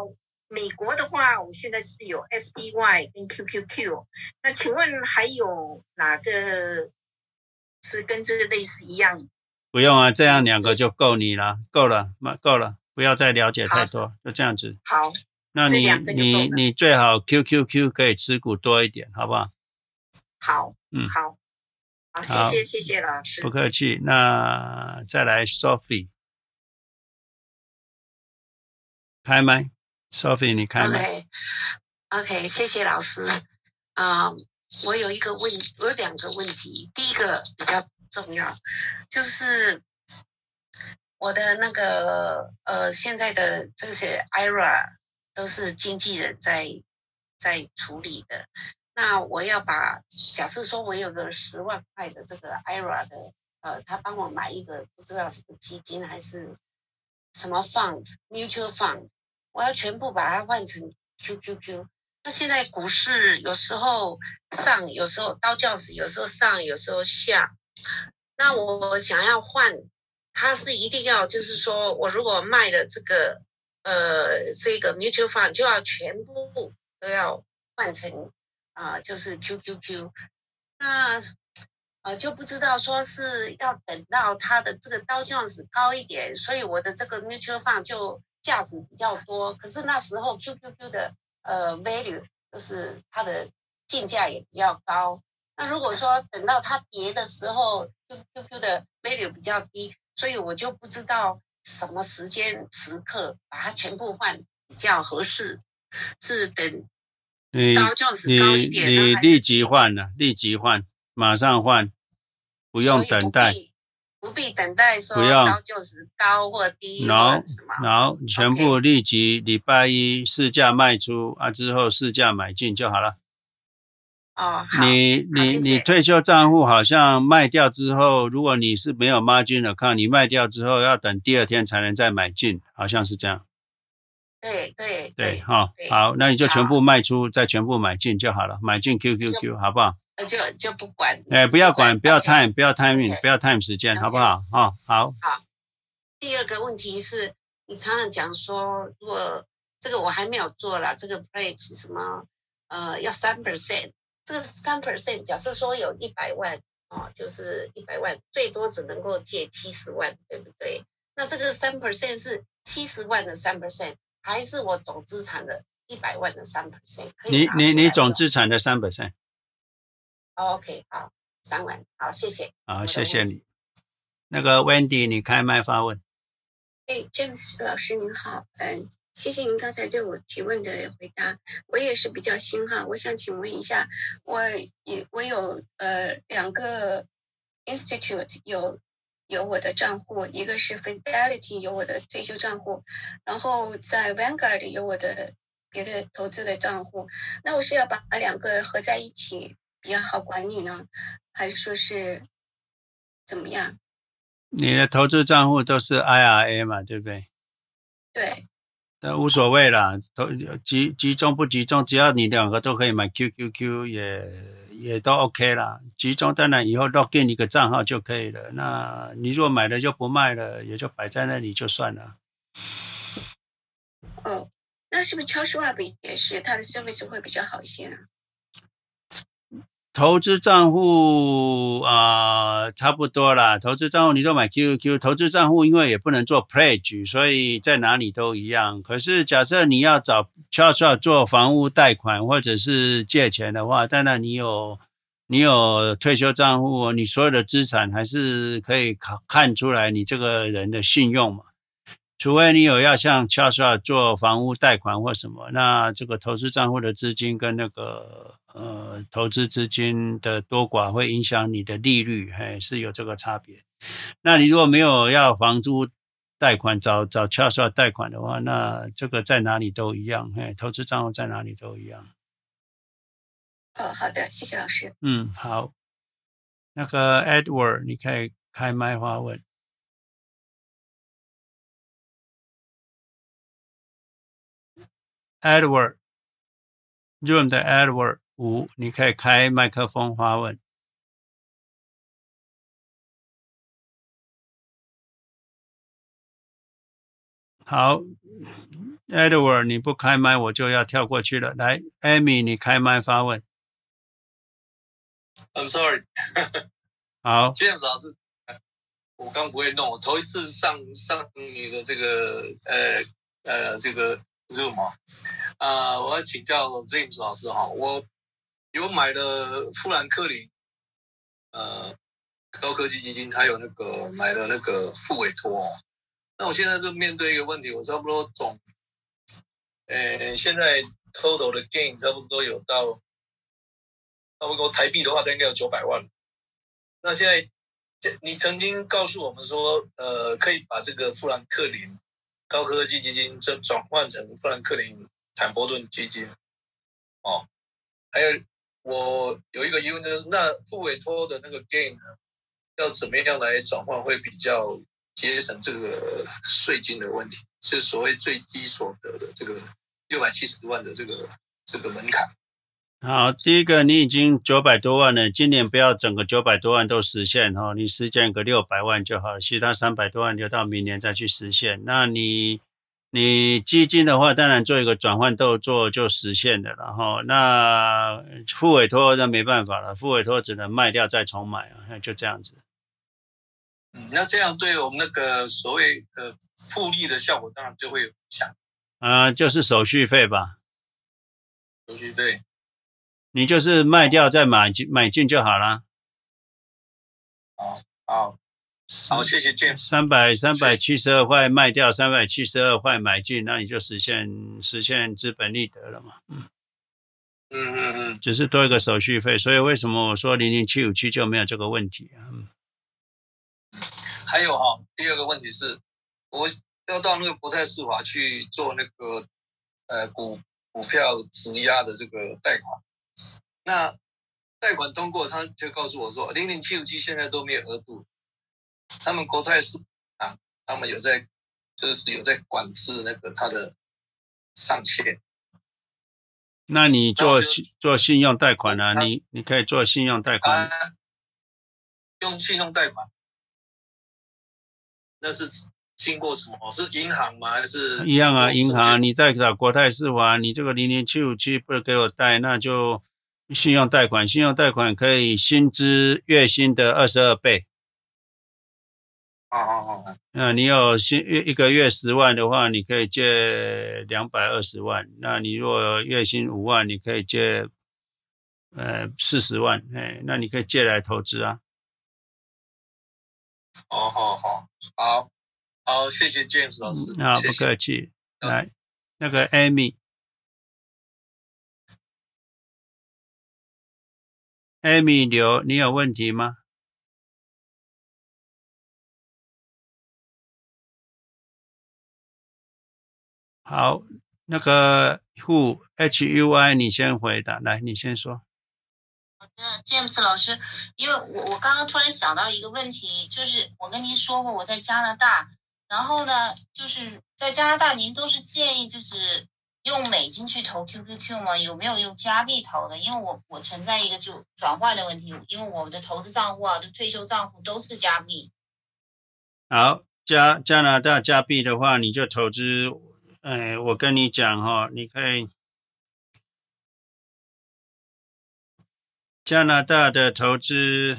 美国的话，我现在是有 SPY 跟 QQQ，那请问还有哪个是跟这个类似一样？不用啊，这样两个就够你了，够了，够了，不要再了解太多，就这样子。好，那你你你最好 QQQ 可以持股多一点，好不好？好，嗯，好。好，谢谢谢谢老师，不客气。那再来 Sophie，开麦，Sophie 你开麦。OK，OK，谢谢老师。啊、uh,，我有一个问，我有两个问题。第一个比较重要，就是我的那个呃，现在的这些 IRA 都是经纪人在在处理的。那我要把假设说，我有个十万块的这个 IRA 的，呃，他帮我买一个不知道是基金还是什么 fund，mutual fund，我要全部把它换成 QQQ。那现在股市有时候上，有时候倒教室，有时候上，有时候下。那我想要换，它是一定要就是说我如果卖了这个，呃，这个 mutual fund 就要全部都要换成。啊、就是 QQQ，那呃就不知道说是要等到它的这个 Dow Jones 高一点，所以我的这个 mutual fund 就价值比较多。可是那时候 QQQ 的呃 value 就是它的进价也比较高。那如果说等到它跌的时候，QQQ 的 value 比较低，所以我就不知道什么时间时刻把它全部换比较合适，是等。你你你立即换了，立即换，马上换，不用等待，不必等待说，不用，就是高或低，然后然后全部立即礼拜一市价卖出啊，之后市价买进就好了。哦，你你你退休账户好像卖掉之后，如果你是没有 margin 的，看你卖掉之后要等第二天才能再买进，好像是这样。对对对，好，好，那你就全部卖出，再全部买进就好了，买进 QQQ 好不好？就就不管，哎，不要管，不要 time，不要 timing，不要 time 时间，好不好？好，好。好。第二个问题是，你常常讲说，如果这个我还没有做了，这个 pledge 什么，呃，要三 percent，这个三 percent，假设说有一百万，哦，就是一百万，最多只能够借七十万，对不对？那这个三 percent 是七十万的三 percent。还是我总资产的一百万的三 percent，你你你总资产的三 percent。OK，好，三万，好，谢谢。好，谢谢你。那个 Wendy，你开麦发问。哎，James 老师您好，嗯，谢谢您刚才对我提问的回答。我也是比较新哈，我想请问一下，我也我有呃两个 institute 有。有我的账户，一个是 Fidelity 有我的退休账户，然后在 Vanguard 有我的别的投资的账户。那我是要把两个合在一起比较好管理呢，还是说是怎么样？你的投资账户都是 IRA 嘛，对不对？对。那无所谓啦，投集集中不集中，只要你两个都可以买 QQQ 也。也都 OK 啦，集中当然以后都给你一个账号就可以了。那你如果买了就不卖了，也就摆在那里就算了。哦，那是不是超市 Web 也是它的 service 会比较好一些呢？投资账户啊、差不多啦。投资账户你都买 QQ，投资账户因为也不能做 pledge，所以在哪里都一样。可是假设你要找 Charles 做房屋贷款或者是借钱的话，当然你有你有退休账户，你所有的资产还是可以看看出来你这个人的信用嘛。除非你有要向 Charles 做房屋贷款或什么，那这个投资账户的资金跟那个。呃，投资资金的多寡会影响你的利率，嘿，是有这个差别。那你如果没有要房租贷款，找找 Charles 贷款的话，那这个在哪里都一样，嘿，投资账户在哪里都一样。哦，好的，谢谢老师。嗯，好。那个 Edward，你可以开麦发问。Edward，Room 的 Edward。五，你可以开麦克风发问。好，Edward，你不开麦，我就要跳过去了。来，Amy，你开麦发问。I'm sorry。好。James 老师，我刚不会弄，我头一次上上你的这个呃呃这个 Zoom 啊，呃，我要请教 James 老师哈，我。有买了富兰克林，呃，高科技基金，还有那个买了那个复委托哦。那我现在就面对一个问题，我差不多总，呃，现在 total 的 gain 差不多有到，差不多台币的话，它应该有九百万。那现在，你曾经告诉我们说，呃，可以把这个富兰克林高科技基金转转换成富兰克林坦博顿基金，哦，还有我有一个疑问就是，那复委托的那个 gain 呢，要怎么样来转换会比较？节省这个税金的问题，是所谓最低所得的这个六百七十万的这个这个门槛。好，第一个你已经九百多万了，今年不要整个九百多万都实现哈，你实现个六百万就好，其他三百多万留到明年再去实现。那你你基金的话，当然做一个转换动作就实现了，然后那付委托那没办法了，付委托只能卖掉再重买啊，就这样子。那这样对我们那个所谓的复利的效果，当然就会有影响。啊、呃，就是手续费吧。手续费，你就是卖掉再买进买进就好了。好，好，好，谢谢 James。三百三百七十二块卖掉，三百七十二块买进，那你就实现实现资本利得了嘛。嗯嗯嗯嗯，只是多一个手续费，所以为什么我说零零七五七就没有这个问题啊？嗯。还有哈，第二个问题是，我要到那个国泰世华去做那个呃股股票质押的这个贷款，那贷款通过，他就告诉我说，零零七五七现在都没有额度，他们国泰是啊，他们有在就是有在管制那个他的上限。那你做信做信用贷款啊？你你可以做信用贷款，啊，用信用贷款。那是经过什么？是银行吗？还是一样啊？银行，你在找国泰世华，你这个零零七五七不给我贷，那就信用贷款。信用贷款可以薪资月薪的二十二倍。哦哦哦。那你有薪月一个月十万的话，你可以借两百二十万。那你如果月薪五万，你可以借呃四十万。哎，那你可以借来投资啊。哦，好好好，好，谢谢 James 老师。啊，不客气。来，那个 Amy，Amy 刘，你有问题吗？好，那个 Who H U I，你先回答。来，你先说。好的，James 老师，因为我我刚刚突然想到一个问题，就是我跟您说过我在加拿大，然后呢，就是在加拿大您都是建议就是用美金去投 QQQ 吗？有没有用加币投的？因为我我存在一个就转换的问题，因为我们的投资账户啊，的退休账户都是加币。好，加加拿大加币的话，你就投资，哎，我跟你讲哈，你可以。加拿大的投资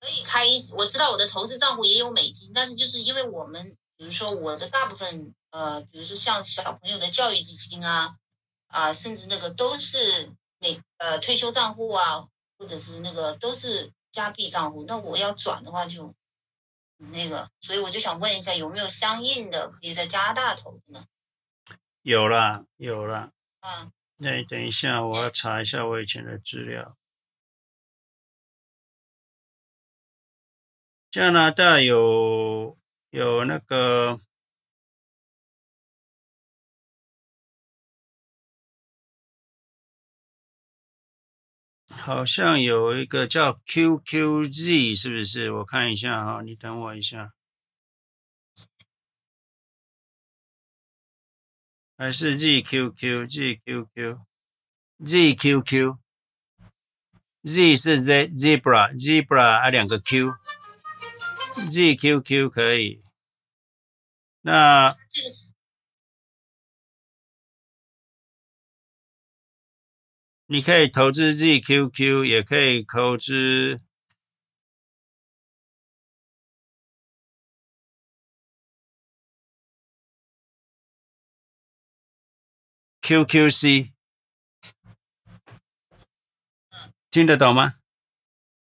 可以开一，我知道我的投资账户也有美金，但是就是因为我们，比如说我的大部分，呃，比如说像小朋友的教育基金啊，啊，甚至那个都是美，呃，退休账户啊，或者是那个都是加币账户，那我要转的话就那个，所以我就想问一下，有没有相应的可以在加拿大投的呢？有了，有了。嗯，那等一下，我要查一下我以前的资料。加拿大有有那个，好像有一个叫 QQZ，是不是？我看一下哈，你等我一下。还是 ZQQ ZQQ ZQQ Z 是 Z Zebra Zebra 啊，两个 Q ZQQ 可以。那你可以投资 ZQQ，也可以投资。QQC，听得懂吗？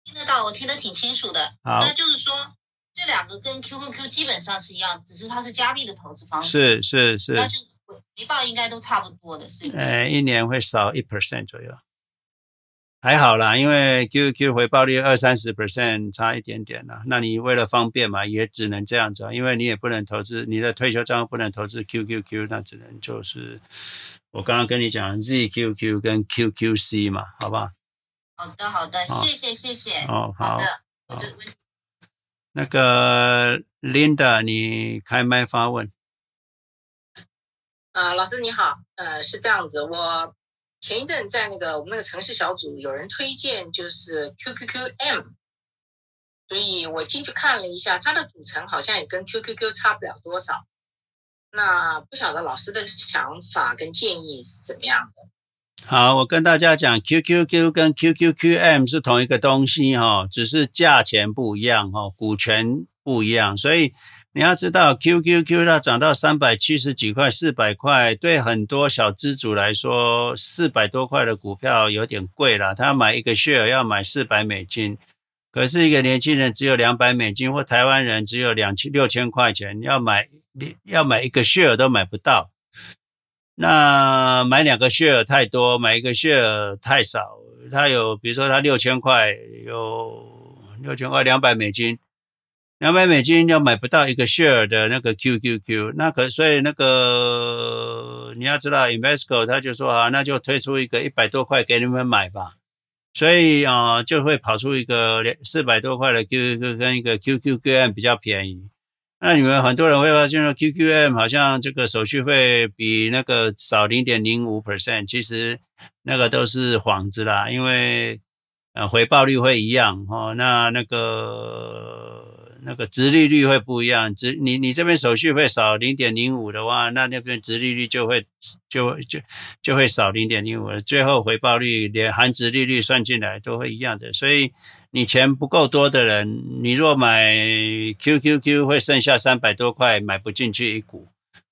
听得到，我听得挺清楚的。好，那就是说这两个跟 QQQ 基本上是一样，只是它是加密的投资方式。是是是。那就回报应该都差不多的，是。呃，一年会少一 percent 左右，还好啦，因为 QQQ 回报率二三十 percent 差一点点啦。那你为了方便嘛，也只能这样子，因为你也不能投资你的退休账户不能投资 QQQ，那只能就是我刚刚跟你讲 ZQQ 跟 QQC 嘛，好吧好？好的，好的，谢谢，谢谢。哦，好的。好。那个 Linda，你开麦发问。啊、呃，老师你好，呃，是这样子，我前一阵在那个我们那个城市小组有人推荐，就是 QQQM，所以我进去看了一下，它的组成好像也跟 QQQ 差不了多少。那不晓得老师的想法跟建议是怎么样的？好，我跟大家讲，QQQ 跟 QQQM 是同一个东西哈，只是价钱不一样哈，股权不一样，所以你要知道，QQQ 它涨到三百七十几块、四百块，对很多小资主来说，四百多块的股票有点贵了，他买一个 share 要买四百美金，可是一个年轻人只有两百美金，或台湾人只有两千六千块钱，要买要买一个 share 都买不到。那买两个 share 太多，买一个 share 太少。他有，比如说他六千块，有六千块两百美金，两百美金要买不到一个 share 的那个 QQQ。那可所以那个你要知道，Investco 他就说啊，那就推出一个一百多块给你们买吧。所以啊，就会跑出一个四百多块的 QQQ 跟一个 QQQM 比较便宜。那你们很多人会发现说，QQM 好像这个手续费比那个少零点零五 percent，其实那个都是幌子啦，因为呃回报率会一样哦，那那个。那个殖利率会不一样，殖你你这边手续费少零点零五的话，那那边殖利率就会就就就会少零点零五，最后回报率连含殖利率算进来都会一样的。所以你钱不够多的人，你若买 QQQ 会剩下三百多块买不进去一股，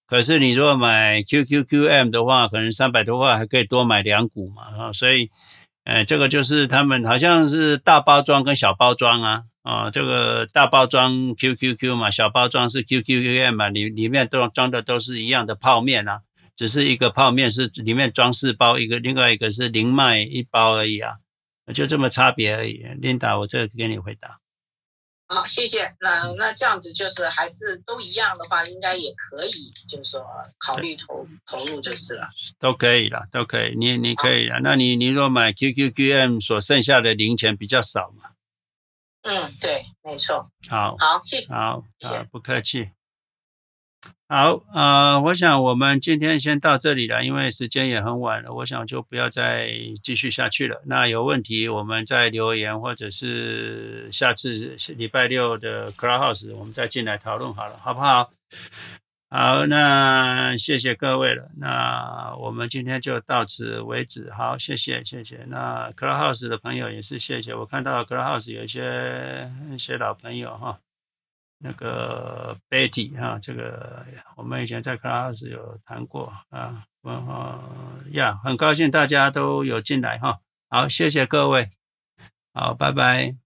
可是你若买 QQQM 的话，可能三百多块还可以多买两股嘛啊，所以呃这个就是他们好像是大包装跟小包装啊。啊、哦，这个大包装 QQQ 嘛，小包装是 QQQM 嘛，里里面都装的都是一样的泡面啊，只是一个泡面是里面装四包，一个另外一个是零卖一包而已啊，就这么差别而已。Linda，我这个给你回答。好，谢谢。那那这样子就是还是都一样的话，应该也可以，就是说考虑投投入就是了。都可以了，都可以。你你可以啊，那你你若买 QQQM 所剩下的零钱比较少嘛。嗯，对，没错。好，好，谢谢。好，不客气。好，呃，我想我们今天先到这里了，因为时间也很晚了，我想就不要再继续下去了。那有问题我们再留言，或者是下次礼拜六的 Clubhouse 我们再进来讨论好了，好不好？好，那谢谢各位了。那我们今天就到此为止。好，谢谢，谢谢。那 Clubhouse 的朋友也是谢谢。我看到 Clubhouse 有一些一些老朋友哈，那个 Betty 哈，这个我们以前在 Clubhouse 有谈过啊。嗯呀，很高兴大家都有进来哈。好，谢谢各位。好，拜拜。